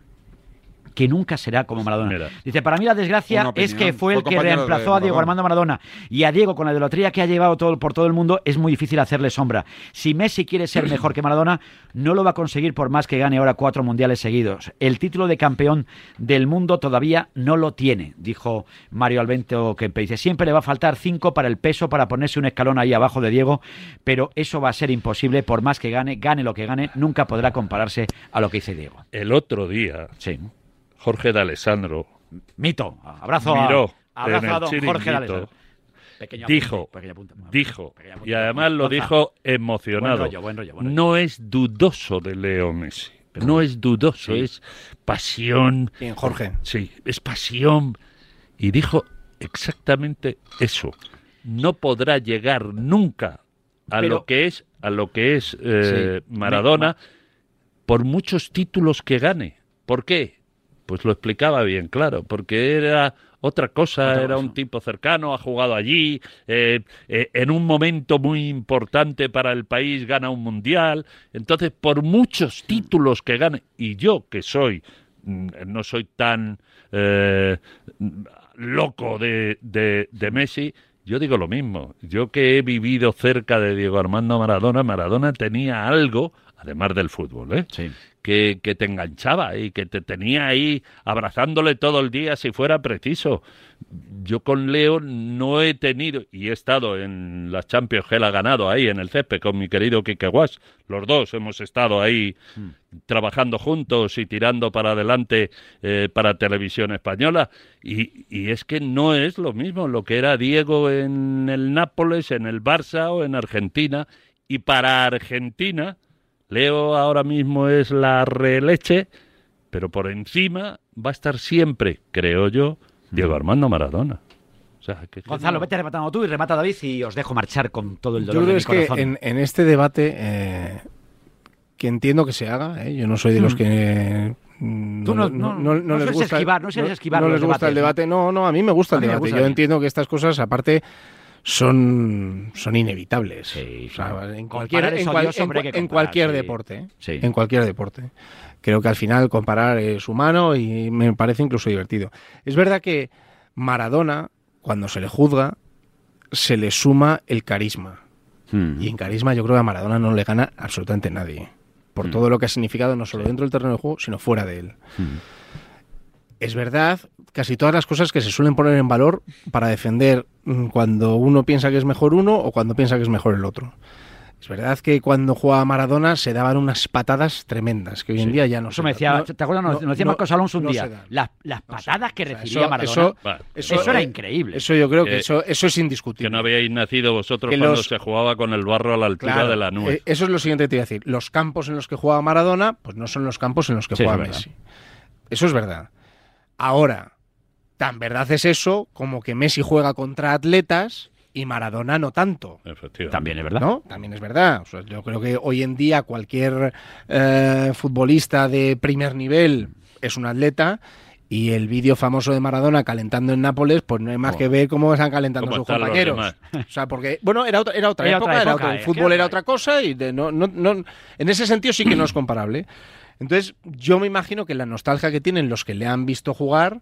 [SPEAKER 2] Que nunca será como Maradona. Dice, para mí la desgracia es que fue el que reemplazó a Diego. Armando Maradona y a Diego con la idolatría que ha llevado todo, por todo el mundo, es muy difícil hacerle sombra. Si Messi quiere ser mejor que Maradona, no lo va a conseguir por más que gane ahora cuatro mundiales seguidos. El título de campeón del mundo todavía no lo tiene, dijo Mario Alberto Kempe. Dice, siempre le va a faltar cinco para el peso, para ponerse un escalón ahí abajo de Diego, pero eso va a ser imposible por más que gane, gane lo que gane, nunca podrá compararse a lo que hice Diego.
[SPEAKER 3] El otro día, Jorge de Alessandro
[SPEAKER 2] Mito, abrazo a-
[SPEAKER 3] miró
[SPEAKER 2] abrazo
[SPEAKER 3] en
[SPEAKER 2] a don Jorge de Alessandro. Pequeño apunte,
[SPEAKER 3] dijo,
[SPEAKER 2] pequeño apunte,
[SPEAKER 3] dijo, y además lo dijo emocionado.
[SPEAKER 2] Buen rollo, buen rollo, buen rollo.
[SPEAKER 3] No es dudoso de Leo Messi. No es dudoso, es pasión.
[SPEAKER 4] Bien, Jorge.
[SPEAKER 3] Sí, es pasión. Y dijo exactamente eso. No podrá llegar nunca a
[SPEAKER 2] Pero-
[SPEAKER 3] lo que es a lo que es eh,
[SPEAKER 2] Sí.
[SPEAKER 3] Maradona por muchos títulos que gane. ¿Por qué? Pues lo explicaba bien, claro, porque era otra cosa,
[SPEAKER 2] Otra
[SPEAKER 3] era
[SPEAKER 2] cosa.
[SPEAKER 3] un tipo cercano, ha jugado allí, eh, eh, en un momento muy importante para el país gana un mundial, entonces por muchos títulos que gane, y yo que soy, mm, no soy tan eh, loco de, de, de Messi, yo digo lo mismo. Yo que he vivido cerca de Diego Armando Maradona, Maradona tenía algo, además del fútbol, ¿eh? Que, que te enganchaba y que te tenía ahí abrazándole todo el día si fuera preciso. Yo con Leo no he tenido, y he estado en las Champions que él ha ganado ahí en el césped con mi querido Quique Guas. Los dos hemos estado ahí trabajando juntos y tirando para adelante eh, para televisión española. Y, y es que no es lo mismo lo que era Diego en el Nápoles, en el Barça o en Argentina. Y para Argentina, Leo ahora mismo es la releche, pero por encima va a estar siempre, creo yo, Diego Armando Maradona. O sea, que- que
[SPEAKER 2] Gonzalo,
[SPEAKER 3] no-
[SPEAKER 2] vete rematando tú y remata David y os dejo marchar con todo el
[SPEAKER 4] Yo
[SPEAKER 2] dolor
[SPEAKER 4] creo
[SPEAKER 2] de
[SPEAKER 4] es
[SPEAKER 2] mi
[SPEAKER 4] que
[SPEAKER 2] corazón.
[SPEAKER 4] en, en este debate, eh, que entiendo que se haga, ¿eh? yo no soy de los
[SPEAKER 2] Mm.
[SPEAKER 4] que... mm,
[SPEAKER 2] Tú no- no- no
[SPEAKER 4] les gusta,
[SPEAKER 2] esquivar, no
[SPEAKER 4] no les gusta el debate. No, no, a mí me gusta el debate.
[SPEAKER 2] gusta
[SPEAKER 4] Yo entiendo que estas cosas, aparte, son, son inevitables. O sea, en cualquier, en cual- en cualquier
[SPEAKER 2] sí.
[SPEAKER 4] deporte. ¿eh?
[SPEAKER 2] Sí.
[SPEAKER 4] En cualquier deporte. Creo que al final comparar es humano y me parece incluso divertido. Es verdad que Maradona, cuando se le juzga, se le suma el carisma.
[SPEAKER 2] Hmm.
[SPEAKER 4] Y en carisma yo creo que a Maradona no le gana absolutamente nadie. Por
[SPEAKER 2] Hmm.
[SPEAKER 4] todo lo que ha significado no solo dentro del terreno de juego, sino fuera de él. Es verdad, casi todas las cosas que se suelen poner en valor para defender mm, cuando uno piensa que es mejor uno o cuando piensa que es mejor el otro. Es verdad que cuando jugaba Maradona se daban unas patadas tremendas, que hoy en
[SPEAKER 2] Sí.
[SPEAKER 4] día ya no
[SPEAKER 2] Eso
[SPEAKER 4] se
[SPEAKER 2] me decía,
[SPEAKER 4] No-
[SPEAKER 2] ¿te acuerdas? Nos,
[SPEAKER 4] no-
[SPEAKER 2] decía Marcos Alonso un
[SPEAKER 4] no
[SPEAKER 2] día. Las, las patadas que
[SPEAKER 4] O sea,
[SPEAKER 2] recibía
[SPEAKER 4] eso-
[SPEAKER 2] Maradona.
[SPEAKER 4] eso-
[SPEAKER 2] eso,
[SPEAKER 4] eso-
[SPEAKER 2] era
[SPEAKER 4] eh,
[SPEAKER 2] increíble.
[SPEAKER 4] Eso yo creo que
[SPEAKER 3] Eh,
[SPEAKER 4] eso, eso es indiscutible.
[SPEAKER 3] Que no habíais nacido vosotros
[SPEAKER 4] Que
[SPEAKER 3] cuando
[SPEAKER 4] los-
[SPEAKER 3] se jugaba con el barro a la altura
[SPEAKER 4] Claro,
[SPEAKER 3] de la nube.
[SPEAKER 4] eh, eso es lo siguiente que te iba a decir. Los campos en los que juega Maradona, pues no son los campos en los que
[SPEAKER 3] Sí, verdad.
[SPEAKER 4] Messi. Eso es verdad. Ahora, tan verdad es eso como que Messi juega contra atletas y Maradona no tanto.
[SPEAKER 2] También es verdad.
[SPEAKER 4] ¿No? También es verdad. O sea, yo creo que hoy en día cualquier eh, futbolista de primer nivel es un atleta. Y el vídeo famoso de Maradona calentando en Nápoles, pues no hay más
[SPEAKER 3] Oh.
[SPEAKER 4] que ver cómo están calentando
[SPEAKER 3] ¿Cómo
[SPEAKER 4] sus
[SPEAKER 3] están
[SPEAKER 4] compañeros. O sea, porque, bueno, era otra, era otra
[SPEAKER 2] Era
[SPEAKER 4] época,
[SPEAKER 2] otra
[SPEAKER 4] era otra- el fútbol
[SPEAKER 2] era
[SPEAKER 4] era otra cosa y de- no, no, no- en ese sentido sí que no es comparable. Entonces, yo me imagino que la nostalgia que tienen los que le han visto jugar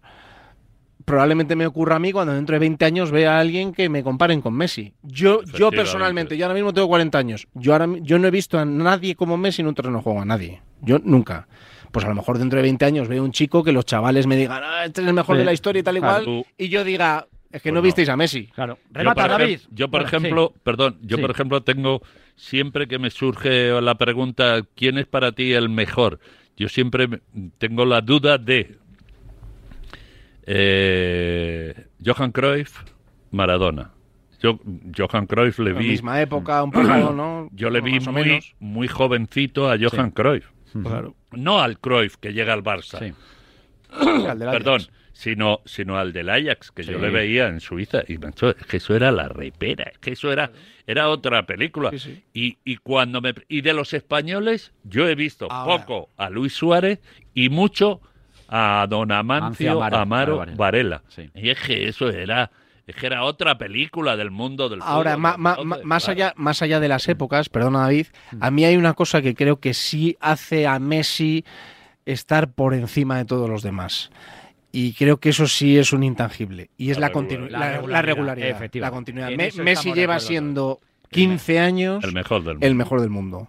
[SPEAKER 4] probablemente me ocurra a mí cuando dentro de 20 años vea a alguien que me comparen con Messi. Yo, yo personalmente, yo ahora mismo tengo 40 años, yo, ahora, yo no he visto a nadie como Messi en un terreno de juego, a nadie. Yo nunca. Pues a lo mejor dentro de 20 años veo un chico que los chavales me digan, ah, este es el mejor
[SPEAKER 3] Sí.
[SPEAKER 4] de la historia y tal y
[SPEAKER 3] Claro.
[SPEAKER 4] cual, y yo diga, es que
[SPEAKER 3] Pues
[SPEAKER 4] no
[SPEAKER 3] no.
[SPEAKER 4] visteis a Messi.
[SPEAKER 2] Claro.
[SPEAKER 3] Yo,
[SPEAKER 2] Remata,
[SPEAKER 3] por ejem-
[SPEAKER 2] David.
[SPEAKER 3] yo, por
[SPEAKER 2] Bueno, sí.
[SPEAKER 3] ejemplo, perdón, yo
[SPEAKER 2] Sí.
[SPEAKER 3] por ejemplo tengo siempre que me surge la pregunta ¿quién es para ti el mejor? Yo siempre me- tengo la duda de eh, Johan Cruyff, Maradona. Yo Johan Cruyff le
[SPEAKER 4] La
[SPEAKER 3] vi
[SPEAKER 4] misma época, un poco, ¿no?
[SPEAKER 3] Yo le vi
[SPEAKER 4] Más
[SPEAKER 3] muy,
[SPEAKER 4] menos.
[SPEAKER 3] muy jovencito a Johan
[SPEAKER 4] Sí.
[SPEAKER 3] Cruyff.
[SPEAKER 4] Claro.
[SPEAKER 3] No al Cruyff que llega al Barça.
[SPEAKER 4] Ajax.
[SPEAKER 3] Perdón, sino, sino al del Ajax, que yo le veía en Suiza. Y macho, es que eso era la repera, es que eso era, era otra película. Y, y cuando me y de los españoles, yo he visto
[SPEAKER 2] Ahora.
[SPEAKER 3] poco a Luis Suárez y mucho a don Amancio
[SPEAKER 2] Mancio Amaro,
[SPEAKER 3] Varela. Y es que eso era, es que era otra película del mundo del
[SPEAKER 4] Ahora,
[SPEAKER 3] fútbol.
[SPEAKER 4] ma- ma- más,
[SPEAKER 3] claro.
[SPEAKER 4] allá, más allá de las épocas, perdona David, a mí hay una cosa que creo que sí hace a Messi estar por encima de todos los demás. Y creo que eso sí es un intangible. Y es
[SPEAKER 3] La
[SPEAKER 4] la, la,
[SPEAKER 2] La
[SPEAKER 4] la
[SPEAKER 2] regularidad.
[SPEAKER 4] La continuidad. Me- Messi lleva siendo 15 años
[SPEAKER 3] El mejor del mundo.
[SPEAKER 4] el mejor del mundo.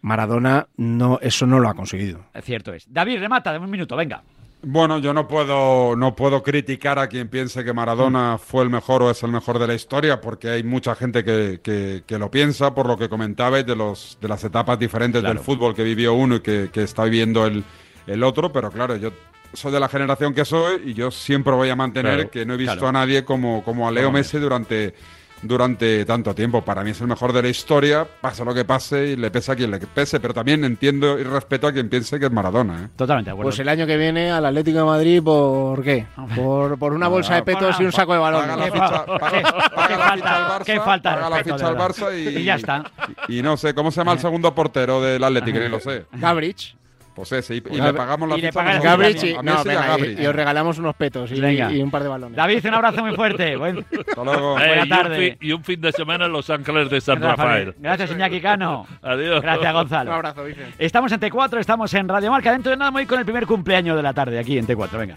[SPEAKER 4] Maradona no, eso no lo ha conseguido.
[SPEAKER 2] Cierto es. David, remata, de un minuto, venga.
[SPEAKER 5] Bueno, yo no puedo, no puedo criticar a quien piense que Maradona fue el mejor o es el mejor de la historia, porque hay mucha gente que, que- que lo piensa, por lo que comentabais de, los, de las etapas diferentes
[SPEAKER 2] Claro.
[SPEAKER 5] del fútbol que vivió uno y que, que está viviendo el, el otro, pero claro, yo soy de la generación que soy y yo siempre voy a mantener
[SPEAKER 3] Claro,
[SPEAKER 5] que no he visto
[SPEAKER 2] claro.
[SPEAKER 5] a nadie como, como a Leo
[SPEAKER 2] Como
[SPEAKER 5] Messi durante, durante tanto tiempo. Para mí es el mejor de la historia, pase lo que pase y le pese a quien le pese, pero también entiendo y respeto a quien piense que es Maradona. ¿eh?
[SPEAKER 2] Totalmente de acuerdo.
[SPEAKER 4] Pues el año que viene al Atlético de Madrid, ¿por qué? Por, por una bolsa de petos y un saco de
[SPEAKER 5] Paga
[SPEAKER 4] balones.
[SPEAKER 5] la
[SPEAKER 2] ¿Qué
[SPEAKER 5] ficha,
[SPEAKER 2] fa-
[SPEAKER 5] paga-
[SPEAKER 2] qué-
[SPEAKER 5] paga
[SPEAKER 2] qué
[SPEAKER 5] la
[SPEAKER 2] falta-
[SPEAKER 5] ficha al Barça,
[SPEAKER 2] qué falta de
[SPEAKER 5] paga la
[SPEAKER 2] respeto,
[SPEAKER 5] ficha al
[SPEAKER 2] de verdad.
[SPEAKER 5] Barça y,
[SPEAKER 2] Y ya está.
[SPEAKER 5] Y, y no sé, ¿cómo se llama el segundo portero del Atlético? Ni lo sé.
[SPEAKER 4] Gabrich.
[SPEAKER 5] Pues ese, y, y
[SPEAKER 4] Pues
[SPEAKER 5] le pagamos la
[SPEAKER 2] y
[SPEAKER 5] ficha
[SPEAKER 4] y, no, venga, os regalamos unos petos y, un par de balones.
[SPEAKER 2] David, un abrazo muy fuerte. Buen-
[SPEAKER 5] Hasta luego.
[SPEAKER 3] Eh,
[SPEAKER 2] Buena
[SPEAKER 3] y, un
[SPEAKER 2] tarde.
[SPEAKER 3] fin, y un fin de semana en Los Ángeles de San
[SPEAKER 2] Rafael.
[SPEAKER 3] Rafael.
[SPEAKER 2] Gracias, Iñaki Cano.
[SPEAKER 3] Adiós.
[SPEAKER 2] Gracias, Gonzalo.
[SPEAKER 4] Un abrazo, Vicente.
[SPEAKER 2] Estamos en T4, estamos en Radio Marca. Dentro de nada, voy con el primer cumpleaños de la tarde aquí en T4. Venga.